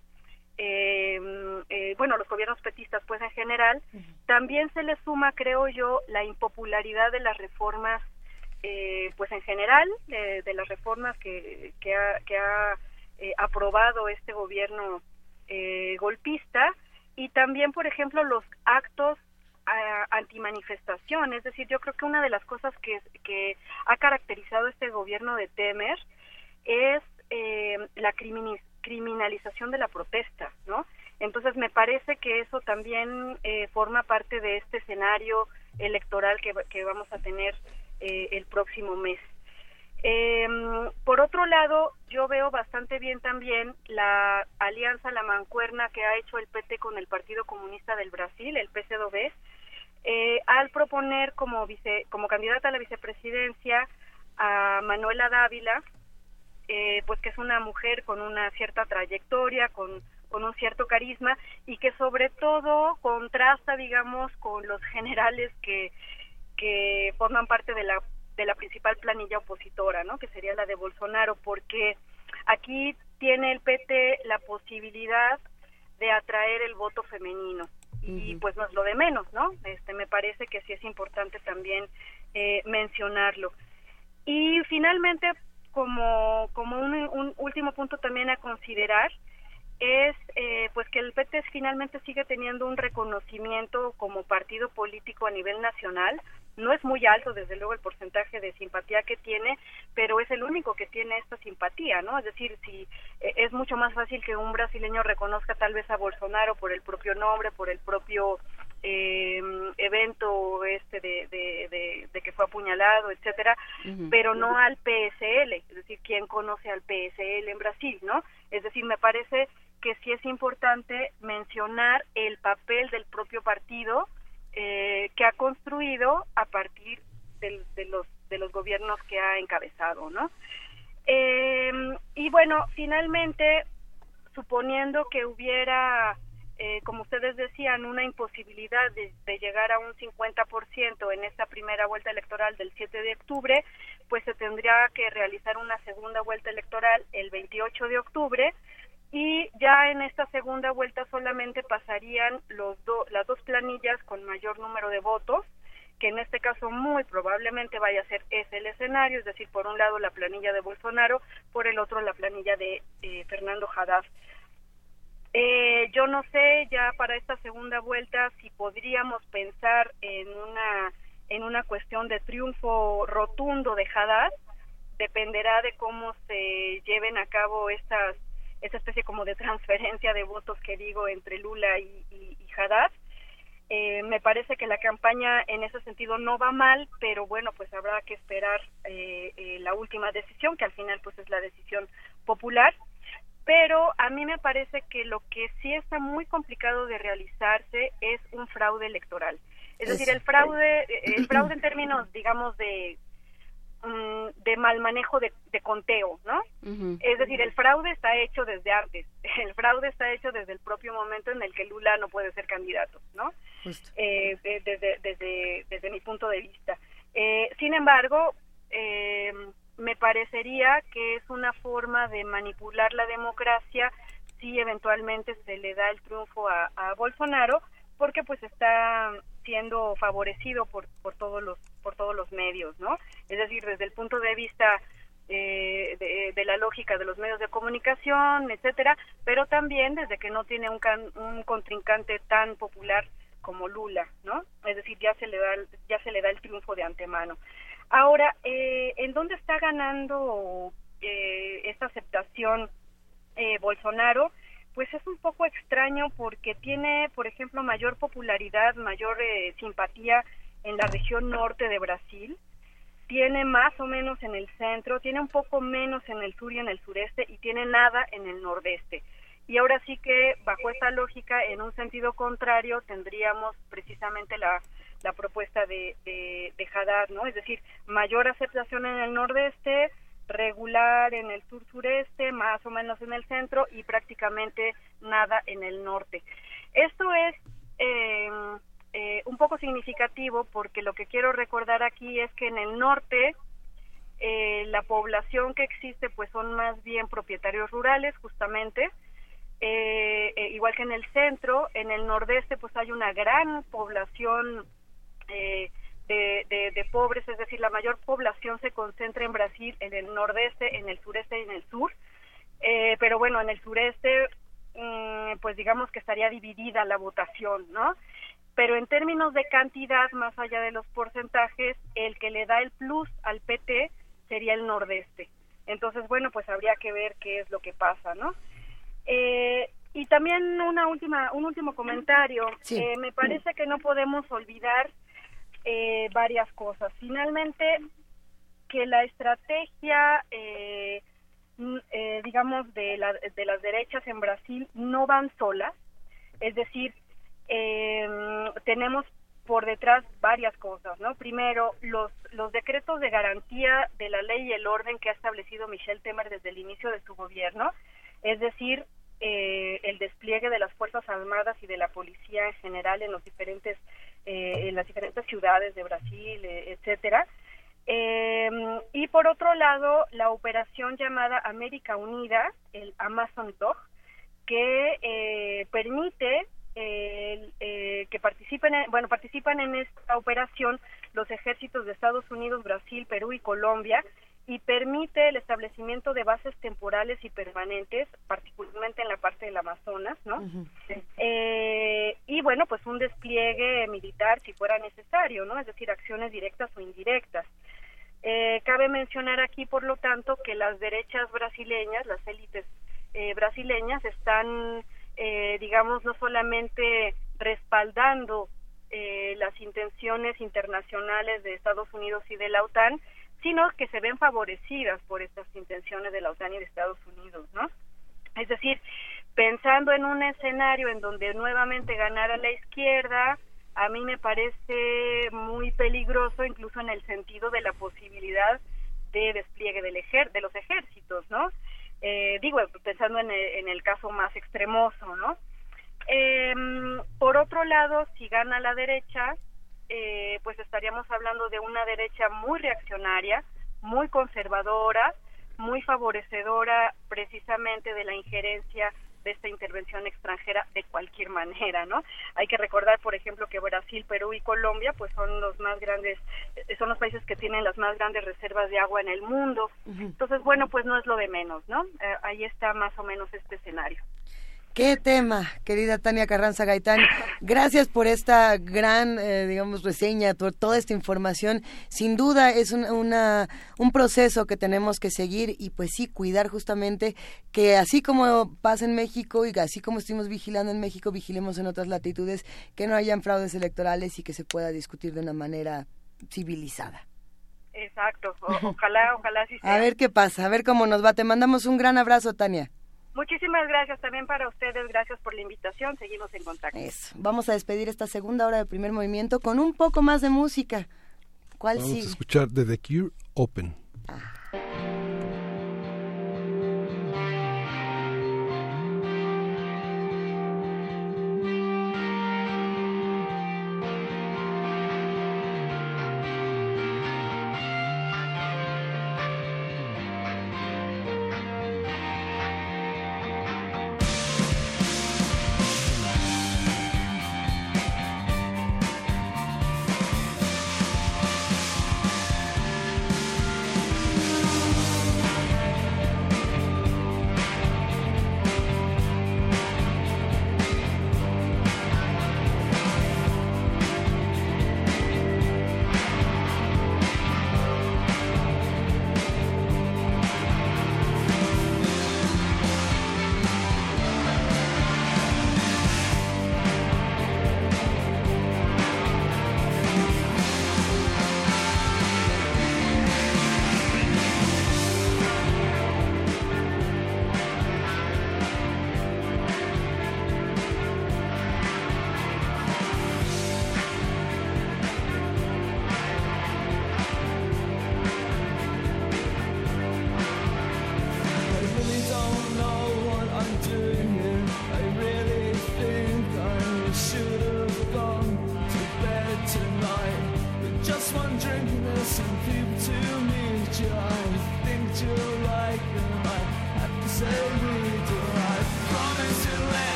eh, eh, bueno, los gobiernos petistas, pues en general, también se le suma, creo yo, la impopularidad de las reformas, eh, pues en general, de las reformas que, que ha, que ha eh, aprobado este gobierno golpista y también, por ejemplo, los actos antimanifestación. Es decir, yo creo que una de las cosas que, que ha caracterizado este gobierno de Temer es eh, la criminalización de la protesta, ¿no? Entonces me parece que eso también eh, forma parte de este escenario electoral que, que vamos a tener eh, el próximo mes. Eh, por otro lado, yo veo bastante bien también la alianza, la mancuerna que ha hecho el PT con el Partido Comunista del Brasil, el PCdoB, eh, al proponer como, vice, como candidata a la vicepresidencia a Manuela Dávila, eh, pues que es una mujer con una cierta trayectoria, con, con un cierto carisma y que sobre todo contrasta, digamos, con los generales que, que forman parte de la de la principal planilla opositora, ¿no? Que sería la de Bolsonaro, porque aquí tiene el PT la posibilidad de atraer el voto femenino y pues no es lo de menos, ¿no? Este me parece que sí es importante también eh, mencionarlo. Y finalmente, como como un, un último punto también a considerar es eh, pues que el PT finalmente sigue teniendo un reconocimiento como partido político a nivel nacional no es muy alto desde luego el porcentaje de simpatía que tiene pero es el único que tiene esta simpatía no es decir si eh, es mucho más fácil que un brasileño reconozca tal vez a Bolsonaro por el propio nombre por el propio eh, evento este de, de, de, que fue apuñalado etcétera pero no al PSL es decir quién conoce al PSL en Brasil no es decir me parece que sí es importante mencionar el papel del propio partido ha construido a partir de los de los gobiernos que ha encabezado, ¿no? Em, y bueno, finalmente, suponiendo que hubiera, eh, como ustedes decían, una imposibilidad de, de llegar a un 50% en esta primera vuelta electoral del 7 de octubre, pues se tendría que realizar una segunda vuelta electoral el 28 de octubre y ya en esta segunda vuelta solamente pasarían los las dos planillas con mayor número de votos, que en este caso muy probablemente vaya a ser ese el escenario, es decir, por un lado la planilla de Bolsonaro, por el otro la planilla de eh, Fernando Haddad. Eh, yo no sé ya para esta segunda vuelta si podríamos pensar en una en una cuestión de triunfo rotundo de Haddad, dependerá de cómo se lleven a cabo estas esa especie como de transferencia de votos que digo entre Lula y, y, Haddad. Eh, me parece que la campaña en ese sentido no va mal, pero bueno, pues habrá que esperar eh, eh, la última decisión, que al final pues es la decisión popular. Pero a mí me parece que lo que sí está muy complicado de realizarse es un fraude electoral. Es decir, el fraude, el fraude en términos, digamos, de Mm, de mal manejo de, conteo, ¿no? Es decir, el fraude está hecho desde antes, el fraude está hecho desde el propio momento en el que Lula no puede ser candidato, ¿no? Eh, desde, desde, desde mi punto de vista. Eh, sin embargo, eh, me parecería que es una forma de manipular la democracia si eventualmente se le da el triunfo a, a Bolsonaro, porque pues está siendo favorecido por, por todos los por todos los medios, ¿no? Es decir, desde el punto de vista eh, de, la lógica de los medios de comunicación, etcétera, pero también desde que no tiene un, un contrincante tan popular como Lula, ¿no? Es decir, ya se le da ya se le da el triunfo de antemano. Ahora, eh, ¿en dónde está ganando eh, esta aceptación eh, Bolsonaro? Pues es un poco extraño porque tiene, por ejemplo, mayor popularidad, mayor eh, simpatía en la región norte de Brasil, tiene más o menos en el centro, tiene un poco menos en el sur y en el sureste y tiene nada en el nordeste. Y ahora sí que, bajo esta lógica, en un sentido contrario, tendríamos precisamente la, la propuesta de, de, de ¿no? Es decir, mayor aceptación en el nordeste, regular en el sur sureste, más o menos en el centro y prácticamente nada en el norte. Esto es eh, eh, un poco significativo porque lo que quiero recordar aquí es que en el norte eh, la población que existe pues son más bien propietarios rurales justamente igual que en el centro en el nordeste pues hay una gran población eh, de, de, pobres, es decir, la mayor población se concentra en Brasil, en el nordeste, en el sureste y en el sur. Eh, pero bueno, en el sureste mm, pues digamos que estaría dividida la votación, ¿no? Pero en términos de cantidad, más allá de los porcentajes, el que le da el plus al PT sería el nordeste. Entonces, bueno, pues habría que ver qué es lo que pasa, ¿no? Eh, y también una última, un último comentario. Eh, me parece que no podemos olvidar eh, varias cosas. Finalmente, que la estrategia, digamos, de, la, de las derechas en Brasil no van solas. Es decir, tenemos por detrás varias cosas, ¿no? Primero, los, los decretos de garantía de la ley y el orden que ha establecido Michel Temer desde el inicio de su gobierno, es decir, eh, el despliegue de las fuerzas armadas y de la policía en general en los diferentes eh, en las diferentes ciudades de Brasil, eh, etcétera. y por otro lado, la operación llamada América Unida, el Amazon Dog, que permite eh, que participen, bueno, participan en esta operación los ejércitos de Estados Unidos, Brasil, Perú y Colombia y permite el establecimiento de bases temporales y permanentes, particularmente en la parte del Amazonas, ¿no? Eh, y bueno, pues un despliegue militar si fuera necesario, ¿no? Es decir, acciones directas o indirectas. Eh, cabe mencionar aquí, por lo tanto, que las derechas brasileñas, las élites eh, brasileñas, están eh, digamos, no solamente respaldando eh, las intenciones internacionales de Estados Unidos y de la OTAN, sino que se ven favorecidas por estas intenciones de la OTAN y de Estados Unidos, ¿no? Es decir, pensando en un escenario en donde nuevamente ganara la izquierda, a mí me parece muy peligroso, incluso en el sentido de la posibilidad de despliegue del ejer de los ejércitos, ¿no? Eh, digo, pensando en el, caso más extremoso, ¿no? Em, por otro lado, si gana la derecha, eh, pues estaríamos hablando de una derecha muy reaccionaria, muy conservadora, muy favorecedora precisamente de la injerencia de esta intervención extranjera de cualquier manera, ¿no? Hay que recordar, por ejemplo, que Brasil, Perú y Colombia, pues son los más grandes, eh, son los países que tienen las más grandes reservas de agua en el mundo. Entonces, bueno, pues no es lo de menos, ¿no? Eh, ahí está más o menos este escenario. Qué tema, querida Tania Carranza Gaitán. Gracias por esta gran, eh, digamos, reseña, por toda esta información. Sin duda es un, una, un proceso que tenemos que seguir y pues sí, cuidar justamente que así como pasa en México y así como estuvimos vigilando en México, vigilemos en otras latitudes, que no hayan fraudes electorales y que se pueda discutir de una manera civilizada. Exacto, ojalá, ojalá sí sea. A ver qué pasa, a ver cómo nos va. Te mandamos un gran abrazo, Tania. Muchísimas gracias también para ustedes, gracias por la invitación, seguimos en contacto. Vamos a despedir esta segunda hora del primer movimiento con un poco más de música. ¿Cuál Vamos a escuchar de The Cure Open. Ah.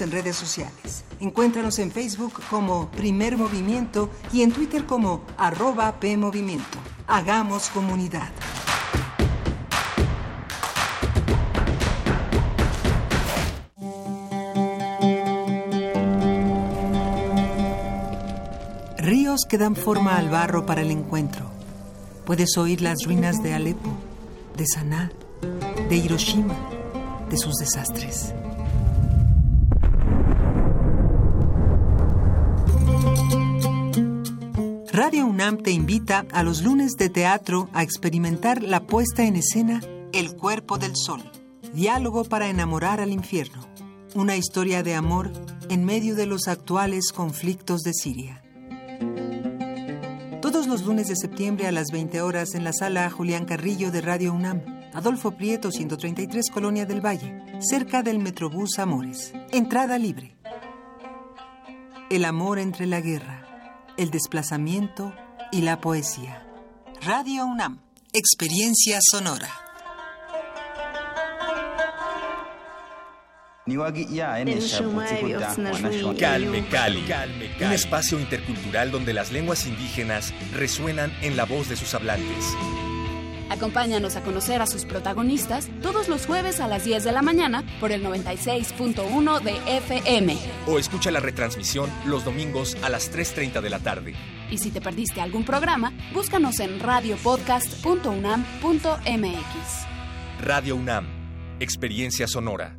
En redes sociales. Encuéntranos en Facebook como Primer Movimiento y en Twitter como arroba PMovimiento. Hagamos comunidad. Ríos que dan forma al barro para el encuentro. Puedes oír las ruinas de Alepo, de Saná, de Hiroshima, de sus desastres. A los lunes de teatro a experimentar la puesta en escena El cuerpo del sol, diálogo para enamorar al infierno, una historia de amor en medio de los actuales conflictos de Siria. Todos los lunes de septiembre a las 20 horas en la sala Julián Carrillo de Radio UNAM, Adolfo Prieto 133 Colonia del Valle, cerca del Metrobús Amores. Entrada libre. El amor entre la guerra el desplazamiento y la poesía. Radio UNAM, experiencia sonora. Calme Cali, un espacio intercultural donde las lenguas indígenas resuenan en la voz de sus hablantes. Acompáñanos a conocer a sus protagonistas todos los jueves a las 10 de la mañana por el 96.1 de FM. O escucha la retransmisión los domingos a las 3.30 de la tarde. Y si te perdiste algún programa, búscanos en radiopodcast.unam.mx. Radio UNAM, experiencia sonora.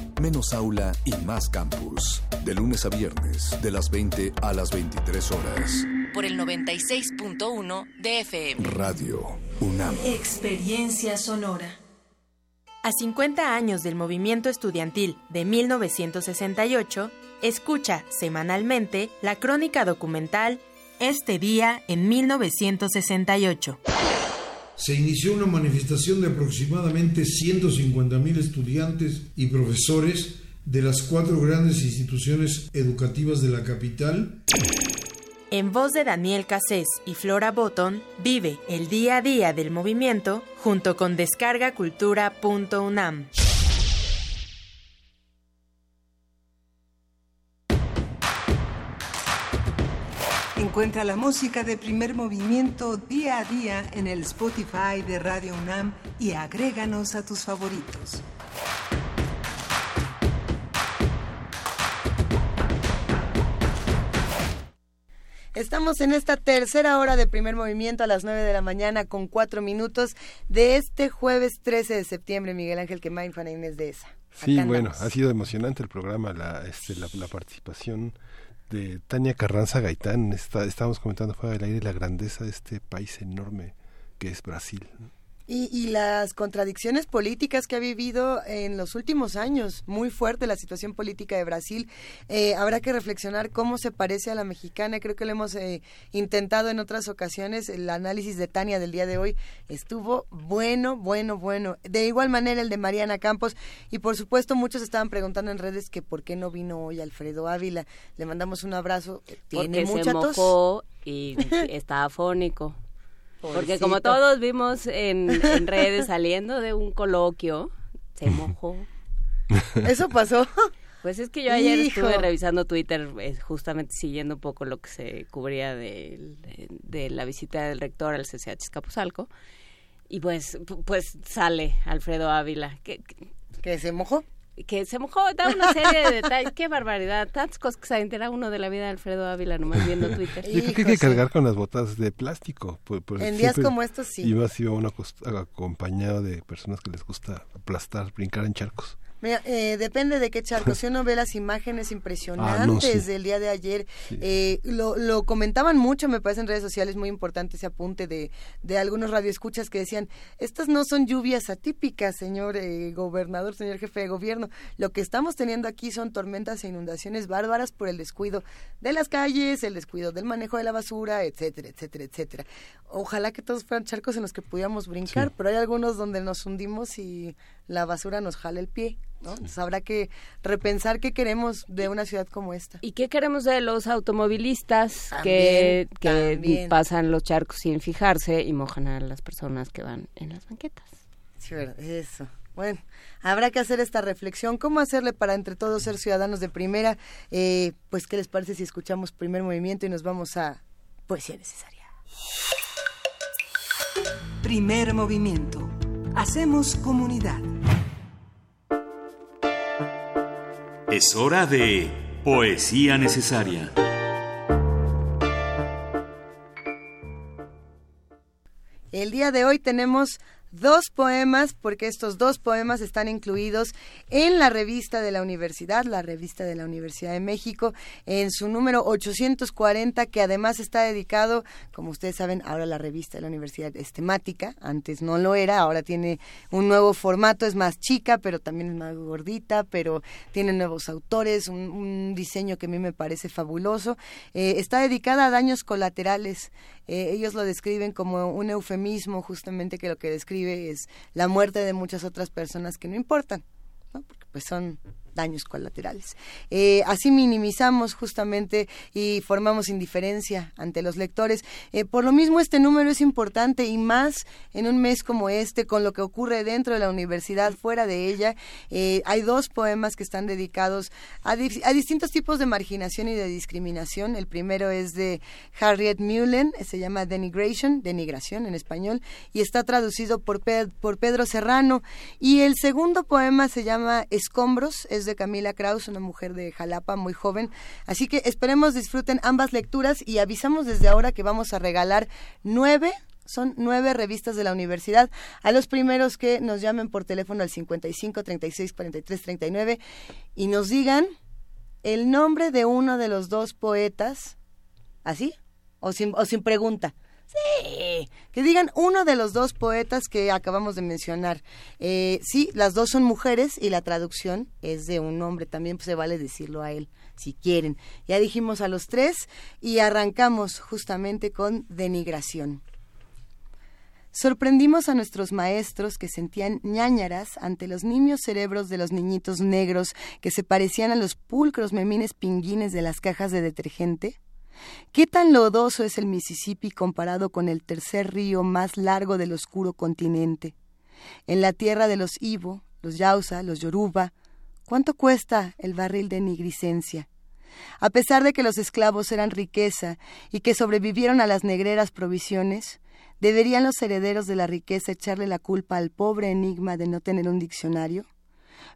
Menos aula y más campus. De lunes a viernes, de las 20 a las 23 horas. Por el 96.1 de FM. Radio UNAM. Experiencia sonora. A 50 años del movimiento estudiantil de 1968, escucha semanalmente la crónica documental Este día en 1968. Se inició una manifestación de aproximadamente 150.000 estudiantes y profesores de las cuatro grandes instituciones educativas de la capital. En voz de Daniel Cassés y Flora Botton, vive el día a día del movimiento junto con descargacultura.unam. Encuentra la música de primer movimiento día a día en el Spotify de Radio UNAM y agréganos a tus favoritos. Estamos en esta tercera hora de primer movimiento a las 9 de la mañana con cuatro minutos de este jueves 13 de septiembre. Miguel Ángel Quemain, Juana Inés de esa. Sí, bueno, ha sido emocionante el programa, la, este, la, la participación de Tania Carranza Gaitán. Está, estábamos comentando fuera del aire la grandeza de este país enorme que es Brasil. Y, y, las contradicciones políticas que ha vivido en los últimos años, muy fuerte la situación política de Brasil. Eh, habrá que reflexionar cómo se parece a la mexicana. Creo que lo hemos eh, intentado en otras ocasiones. El análisis de Tania del día de hoy estuvo bueno, bueno, bueno. De igual manera el de Mariana Campos. Y por supuesto muchos estaban preguntando en redes que por qué no vino hoy Alfredo Ávila. Le mandamos un abrazo. Tiene Porque mucha se mojó y está afónico. Porque como todos vimos en, en, redes saliendo de un coloquio, se mojó. ¿Eso pasó? Pues es que yo ayer Hijo. estuve revisando Twitter, eh, justamente siguiendo un poco lo que se cubría de, de, de la visita del rector al CCH Escapuzalco. Y pues, pues sale Alfredo Ávila. ¿Que, que se mojó? Que se mojó, da una serie de detalles, qué barbaridad, tantas cosas que se entera uno de la vida de Alfredo Ávila nomás viendo Twitter. Yo creo que hay que cargar con las botas de plástico. Pues, pues en días como estos sí. Y más iba uno acompañado de personas que les gusta aplastar, brincar en charcos. Mira, eh, depende de qué charco. Si uno ve las imágenes impresionantes ah, no, sí. del día de ayer, sí. eh, lo, lo, comentaban mucho, me parece en redes sociales muy importante ese apunte de, de algunos radioescuchas que decían, estas no son lluvias atípicas, señor eh, gobernador, señor jefe de gobierno. Lo que estamos teniendo aquí son tormentas e inundaciones bárbaras por el descuido de las calles, el descuido del manejo de la basura, etcétera, etcétera, etcétera. Ojalá que todos fueran charcos en los que pudiéramos brincar, sí. pero hay algunos donde nos hundimos y la basura nos jala el pie. ¿no? Entonces habrá que repensar qué queremos de una ciudad como esta. ¿Y qué queremos de los automovilistas también, que, que también. pasan los charcos sin fijarse y mojan a las personas que van en las banquetas? Sí, eso. Bueno, habrá que hacer esta reflexión. ¿Cómo hacerle para entre todos ser ciudadanos de primera? Eh, pues, ¿qué les parece si escuchamos primer movimiento y nos vamos a Poesía Necesaria? Primer movimiento. Hacemos comunidad. Es hora de Poesía Necesaria. El día de hoy tenemos dos poemas, porque estos dos poemas están incluidos en la revista de la universidad, la revista de la Universidad de México, en su número 840, que además está dedicado, como ustedes saben, ahora la revista de la universidad es temática, antes no lo era, ahora tiene un nuevo formato, es más chica, pero también es más gordita, pero tiene nuevos autores, un, diseño que a mí me parece fabuloso. Eh, está dedicada a daños colaterales. Eh, ellos lo describen como un eufemismo, justamente que lo que describe es la muerte de muchas otras personas que no importan, ¿no? porque pues son daños colaterales. Eh, así minimizamos justamente y formamos indiferencia ante los lectores. Eh, por lo mismo, este número es importante y más en un mes como este, con lo que ocurre dentro de la universidad, fuera de ella. Eh, hay dos poemas que están dedicados a, di a, distintos tipos de marginación y de discriminación. El primero es de Harriet Mullen, se llama Denigration, denigración en español, y está traducido por, Pe por Pedro Serrano. Y el segundo poema se llama Escombros, es de Camila Kraus, una mujer de Jalapa muy joven. Así que esperemos disfruten ambas lecturas y avisamos desde ahora que vamos a regalar nueve son nueve revistas de la universidad. A los primeros que nos llamen por teléfono al 55 36 43 39 y nos digan el nombre de uno de los dos poetas, ¿así? O sin, o sin pregunta. Sí, que digan uno de los dos poetas que acabamos de mencionar. Eh, sí, las dos son mujeres y la traducción es de un hombre, también se vale decirlo a él, si quieren. Ya dijimos a los tres y arrancamos justamente con denigración. Sorprendimos a nuestros maestros que sentían ñañaras ante los nimios cerebros de los niñitos negros que se parecían a los pulcros memines pinguines de las cajas de detergente ¿Qué tan lodoso es el Mississippi comparado con el tercer río más largo del oscuro continente? En la tierra de los Ibo, los Yausa, los Yoruba, ¿cuánto cuesta el barril de nigricencia? A pesar de que los esclavos eran riqueza y que sobrevivieron a las negreras provisiones, ¿deberían los herederos de la riqueza echarle la culpa al pobre enigma de no tener un diccionario?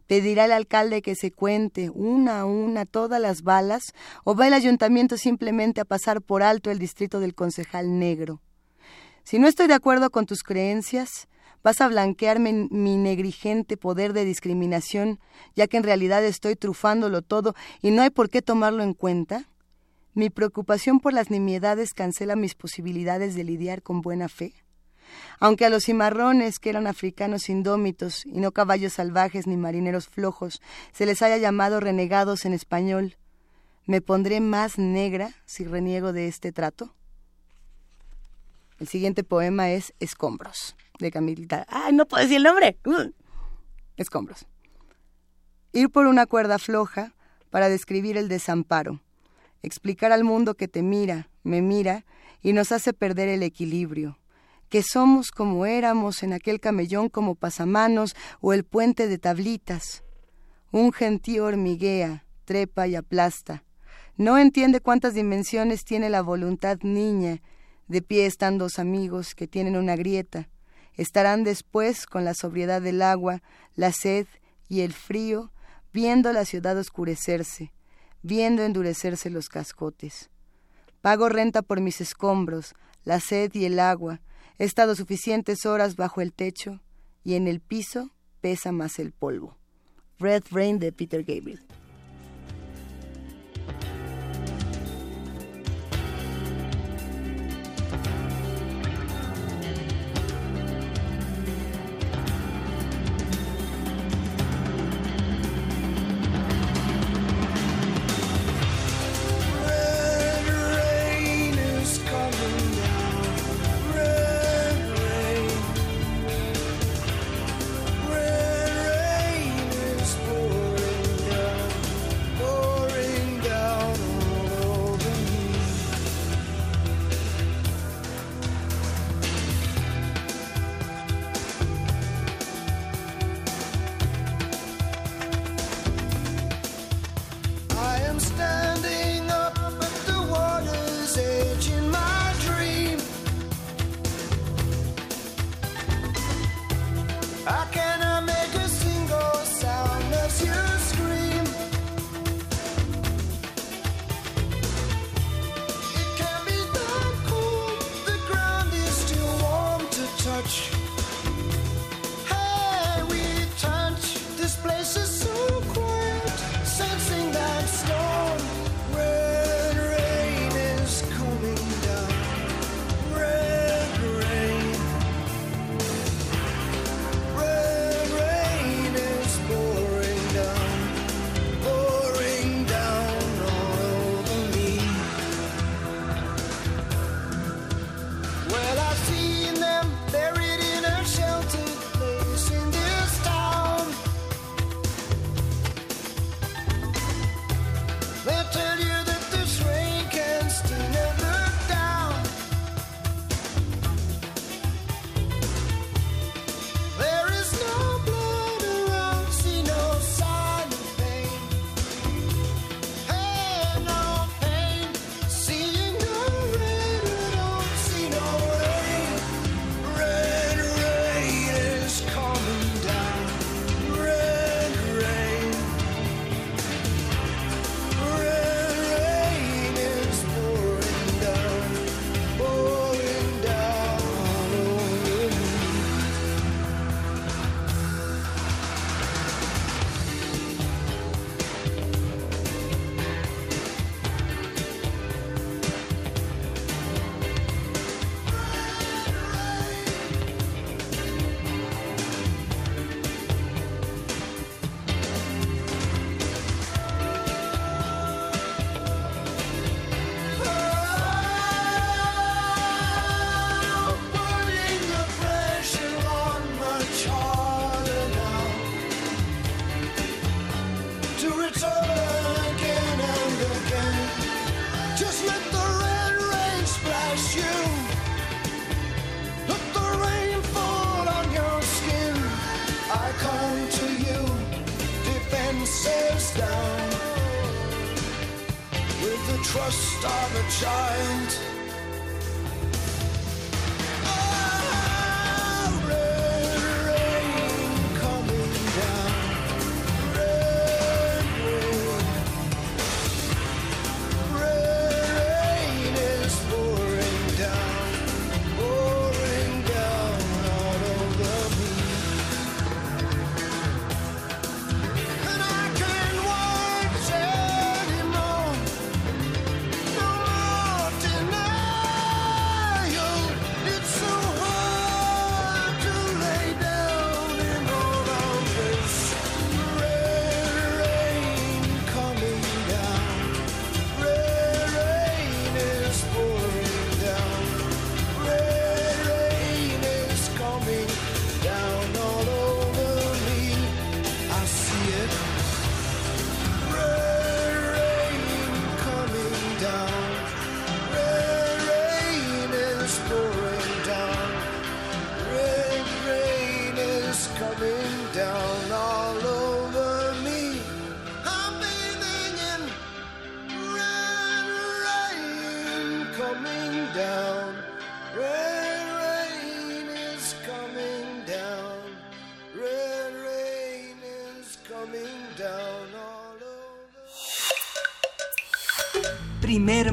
¿Pedirá el alcalde que se cuente una a una todas las balas o va el ayuntamiento simplemente a pasar por alto el distrito del concejal negro? Si no estoy de acuerdo con tus creencias, vas a blanquearme mi negligente poder de discriminación, ya que en realidad estoy trufándolo todo y no hay por qué tomarlo en cuenta. Mi preocupación por las nimiedades cancela mis posibilidades de lidiar con buena fe. Aunque a los cimarrones, que eran africanos indómitos y no caballos salvajes ni marineros flojos, se les haya llamado renegados en español, ¿me pondré más negra si reniego de este trato? El siguiente poema es Escombros, de Camilita. ¡Ay, no puedo decir el nombre! Uh. Escombros. Ir por una cuerda floja para describir el desamparo, explicar al mundo que te mira, me mira y nos hace perder el equilibrio, que somos como éramos en aquel camellón como pasamanos o el puente de tablitas. Un gentío hormiguea, trepa y aplasta. No entiende cuántas dimensiones tiene la voluntad niña. De pie están dos amigos que tienen una grieta. Estarán después con la sobriedad del agua, la sed y el frío, viendo la ciudad oscurecerse, viendo endurecerse los cascotes. Pago renta por mis escombros, la sed y el agua, He estado suficientes horas bajo el techo y en el piso pesa más el polvo. Red Rain de Peter Gabriel.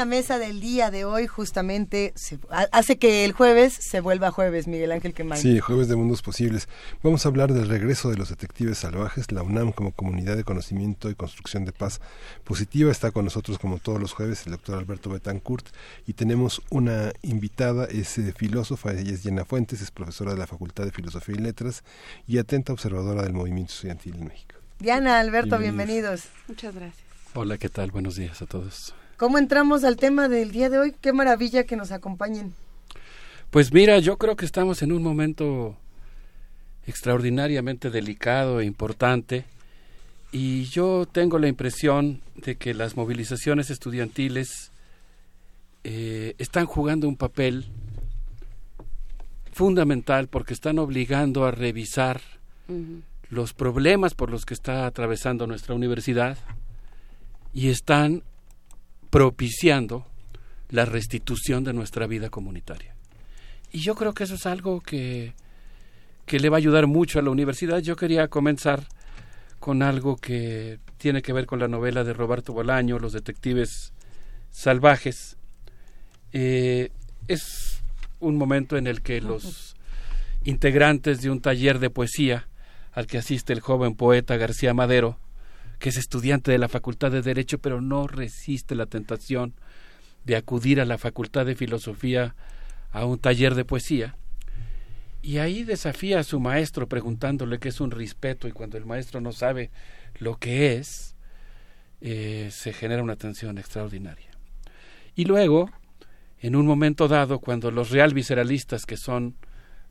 La mesa del día de hoy justamente se- ha- hace que el jueves se vuelva jueves, Miguel Ángel Quemain. Sí, jueves de mundos posibles. Vamos a hablar del regreso de los detectives salvajes, la UNAM como comunidad de conocimiento y construcción de paz positiva. Está con nosotros como todos los jueves el doctor Alberto Betancourt y tenemos una invitada, es eh, filósofa, ella es Llena Fuentes, es profesora de la Facultad de Filosofía y Letras y atenta observadora del movimiento estudiantil en México. Diana, Alberto, Bienvenidos. bienvenidos. Muchas gracias. Hola, ¿qué tal? Buenos días a todos. ¿Cómo entramos al tema del día de hoy? Qué maravilla que nos acompañen. Pues mira, yo creo que estamos en un momento extraordinariamente delicado e importante y yo tengo la impresión de que las movilizaciones estudiantiles eh, están jugando un papel fundamental porque están obligando a revisar los problemas por los que está atravesando nuestra universidad y están propiciando la restitución de nuestra vida comunitaria. Y yo creo que eso es algo que, que le va a ayudar mucho a la universidad. Yo quería comenzar con algo que tiene que ver con la novela de Roberto Bolaño, Los Detectives Salvajes. Eh, es un momento en el que los integrantes de un taller de poesía al que asiste el joven poeta García Madero, que es estudiante de la Facultad de Derecho, pero no resiste la tentación de acudir a la Facultad de Filosofía a un taller de poesía. Y ahí desafía a su maestro preguntándole qué es un respeto y cuando el maestro no sabe lo que es, eh, se genera una tensión extraordinaria. Y luego, en un momento dado, cuando los real visceralistas, que son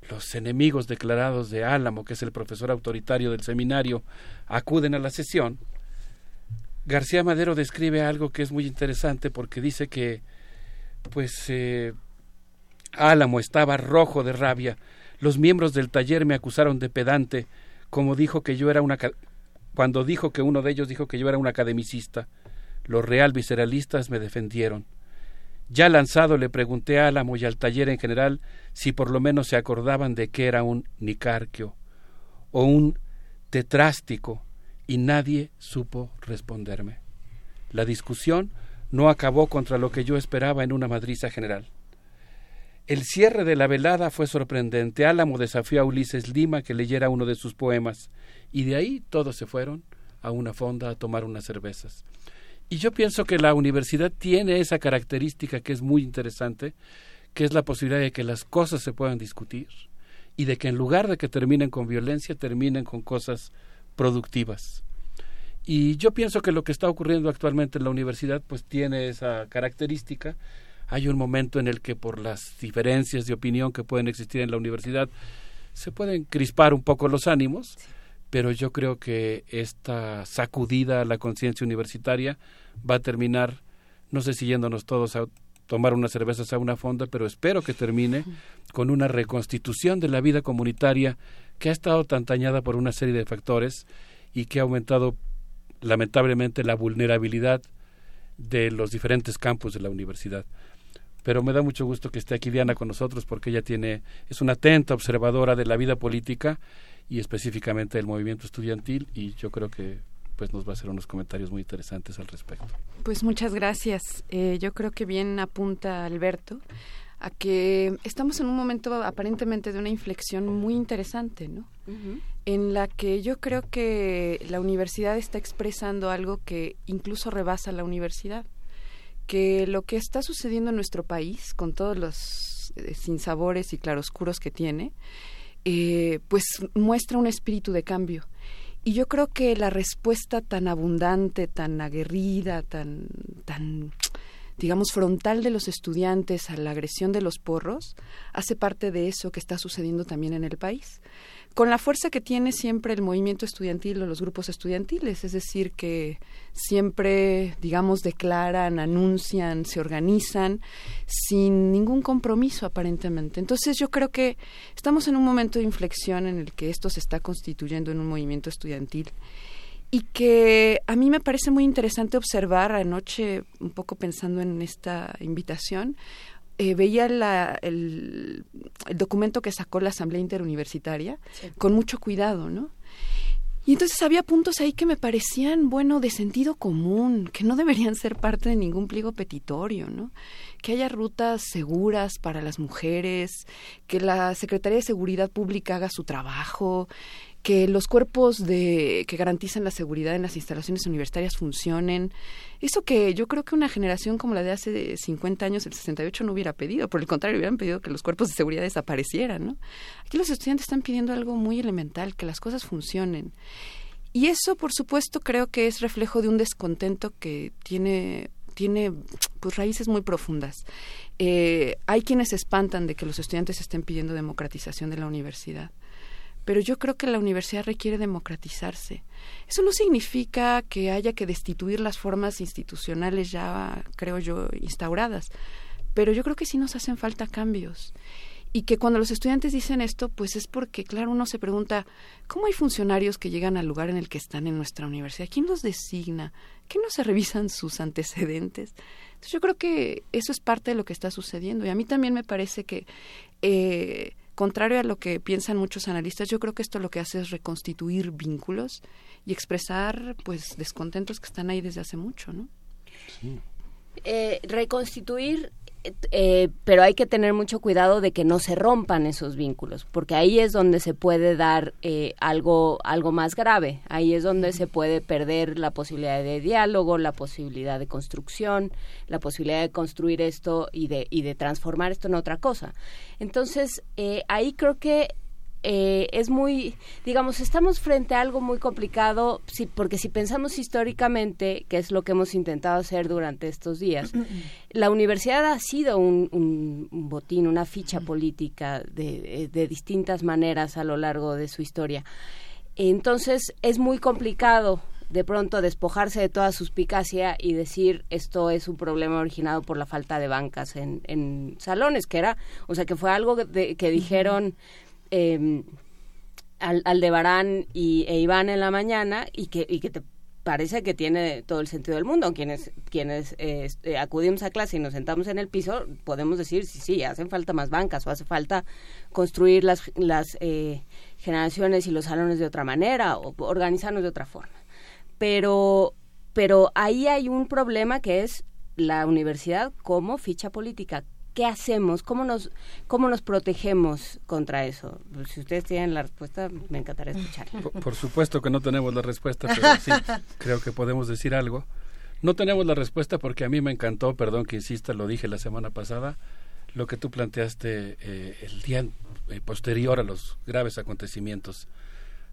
los enemigos declarados de Álamo, que es el profesor autoritario del seminario, acuden a la sesión, García Madero describe algo que es muy interesante porque dice que pues eh, Álamo estaba rojo de rabia. Los miembros del taller me acusaron de pedante, como dijo que yo era una cuando dijo que uno de ellos dijo que yo era un academicista. Los real visceralistas me defendieron. Ya lanzado le pregunté a Álamo y al taller en general si por lo menos se acordaban de que era un nicarquio o un tetrástico y nadie supo responderme. La discusión no acabó contra lo que yo esperaba en una madriza general. El cierre de la velada fue sorprendente. Álamo desafió a Ulises Lima que leyera uno de sus poemas, y de ahí todos se fueron a una fonda a tomar unas cervezas. Y yo pienso que la universidad tiene esa característica que es muy interesante, que es la posibilidad de que las cosas se puedan discutir y de que en lugar de que terminen con violencia, terminen con cosas productivas. Y yo pienso que lo que está ocurriendo actualmente en la universidad pues tiene esa característica. Hay un momento en el que por las diferencias de opinión que pueden existir en la universidad se pueden crispar un poco los ánimos, pero yo creo que esta sacudida a la conciencia universitaria va a terminar, no sé si yéndonos todos a tomar unas cervezas a una fonda, pero espero que termine con una reconstitución de la vida comunitaria que ha estado tan dañada por una serie de factores y que ha aumentado lamentablemente la vulnerabilidad de los diferentes campus de la universidad. Pero me da mucho gusto que esté aquí Diana con nosotros porque ella tiene es una atenta observadora de la vida política y específicamente del movimiento estudiantil y yo creo que pues nos va a hacer unos comentarios muy interesantes al respecto. Pues muchas gracias. Eh, yo creo que bien apunta Alberto a que estamos en un momento aparentemente de una inflexión muy interesante, ¿no? En la que yo creo que la universidad está expresando algo que incluso rebasa la universidad, que lo que está sucediendo en nuestro país, con todos los eh, sinsabores y claroscuros que tiene, eh, pues muestra un espíritu de cambio. Y yo creo que la respuesta tan abundante, tan aguerrida, tan, tan, digamos, frontal de los estudiantes a la agresión de los porros, hace parte de eso que está sucediendo también en el país. Con la fuerza que tiene siempre el movimiento estudiantil o los grupos estudiantiles, es decir, que siempre, digamos, declaran, anuncian, se organizan sin ningún compromiso aparentemente. Entonces yo creo que estamos en un momento de inflexión en el que esto se está constituyendo en un movimiento estudiantil y que a mí me parece muy interesante observar anoche, un poco pensando en esta invitación, eh, veía la, el, el, documento que sacó la Asamblea Interuniversitaria con mucho cuidado, ¿no? Y entonces había puntos ahí que me parecían, bueno, de sentido común, que no deberían ser parte de ningún pliego petitorio, ¿no? Que haya rutas seguras para las mujeres, que la Secretaría de Seguridad Pública haga su trabajo, que los cuerpos de que garantizan la seguridad en las instalaciones universitarias funcionen. Eso que yo creo que una generación como la de hace 50 años, el 68, no hubiera pedido. Por el contrario, hubieran pedido que los cuerpos de seguridad desaparecieran, ¿no? Aquí los estudiantes están pidiendo algo muy elemental, que las cosas funcionen. Y eso, por supuesto, creo que es reflejo de un descontento que tiene tiene pues raíces muy profundas. Eh, hay quienes se espantan de que los estudiantes estén pidiendo democratización de la universidad pero yo creo que la universidad requiere democratizarse. Eso no significa que haya que destituir las formas institucionales ya, creo yo, instauradas, pero yo creo que sí nos hacen falta cambios. Y que cuando los estudiantes dicen esto, pues es porque, claro, uno se pregunta, ¿cómo hay funcionarios que llegan al lugar en el que están en nuestra universidad? ¿Quién los designa? ¿Qué no se revisan sus antecedentes? Yo creo que eso es parte de lo que está sucediendo. Y a mí también me parece que eh, contrario a lo que piensan muchos analistas, yo creo que esto lo que hace es reconstituir vínculos y expresar pues descontentos que están ahí desde hace mucho, ¿no? Eh, reconstituir eh, pero hay que tener mucho cuidado de que no se rompan esos vínculos, porque ahí es donde se puede dar eh, algo, algo más grave, ahí es donde se puede perder la posibilidad de diálogo, la posibilidad de construcción, la posibilidad de construir esto y de, y de transformar esto en otra cosa. Entonces, eh, ahí creo que eh, es muy, digamos, estamos frente a algo muy complicado, sí, porque si pensamos históricamente, que es lo que hemos intentado hacer durante estos días, la universidad ha sido un, un, botín, una ficha política de, de, distintas maneras a lo largo de su historia. Entonces es muy complicado de pronto despojarse de toda suspicacia y decir esto es un problema originado por la falta de bancas en, en salones, que era, o sea, que fue algo de, que dijeron eh, al, Aldebarán y, e Iván en la mañana y que, y que te parece que tiene todo el sentido del mundo. Quienes, quienes eh, acudimos a clase y nos sentamos en el piso, podemos decir, sí, sí, hacen falta más bancas o hace falta construir las, las eh, generaciones y los salones de otra manera o organizarnos de otra forma. Pero, pero ahí hay un problema que es la universidad como ficha política. ¿Qué hacemos? ¿Cómo nos, cómo nos protegemos contra eso? Pues, si ustedes tienen la respuesta, me encantaría escucharla. Por, supuesto que no tenemos la respuesta, pero sí, creo que podemos decir algo. No tenemos la respuesta porque a mí me encantó, perdón que insista, lo dije la semana pasada, lo que tú planteaste eh, el día eh, posterior a los graves acontecimientos.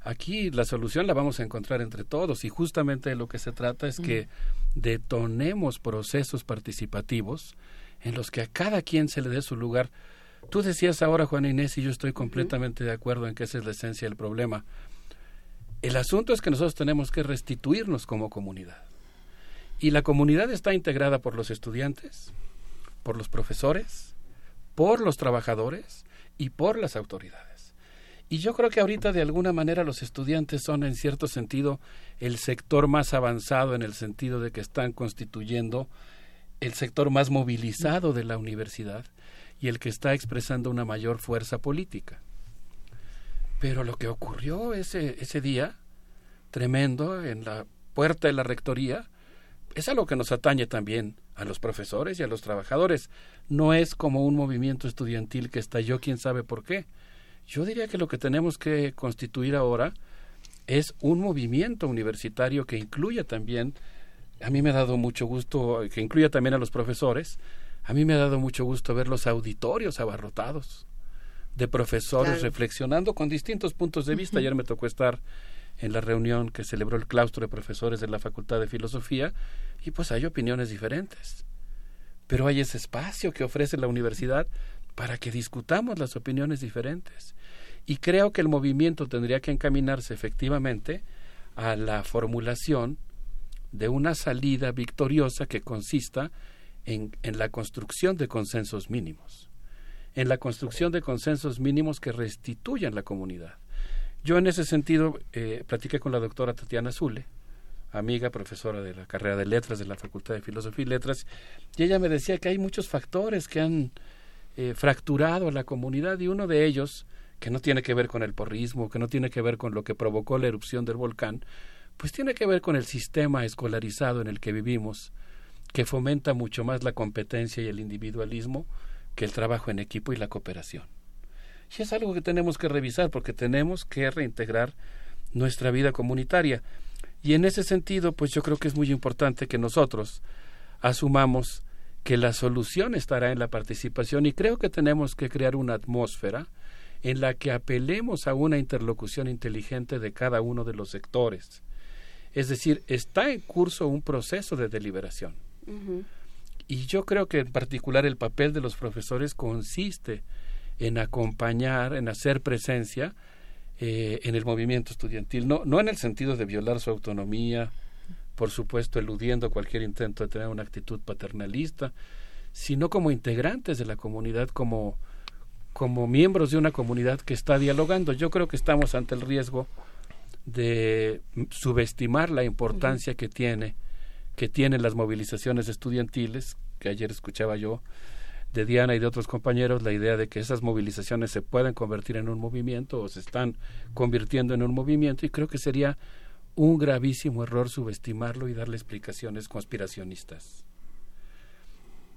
Aquí la solución la vamos a encontrar entre todos y justamente de lo que se trata es que detonemos procesos participativos en los que a cada quien se le dé su lugar. Tú decías ahora, Juan Inés, y yo estoy completamente de acuerdo en que esa es la esencia del problema. El asunto es que nosotros tenemos que restituirnos como comunidad. Y la comunidad está integrada por los estudiantes, por los profesores, por los trabajadores y por las autoridades. Y yo creo que ahorita de alguna manera los estudiantes son en cierto sentido el sector más avanzado en el sentido de que están constituyendo el sector más movilizado de la universidad y el que está expresando una mayor fuerza política. Pero lo que ocurrió ese, ese día, tremendo, en la puerta de la rectoría, es algo que nos atañe también a los profesores y a los trabajadores. No es como un movimiento estudiantil que estalló quién sabe por qué. Yo diría que lo que tenemos que constituir ahora es un movimiento universitario que incluya también a mí me ha dado mucho gusto, que incluya también a los profesores, a mí me ha dado mucho gusto ver los auditorios abarrotados de profesores reflexionando con distintos puntos de vista. Ayer me tocó estar en la reunión que celebró el claustro de profesores de la Facultad de Filosofía y pues hay opiniones diferentes. Pero hay ese espacio que ofrece la universidad para que discutamos las opiniones diferentes. Y creo que el movimiento tendría que encaminarse efectivamente a la formulación de una salida victoriosa que consista en, en, la construcción de consensos mínimos, en la construcción de consensos mínimos que restituyan la comunidad. Yo en ese sentido eh, platiqué con la doctora Tatiana Zule amiga, profesora de la carrera de letras de la Facultad de Filosofía y Letras, y ella me decía que hay muchos factores que han eh, fracturado a la comunidad y uno de ellos, que no tiene que ver con el porrismo, que no tiene que ver con lo que provocó la erupción del volcán, pues tiene que ver con el sistema escolarizado en el que vivimos, que fomenta mucho más la competencia y el individualismo que el trabajo en equipo y la cooperación. Y es algo que tenemos que revisar porque tenemos que reintegrar nuestra vida comunitaria. Y en ese sentido, pues yo creo que es muy importante que nosotros asumamos que la solución estará en la participación y creo que tenemos que crear una atmósfera en la que apelemos a una interlocución inteligente de cada uno de los sectores. Es decir, está en curso un proceso de deliberación. Y yo creo que en particular el papel de los profesores consiste en acompañar, en hacer presencia eh, en el movimiento estudiantil, no, no en el sentido de violar su autonomía, por supuesto eludiendo cualquier intento de tener una actitud paternalista, sino como integrantes de la comunidad, como, como miembros de una comunidad que está dialogando. Yo creo que estamos ante el riesgo de subestimar la importancia que tiene que tienen las movilizaciones estudiantiles, que ayer escuchaba yo de Diana y de otros compañeros la idea de que esas movilizaciones se pueden convertir en un movimiento o se están convirtiendo en un movimiento y creo que sería un gravísimo error subestimarlo y darle explicaciones conspiracionistas.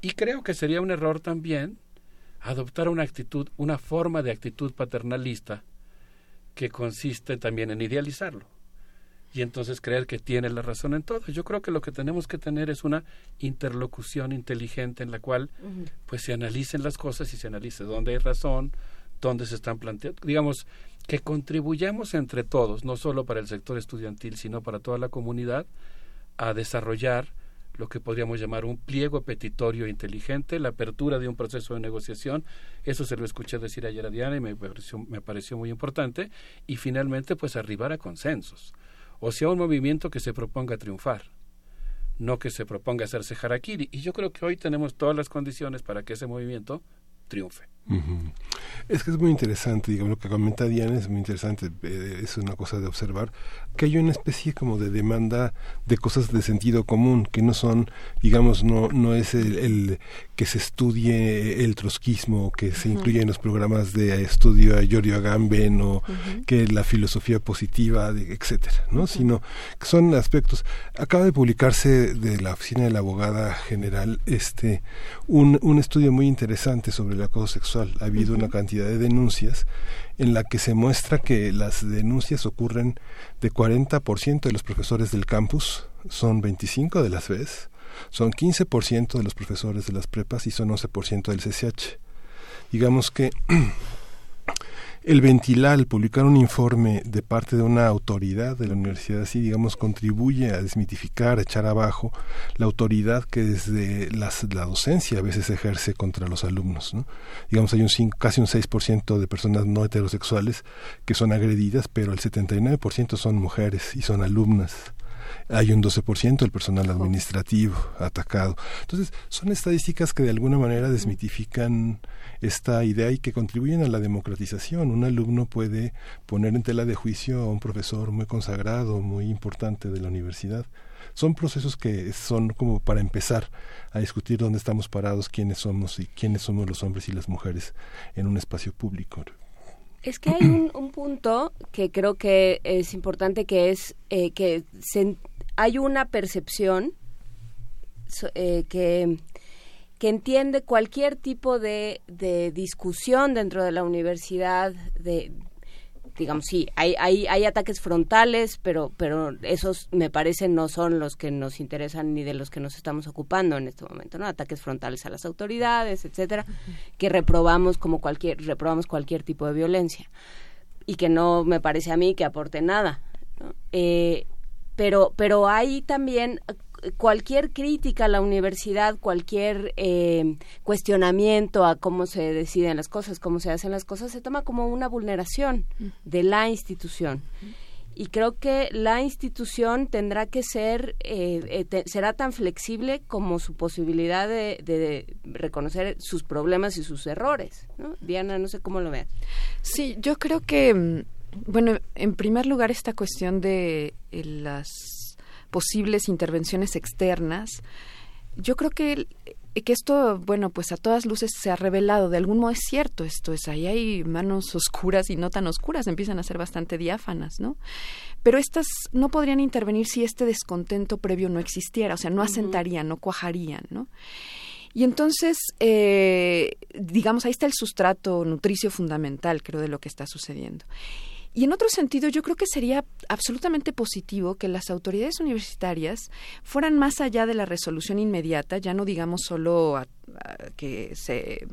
Y creo que sería un error también adoptar una actitud, una forma de actitud paternalista que consiste también en idealizarlo. Y entonces creer que tiene la razón en todo. Yo creo que lo que tenemos que tener es una interlocución inteligente en la cual pues se analicen las cosas y se analice dónde hay razón, dónde se están planteando, digamos, que contribuyamos entre todos, no solo para el sector estudiantil, sino para toda la comunidad, a desarrollar lo que podríamos llamar un pliego petitorio inteligente, la apertura de un proceso de negociación, eso se lo escuché decir ayer a Diana y me pareció, me pareció muy importante, y finalmente pues arribar a consensos o sea un movimiento que se proponga triunfar, no que se proponga hacerse harakiri. Y yo creo que hoy tenemos todas las condiciones para que ese movimiento triunfe. Es que es muy interesante, digamos, lo que comenta Diana es muy interesante, eh, es una cosa de observar, que hay una especie como de demanda de cosas de sentido común, que no son, digamos, no, no es el, que se estudie el trotskismo, que se incluya en los programas de estudio a Giorgio Agamben o que la filosofía positiva, de, etcétera, ¿no? Sino que son aspectos. Acaba de publicarse de la oficina de la abogada general este un, un estudio muy interesante sobre el acoso sexual. Ha habido una cantidad de denuncias en la que se muestra que las denuncias ocurren de 40% de los profesores del campus, son 25 de las veces, son 15% de los profesores de las prepas y son 11% del CCH. Digamos que el Ventilal, publicar un informe de parte de una autoridad de la universidad, así digamos, contribuye a desmitificar, a echar abajo la autoridad que desde la docencia a veces ejerce contra los alumnos. ¿no? Digamos, hay un casi un 6% de personas no heterosexuales que son agredidas, pero el 79% son mujeres y son alumnas hay un 12% del personal administrativo atacado. Entonces, son estadísticas que de alguna manera desmitifican esta idea y que contribuyen a la democratización. Un alumno puede poner en tela de juicio a un profesor muy consagrado, muy importante de la universidad. Son procesos que son como para empezar a discutir dónde estamos parados, quiénes somos y quiénes somos los hombres y las mujeres en un espacio público. Es que hay un, punto que creo que es importante, que es eh, que hay una percepción eh, que, que entiende cualquier tipo de, de, discusión dentro de la universidad, de, digamos, sí, hay, hay, hay ataques frontales, pero, pero esos me parece no son los que nos interesan ni de los que nos estamos ocupando en este momento, ¿no? Ataques frontales a las autoridades, etcétera, que reprobamos como cualquier, reprobamos cualquier tipo de violencia y que no me parece a mí que aporte nada. Eh, pero, pero hay también cualquier crítica a la universidad, cualquier eh, cuestionamiento a cómo se deciden las cosas, cómo se hacen las cosas, se toma como una vulneración de la institución. Y creo que la institución tendrá que ser, eh, eh, será tan flexible como su posibilidad de, reconocer sus problemas y sus errores. Diana, no sé cómo lo veas. Sí, yo creo que, mm, bueno, en primer lugar esta cuestión de las posibles intervenciones externas. Yo creo que que esto, bueno, pues a todas luces se ha revelado, de algún modo es cierto esto, es ahí hay manos oscuras y no tan oscuras, empiezan a ser bastante diáfanas, ¿no? Pero estas no podrían intervenir si este descontento previo no existiera, o sea, no asentarían, no cuajarían, ¿no? Y entonces, eh, digamos, ahí está el sustrato nutricio fundamental, creo, de lo que está sucediendo. Y en otro sentido, yo creo que sería absolutamente positivo que las autoridades universitarias fueran más allá de la resolución inmediata, ya no digamos solo a que se,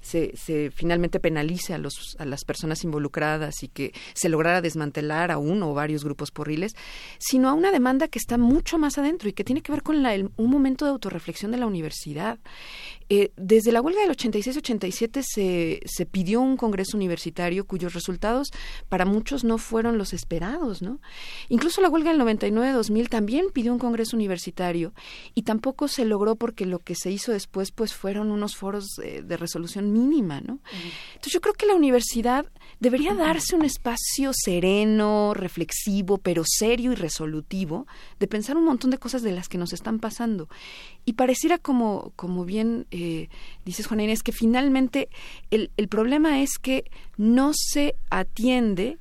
se, finalmente penalice a, los, a las personas involucradas y que se lograra desmantelar a uno o varios grupos porriles, sino a una demanda que está mucho más adentro y que tiene que ver con la, un momento de autorreflexión de la universidad. Eh, desde la huelga del 86-87 se, se pidió un congreso universitario cuyos resultados para muchos no fueron los esperados, ¿no? Incluso la huelga del 99-2000 también pidió un congreso universitario y tampoco se logró porque lo que se hizo después pues fueron unos foros de, resolución mínima, ¿no? Entonces yo creo que la universidad debería darse un espacio sereno, reflexivo, pero serio y resolutivo de pensar un montón de cosas de las que nos están pasando. Y pareciera como, como bien eh, dices, Juana Inés, que finalmente el, el problema es que no se atiende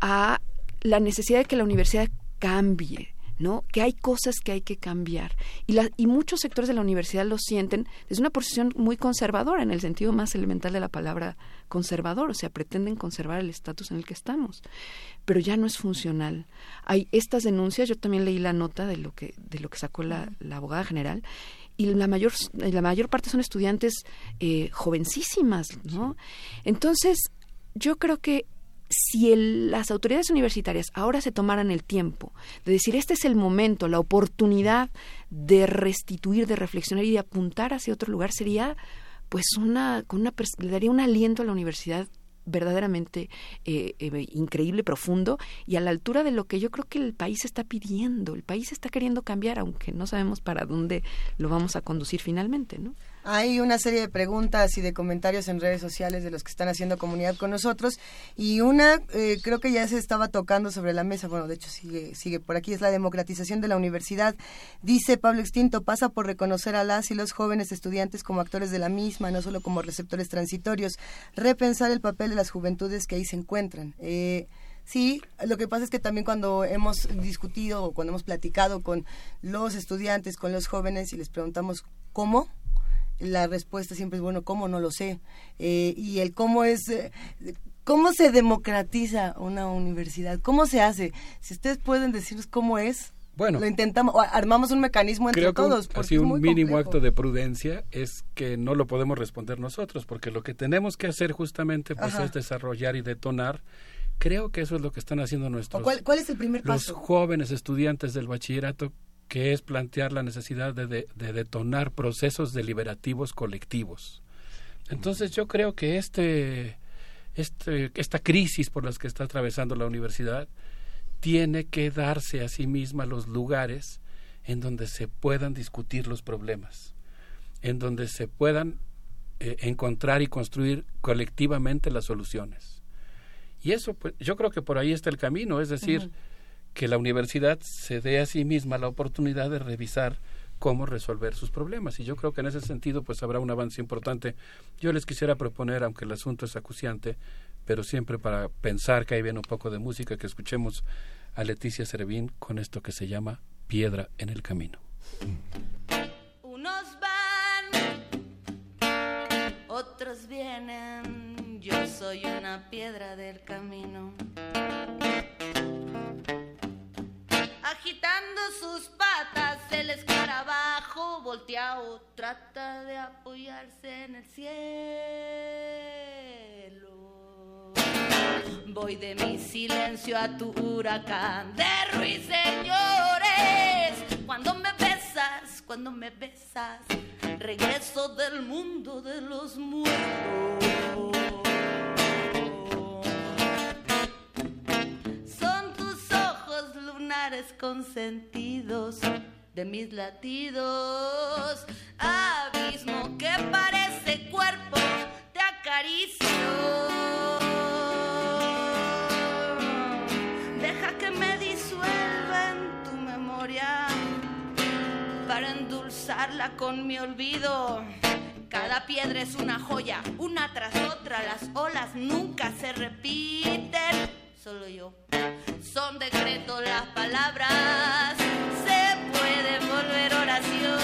a la necesidad de que la universidad cambie, ¿no? Que hay cosas que hay que cambiar. Y, la, y muchos sectores de la universidad lo sienten desde una posición muy conservadora, en el sentido más elemental de la palabra conservador, o sea, pretenden conservar el estatus en el que estamos. Pero ya no es funcional. Hay estas denuncias, yo también leí la nota de lo que, de lo que sacó la, la abogada general, y la mayor, la mayor parte son estudiantes eh, jovencísimas, ¿no? Entonces, yo creo que si las autoridades universitarias ahora se tomaran el tiempo de decir este es el momento, la oportunidad de restituir, de reflexionar y de apuntar hacia otro lugar, sería pues una, con una le daría un aliento a la universidad verdaderamente eh, eh, increíble, profundo y a la altura de lo que yo creo que el país está pidiendo. El país está queriendo cambiar, aunque no sabemos para dónde lo vamos a conducir finalmente, ¿no? Hay una serie de preguntas y de comentarios en redes sociales de los que están haciendo comunidad con nosotros y una eh, creo que ya se estaba tocando sobre la mesa, bueno, de hecho sigue, sigue por aquí, es la democratización de la universidad. Dice Pablo Extinto, pasa por reconocer a las y los jóvenes estudiantes como actores de la misma, no solo como receptores transitorios, repensar el papel de las juventudes que ahí se encuentran. Eh, Sí, lo que pasa es que también cuando hemos discutido o cuando hemos platicado con los estudiantes, con los jóvenes y les preguntamos cómo, la respuesta siempre es, bueno, ¿cómo? No lo sé. Eh, y el cómo es... Eh, ¿Cómo se democratiza una universidad? ¿Cómo se hace? Si ustedes pueden decirnos cómo es, bueno, lo intentamos, armamos un mecanismo entre todos. Que así un mínimo acto de prudencia es que no lo podemos responder nosotros, porque lo que tenemos que hacer justamente pues, es desarrollar y detonar. Creo que eso es lo que están haciendo nuestros. Cuál, ¿Cuál, es el primer paso? Los jóvenes estudiantes del bachillerato que es plantear la necesidad de, detonar procesos deliberativos colectivos. Entonces yo creo que este, este, esta crisis por la que está atravesando la universidad tiene que darse a sí misma los lugares en donde se puedan discutir los problemas, en donde se puedan eh, encontrar y construir colectivamente las soluciones. Y eso, pues, yo creo que por ahí está el camino, es decir, que la universidad se dé a sí misma la oportunidad de revisar cómo resolver sus problemas. Y yo creo que en ese sentido pues habrá un avance importante. Yo les quisiera proponer, aunque el asunto es acuciante, pero siempre para pensar que ahí viene un poco de música, que escuchemos a Leticia Servín con esto que se llama Piedra en el Camino. Unos van, otros vienen, yo soy una piedra del camino. Agitando sus patas, el escarabajo volteado trata de apoyarse en el cielo. Voy de mi silencio a tu huracán de ruiseñores. Cuando me besas, cuando me besas, regreso del mundo de los muertos. Consentidos de mis latidos. Abismo que parece cuerpo, te acaricio. Deja que me disuelva en tu memoria. pagarla con mi olvido. Cada piedra es una joya, una tras otra, las olas nunca se repiten. Solo yo. Son decretos las palabras, se pueden volver oración.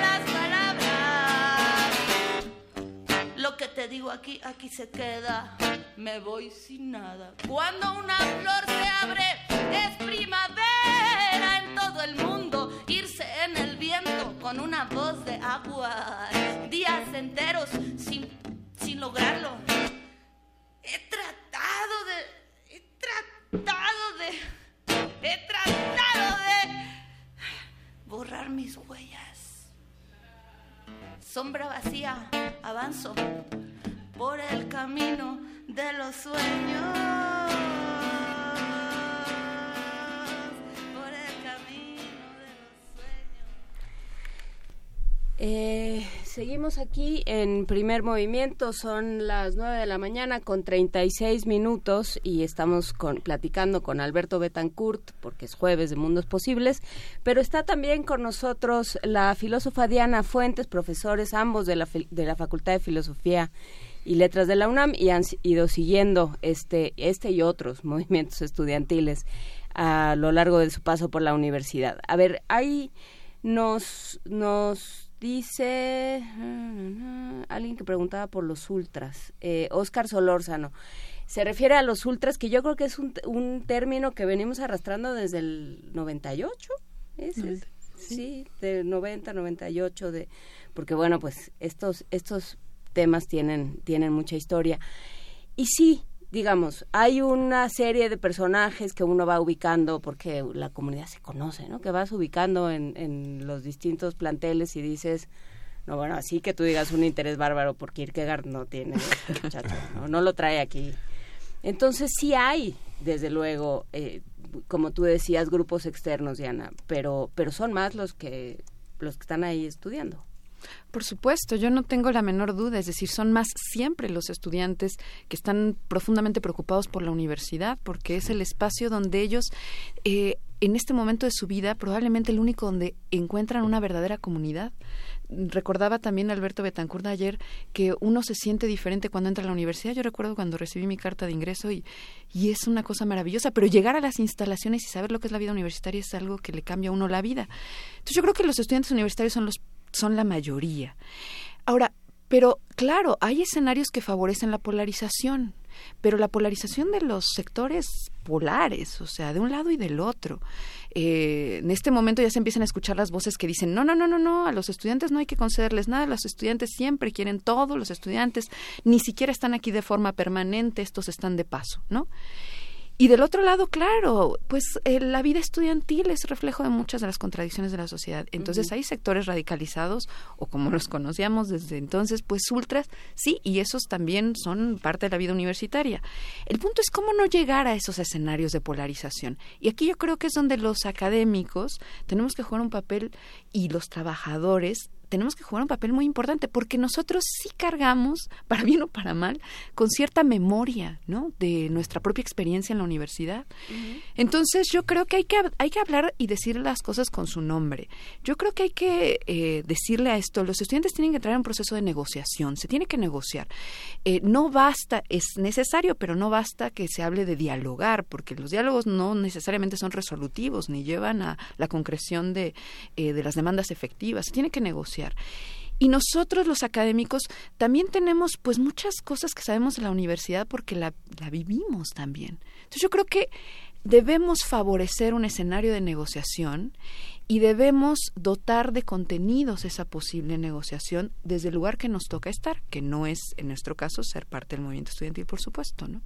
Las palabras. Lo que te digo aquí, aquí se queda. Me voy sin nada. Cuando una flor se abre, es primavera en todo el mundo. Con una voz de agua. Días enteros sin, sin lograrlo. He tratado de. He tratado de. He tratado de. Borrar mis huellas. Sombra vacía, avanzo por el camino de los sueños. Eh, seguimos aquí en primer movimiento, son las 9 de la mañana con 36 minutos y estamos con, platicando con Alberto Betancourt porque es jueves de Mundos Posibles, pero está también con nosotros la filósofa Diana Fuentes, profesores ambos de la, de la Facultad de Filosofía y Letras de la UNAM y han ido siguiendo este, este y otros movimientos estudiantiles a lo largo de su paso por la universidad. A ver, ahí nos, nos dice alguien que preguntaba por los ultras, eh, Oscar Solórzano. Se refiere a los ultras, que yo creo que es un, un término que venimos arrastrando desde el 98, ¿es? es? Sí, del 90, 98, de, porque bueno, pues estos, estos temas tienen, tienen mucha historia. Y sí, digamos, hay una serie de personajes que uno va ubicando porque la comunidad se conoce, ¿no? Que vas ubicando en, en los distintos planteles y dices, no, bueno, así que tú digas un interés bárbaro por Kierkegaard no tiene, muchacho, ¿no? no lo trae aquí. Entonces sí hay, desde luego, eh, como tú decías, grupos externos, Diana, pero, pero son más los que, los que están ahí estudiando. Por supuesto, yo no tengo la menor duda, es decir, son más siempre los estudiantes que están profundamente preocupados por la universidad, porque es el espacio donde ellos, eh, en este momento de su vida, probablemente el único donde encuentran una verdadera comunidad. Recordaba también Alberto Betancourt ayer que uno se siente diferente cuando entra a la universidad. Yo recuerdo cuando recibí mi carta de ingreso y, y es una cosa maravillosa, pero llegar a las instalaciones y saber lo que es la vida universitaria es algo que le cambia a uno la vida. Entonces yo creo que los estudiantes universitarios son los son la mayoría. Ahora, pero claro, hay escenarios que favorecen la polarización, pero la polarización de los sectores polares, o sea, de un lado y del otro. Eh, en este momento ya se empiezan a escuchar las voces que dicen, no, no, no, no, no, a los estudiantes no hay que concederles nada, los estudiantes siempre quieren todo, los estudiantes ni siquiera están aquí de forma permanente, estos están de paso, ¿no? Y del otro lado, claro, pues eh, la vida estudiantil es reflejo de muchas de las contradicciones de la sociedad. Entonces hay sectores radicalizados, o como los conocíamos desde entonces, pues ultras, sí, y esos también son parte de la vida universitaria. El punto es cómo no llegar a esos escenarios de polarización. Y aquí yo creo que es donde los académicos tenemos que jugar un papel y los trabajadores tenemos que jugar un papel muy importante porque nosotros sí cargamos, para bien o para mal, con cierta memoria, ¿no? De nuestra propia experiencia en la universidad. Entonces yo creo que hay que hay que hablar y decir las cosas con su nombre. Yo creo que hay que eh, decirle a esto, los estudiantes tienen que entrar en un proceso de negociación, se tiene que negociar. Eh, no basta, es necesario, pero no basta que se hable de dialogar, porque los diálogos no necesariamente son resolutivos ni llevan a la concreción de, eh, de las demandas efectivas. Se tiene que negociar. Y nosotros los académicos también tenemos pues muchas cosas que sabemos de la universidad porque la, la vivimos también. Entonces yo creo que debemos favorecer un escenario de negociación y debemos dotar de contenidos esa posible negociación desde el lugar que nos toca estar, que no es en nuestro caso ser parte del movimiento estudiantil, por supuesto, ¿no?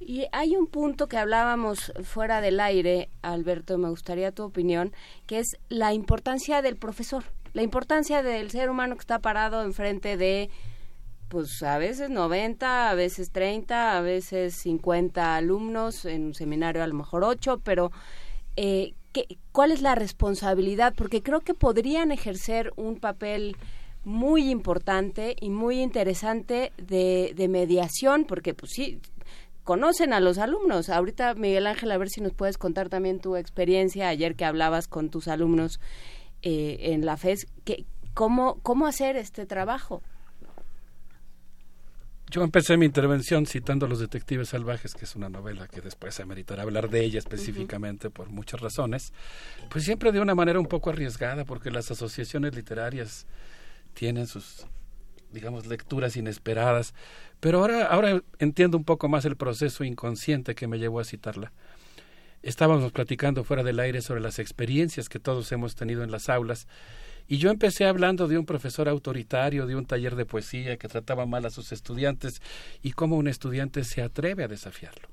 Y hay un punto que hablábamos fuera del aire, Alberto, me gustaría tu opinión, que es la importancia del profesor, la importancia del ser humano que está parado enfrente de, pues a veces 90, a veces 30, a veces 50 alumnos, en un seminario a lo mejor 8, pero eh, ¿qué, ¿cuál es la responsabilidad? Porque creo que podrían ejercer un papel muy importante y muy interesante de, de mediación, porque pues sí, conocen a los alumnos. Ahorita, Miguel Ángel, a ver si nos puedes contar también tu experiencia ayer que hablabas con tus alumnos eh, en la FES. Que, ¿cómo, ¿Cómo hacer este trabajo? Yo empecé mi intervención citando a Los Detectives Salvajes, que es una novela que después se meritará hablar de ella específicamente por muchas razones, pues siempre de una manera un poco arriesgada, porque las asociaciones literarias tienen sus, digamos, lecturas inesperadas, pero ahora, ahora entiendo un poco más el proceso inconsciente que me llevó a citarla. Estábamos platicando fuera del aire sobre las experiencias que todos hemos tenido en las aulas y yo empecé hablando de un profesor autoritario, de un taller de poesía que trataba mal a sus estudiantes y cómo un estudiante se atreve a desafiarlo.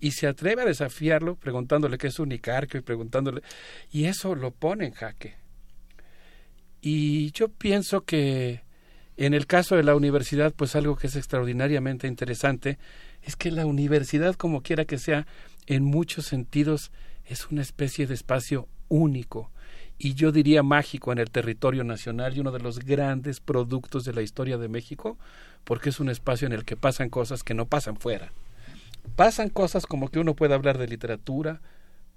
Y se atreve a desafiarlo preguntándole qué es un icarquio y preguntándole... Y eso lo pone en jaque. Y yo pienso que en el caso de la universidad, pues algo que es extraordinariamente interesante es que la universidad, como quiera que sea, en muchos sentidos es una especie de espacio único y yo diría mágico en el territorio nacional y uno de los grandes productos de la historia de México, porque es un espacio en el que pasan cosas que no pasan fuera. Pasan cosas como que uno puede hablar de literatura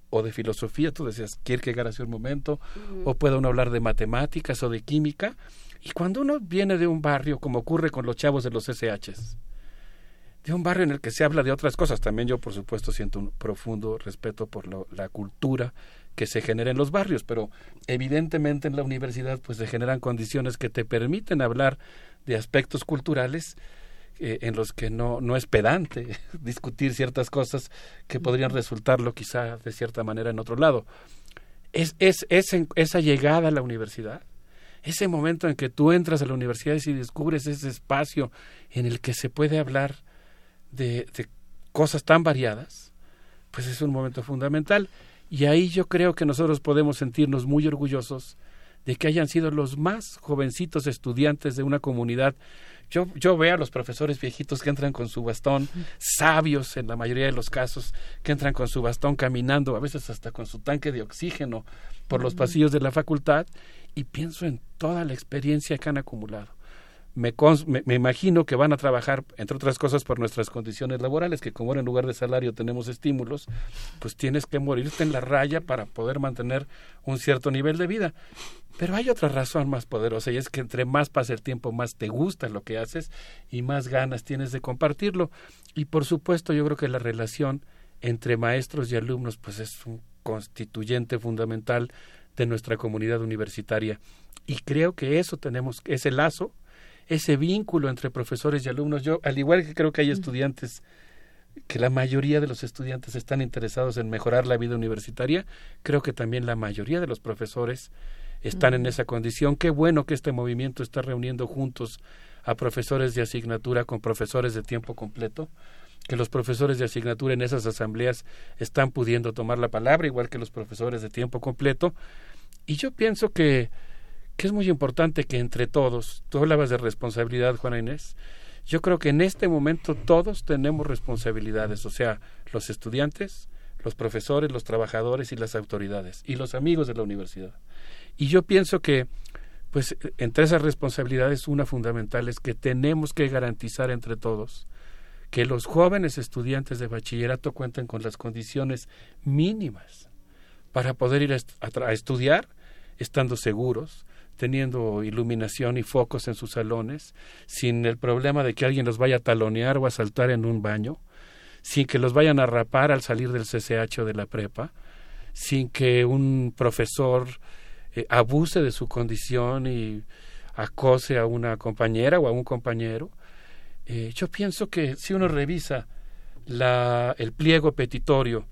o de filosofía, tú decías Kierkegaard hace un momento, o puede uno hablar de matemáticas o de química, y cuando uno viene de un barrio, como ocurre con los chavos de los SHs, de un barrio en el que se habla de otras cosas, también yo por supuesto siento un profundo respeto por lo, la cultura que se genera en los barrios, pero evidentemente en la universidad pues se generan condiciones que te permiten hablar de aspectos culturales eh, en los que no, no es pedante discutir ciertas cosas que podrían resultarlo quizá de cierta manera en otro lado. Es, es, es esa llegada a la universidad, ese momento en que tú entras a la universidad y descubres ese espacio en el que se puede hablar de, de cosas tan variadas, pues es un momento fundamental. Y ahí yo creo que nosotros podemos sentirnos muy orgullosos de que hayan sido los más jovencitos estudiantes de una comunidad. Yo, yo veo a los profesores viejitos que entran con su bastón, sabios en la mayoría de los casos, que entran con su bastón caminando, a veces hasta con su tanque de oxígeno por los pasillos de la facultad, y pienso en toda la experiencia que han acumulado me, me, imagino que van a trabajar, entre otras cosas, por nuestras condiciones laborales, que como en lugar de salario tenemos estímulos, pues tienes que morirte en la raya para poder mantener un cierto nivel de vida. Pero hay otra razón más poderosa y es que entre más pasa el tiempo, más te gusta lo que haces y más ganas tienes de compartirlo. Y por supuesto, yo creo que la relación entre maestros y alumnos, pues es un constituyente fundamental de nuestra comunidad universitaria. Y creo que eso tenemos, ese lazo, ese vínculo entre profesores y alumnos. Yo, al igual que creo que hay estudiantes, que la mayoría de los estudiantes están interesados en mejorar la vida universitaria, creo que también la mayoría de los profesores están en esa condición. Qué bueno que este movimiento está reuniendo juntos a profesores de asignatura con profesores de tiempo completo, que los profesores de asignatura en esas asambleas están pudiendo tomar la palabra, igual que los profesores de tiempo completo. Y yo pienso que que es muy importante que entre todos, tú hablabas de responsabilidad, Juana Inés, yo creo que en este momento todos tenemos responsabilidades, o sea, los estudiantes, los profesores, los trabajadores y las autoridades, y los amigos de la universidad. Y yo pienso que, pues, entre esas responsabilidades, una fundamental es que tenemos que garantizar entre todos que los jóvenes estudiantes de bachillerato cuenten con las condiciones mínimas para poder ir a, estudiar estando seguros, teniendo iluminación y focos en sus salones, sin el problema de que alguien los vaya a talonear o a saltar en un baño, sin que los vayan a rapar al salir del CCH o de la prepa, sin que un profesor eh, abuse de su condición y acose a una compañera o a un compañero. Eh, yo pienso que si uno revisa la, el pliego petitorio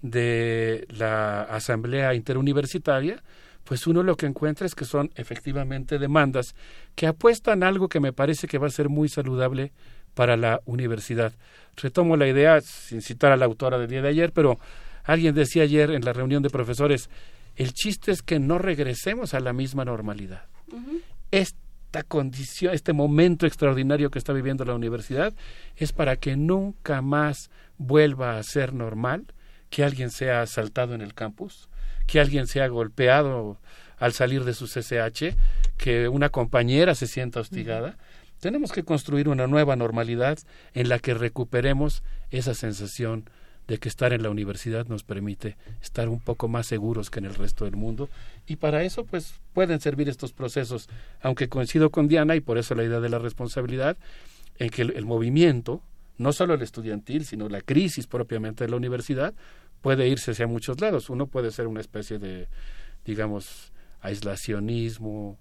de la Asamblea Interuniversitaria, pues uno lo que encuentra es que son efectivamente demandas que apuestan a algo que me parece que va a ser muy saludable para la universidad. Retomo la idea, sin citar a la autora del día de ayer, pero alguien decía ayer en la reunión de profesores, el chiste es que no regresemos a la misma normalidad. Esta condición, este momento extraordinario que está viviendo la universidad es para que nunca más vuelva a ser normal que alguien sea asaltado en el campus, que alguien sea golpeado al salir de su CCH, que una compañera se sienta hostigada. Tenemos que construir una nueva normalidad en la que recuperemos esa sensación de que estar en la universidad nos permite estar un poco más seguros que en el resto del mundo. Y para eso pues pueden servir estos procesos. Aunque coincido con Diana y por eso la idea de la responsabilidad en que el, el movimiento no solo el estudiantil sino la crisis propiamente de la universidad puede irse hacia muchos lados. Uno puede ser una especie de digamos aislacionismo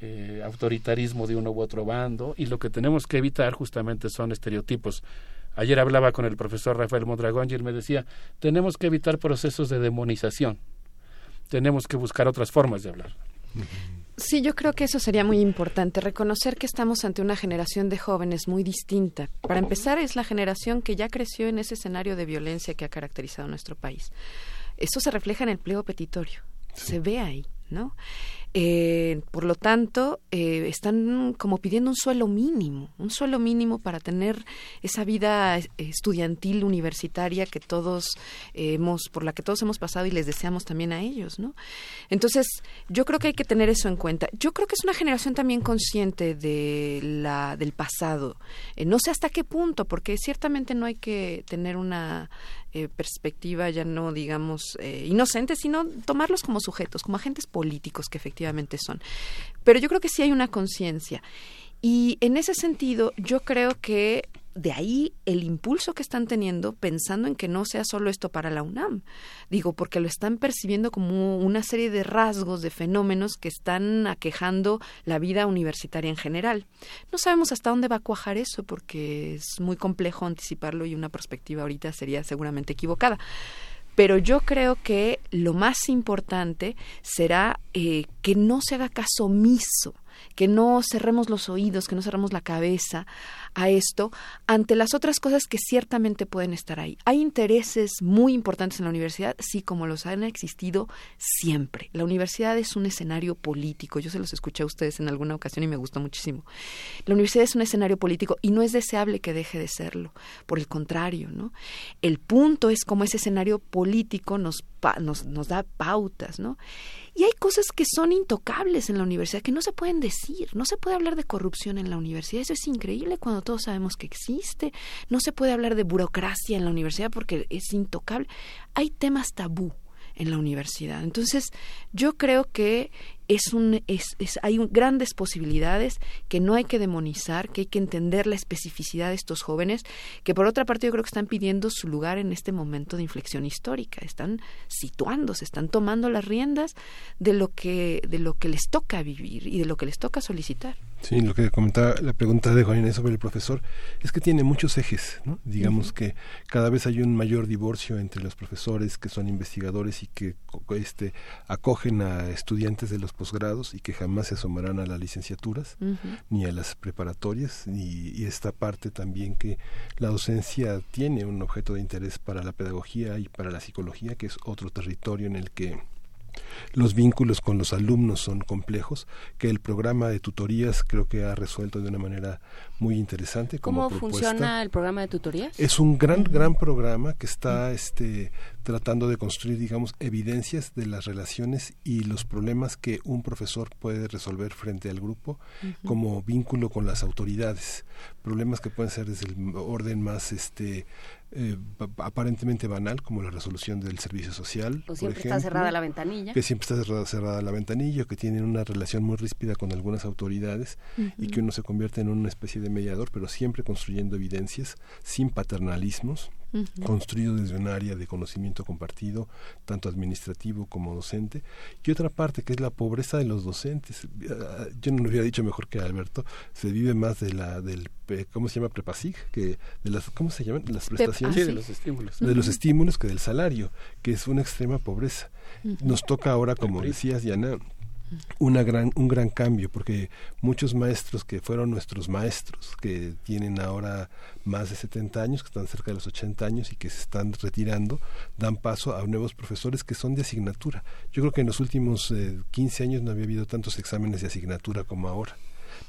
eh, autoritarismo de uno u otro bando y lo que tenemos que evitar justamente son estereotipos. Ayer hablaba con el profesor Rafael Mondragón y él me decía, tenemos que evitar procesos de demonización, tenemos que buscar otras formas de hablar. Sí, yo creo que eso sería muy importante, reconocer que estamos ante una generación de jóvenes muy distinta. Para empezar, es la generación que ya creció en ese escenario de violencia que ha caracterizado nuestro país. Eso se refleja en el pliego petitorio, se ve ahí, ¿no? Eh, por lo tanto, eh, están como pidiendo un suelo mínimo, un suelo mínimo para tener esa vida estudiantil universitaria que todos hemos, por la que todos hemos pasado y les deseamos también a ellos, ¿no? Entonces, yo creo que hay que tener eso en cuenta. Yo creo que es una generación también consciente de la del pasado. Eh, no sé hasta qué punto, porque ciertamente no hay que tener una eh, perspectiva ya no digamos eh, inocente, sino tomarlos como sujetos, como agentes políticos que efectivamente son. Pero yo creo que sí hay una conciencia. Y en ese sentido, yo creo que de ahí el impulso que están teniendo pensando en que no sea solo esto para la UNAM. Digo, porque lo están percibiendo como una serie de rasgos, de fenómenos que están aquejando la vida universitaria en general. No sabemos hasta dónde va a cuajar eso porque es muy complejo anticiparlo y una perspectiva ahorita sería seguramente equivocada. Pero yo creo que lo más importante será eh, que no se haga caso omiso que no cerremos los oídos, que no cerremos la cabeza a esto ante las otras cosas que ciertamente pueden estar ahí. Hay intereses muy importantes en la universidad, sí, como los han existido siempre. La universidad es un escenario político. Yo se los escuché a ustedes en alguna ocasión y me gustó muchísimo. La universidad es un escenario político y no es deseable que deje de serlo. Por el contrario, ¿no? El punto es cómo ese escenario político nos, nos, nos da pautas, ¿no? Y hay cosas que son intocables en la universidad, que no se pueden decir. No se puede hablar de corrupción en la universidad. Eso es increíble cuando todos sabemos que existe. No se puede hablar de burocracia en la universidad porque es intocable. Hay temas tabú en la universidad. Entonces, yo creo que es un, es, es, hay grandes posibilidades que no hay que demonizar, que hay que entender la especificidad de estos jóvenes, que por otra parte yo creo que están pidiendo su lugar en este momento de inflexión histórica, están situándose, están tomando las riendas de lo que, de lo que les toca vivir y de lo que les toca solicitar. Sí, lo que comentaba la pregunta de Juan Inés sobre el profesor es que tiene muchos ejes, ¿no? Digamos uh -huh. que cada vez hay un mayor divorcio entre los profesores que son investigadores y que este acogen a estudiantes de los posgrados y que jamás se asomarán a las licenciaturas uh -huh. ni a las preparatorias y, y, esta parte también que la docencia tiene un objeto de interés para la pedagogía y para la psicología que es otro territorio en el que los vínculos con los alumnos son complejos, que el programa de tutorías creo que ha resuelto de una manera muy interesante. ¿Cómo como funciona el programa de tutorías? Es un gran, gran programa que está este, tratando de construir, digamos, evidencias de las relaciones y los problemas que un profesor puede resolver frente al grupo uh -huh. como vínculo con las autoridades. Problemas que pueden ser desde el orden más este eh, aparentemente banal como la resolución del servicio social. O siempre por ejemplo, está cerrada la ventanilla. Que siempre está cerrada, cerrada la ventanilla, que tienen una relación muy ríspida con algunas autoridades uh -huh. y que uno se convierte en una especie de mediador, pero siempre construyendo evidencias sin paternalismos, Uh -huh. construido desde un área de conocimiento compartido, tanto administrativo como docente, y otra parte que es la pobreza de los docentes. Yo no lo hubiera dicho mejor que Alberto, se vive más de la del ¿cómo se llama? Prepasig, que de las ¿cómo se llaman? las prestaciones sí, de los estímulos. De uh -huh. los estímulos que del salario, que es una extrema pobreza. Uh -huh. Nos toca ahora, como decías, Diana, una gran, un gran cambio, porque muchos maestros que fueron nuestros maestros, que tienen ahora más de 70 años, que están cerca de los 80 años y que se están retirando, dan paso a nuevos profesores que son de asignatura. Yo creo que en los últimos eh, 15 años no había habido tantos exámenes de asignatura como ahora,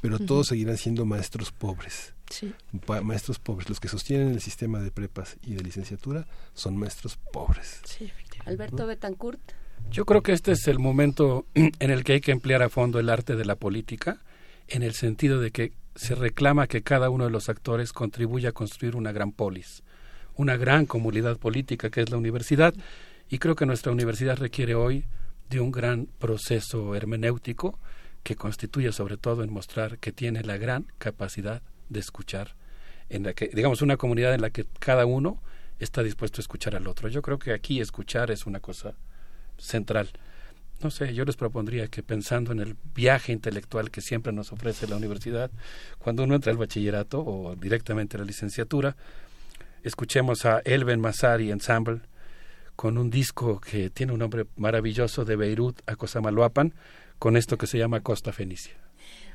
pero uh -huh. todos seguirán siendo maestros pobres. Sí. maestros pobres, los que sostienen el sistema de prepas y de licenciatura son maestros pobres. Sí, Alberto Betancourt. Yo creo que este es el momento en el que hay que emplear a fondo el arte de la política, en el sentido de que se reclama que cada uno de los actores contribuya a construir una gran polis, una gran comunidad política que es la universidad, y creo que nuestra universidad requiere hoy de un gran proceso hermenéutico que constituye sobre todo en mostrar que tiene la gran capacidad de escuchar, en la que, digamos, una comunidad en la que cada uno está dispuesto a escuchar al otro. Yo creo que aquí escuchar es una cosa central. No sé, yo les propondría que pensando en el viaje intelectual que siempre nos ofrece la universidad, cuando uno entra al bachillerato o directamente a la licenciatura, escuchemos a Elben Masari Ensemble con un disco que tiene un nombre maravilloso de Beirut a Cosamaloapan, con esto que se llama Costa Fenicia.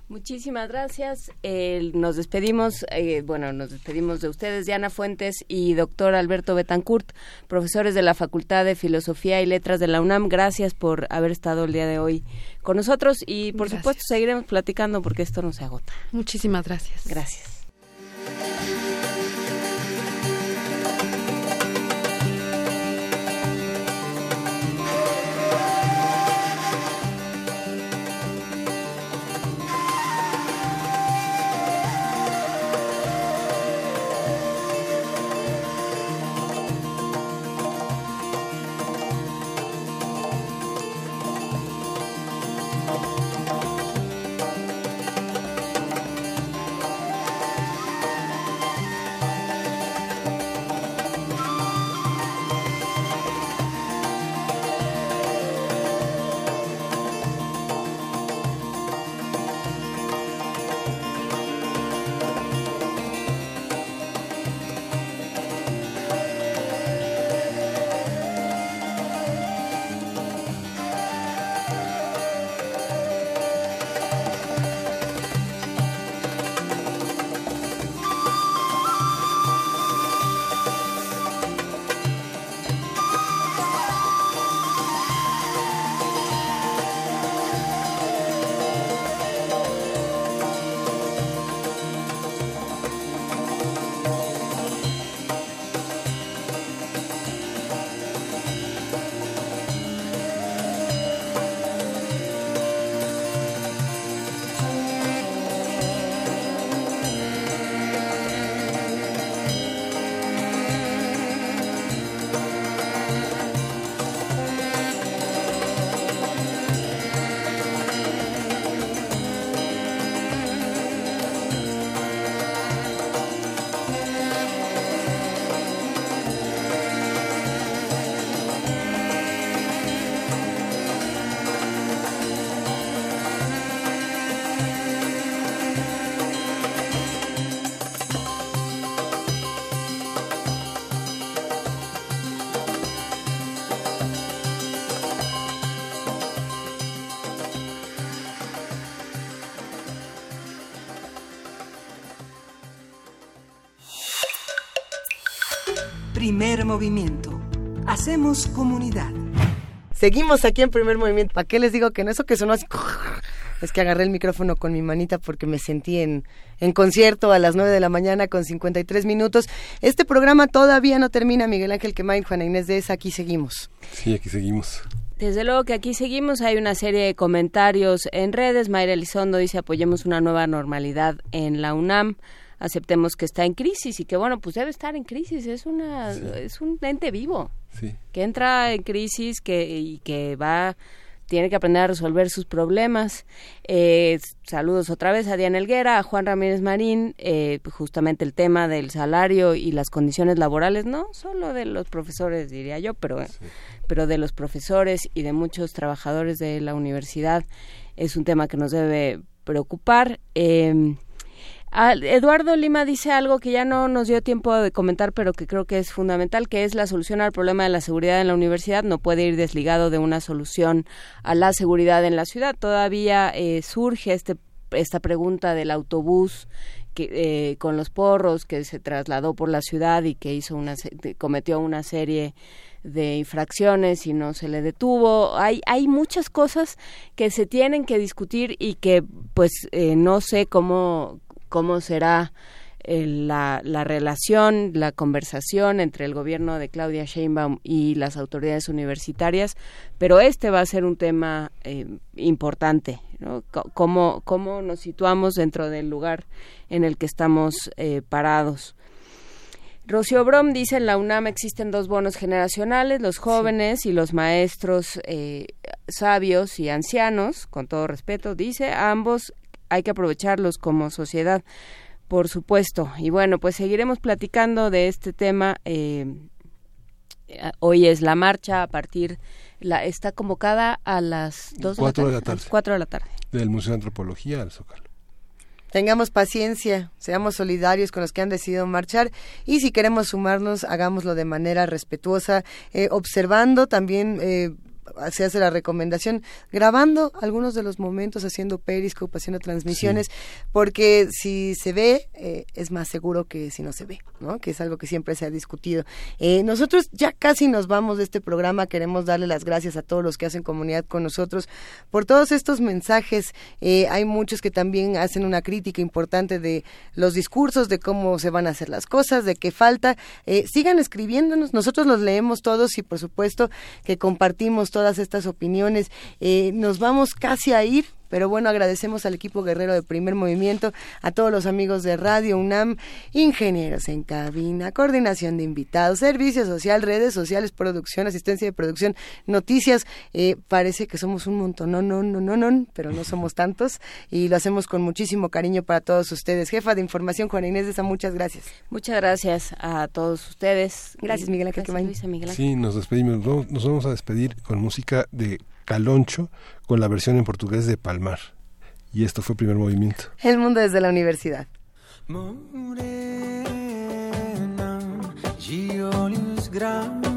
Muchísimas gracias. Eh, nos despedimos, eh, bueno, nos despedimos de ustedes, Diana Fuentes y doctor Alberto Betancourt, profesores de la Facultad de Filosofía y Letras de la UNAM. Gracias por haber estado el día de hoy con nosotros y, por Gracias. supuesto, seguiremos platicando porque esto no se agota. Muchísimas gracias. Gracias. Primer movimiento. Hacemos comunidad. Seguimos aquí en primer movimiento. ¿Para qué les digo que no? Eso que sonó así. Es que agarré el micrófono con mi manita porque me sentí en, en concierto a las 9 de la mañana con 53 minutos. Este programa todavía no termina, Miguel Ángel Quemain, Juana Inés de esa, aquí seguimos. Sí, aquí seguimos. Desde luego que aquí seguimos, hay una serie de comentarios en redes. Mayra Elizondo dice apoyemos una nueva normalidad en la UNAM, aceptemos que está en crisis y que bueno, pues debe estar en crisis, es una es un ente vivo Sí. que entra en crisis que y que va tiene que aprender a resolver sus problemas. Eh, saludos otra vez a Diana Elguera, a Juan Ramírez Marín, eh, justamente el tema del salario y las condiciones laborales, no solo de los profesores, diría yo, pero, pero de los profesores y de muchos trabajadores de la universidad es un tema que nos debe preocupar. Eh, Ah, Eduardo Lima dice algo que ya no nos dio tiempo de comentar, pero que creo que es fundamental, que es la solución al problema de la seguridad en la universidad no puede ir desligado de una solución a la seguridad en la ciudad. Todavía eh, surge este, esta pregunta del autobús que, eh, con los porros que se trasladó por la ciudad y que hizo una cometió una serie de infracciones y no se le detuvo. Hay, hay muchas cosas que se tienen que discutir y que pues eh, no sé cómo, cómo será la, la, relación, la conversación entre el gobierno de Claudia Sheinbaum y las autoridades universitarias, pero este va a ser un tema eh, importante, ¿no? ¿Cómo, ¿Cómo, nos situamos dentro del lugar en el que estamos eh, parados? Rocío Brom dice en la UNAM existen dos bonos generacionales, los jóvenes sí. y los maestros eh, sabios y ancianos, con todo respeto, dice, ambos hay que aprovecharlos como sociedad. Por supuesto. Y bueno, pues seguiremos platicando de este tema. Eh, hoy es la marcha a partir, la, está convocada a las dos de la tarde. De la tarde. Cuatro de la tarde. Del Museo de Antropología al Zócalo. Tengamos paciencia, seamos solidarios con los que han decidido marchar y si queremos sumarnos, hagámoslo de manera respetuosa, eh, observando también eh, se hace la recomendación grabando algunos de los momentos, haciendo periscope, haciendo transmisiones, sí. porque si se ve eh, es más seguro que si no se ve, ¿no? Que es algo que siempre se ha discutido. Eh, nosotros ya casi nos vamos de este programa, queremos darle las gracias a todos los que hacen comunidad con nosotros por todos estos mensajes. Eh, hay muchos que también hacen una crítica importante de los discursos, de cómo se van a hacer las cosas, de qué falta. Sigan escribiéndonos, nosotros los leemos todos y por supuesto que compartimos todas estas opiniones. Eh, nos vamos casi a ir, pero bueno, agradecemos al equipo guerrero de primer movimiento, a todos los amigos de Radio UNAM, ingenieros en cabina, coordinación de invitados, servicio social, redes sociales, producción, asistencia de producción, noticias. Eh, parece que somos un montón, no, no, no, no, no, pero no somos tantos y lo hacemos con muchísimo cariño para todos ustedes. Jefa de información, Juana Inés de esa, muchas gracias. Muchas gracias a todos ustedes. Gracias, Miguel Ángel Miguel Sí, nos despedimos. Nos vamos a despedir con música de Caloncho con la versión en portugués de Palmar. Y esto fue primer movimiento. El mundo desde la universidad. Morena, de olhos grandes,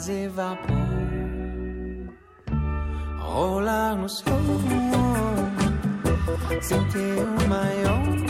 me fazer vapor Rolar no sol Sem ter o maior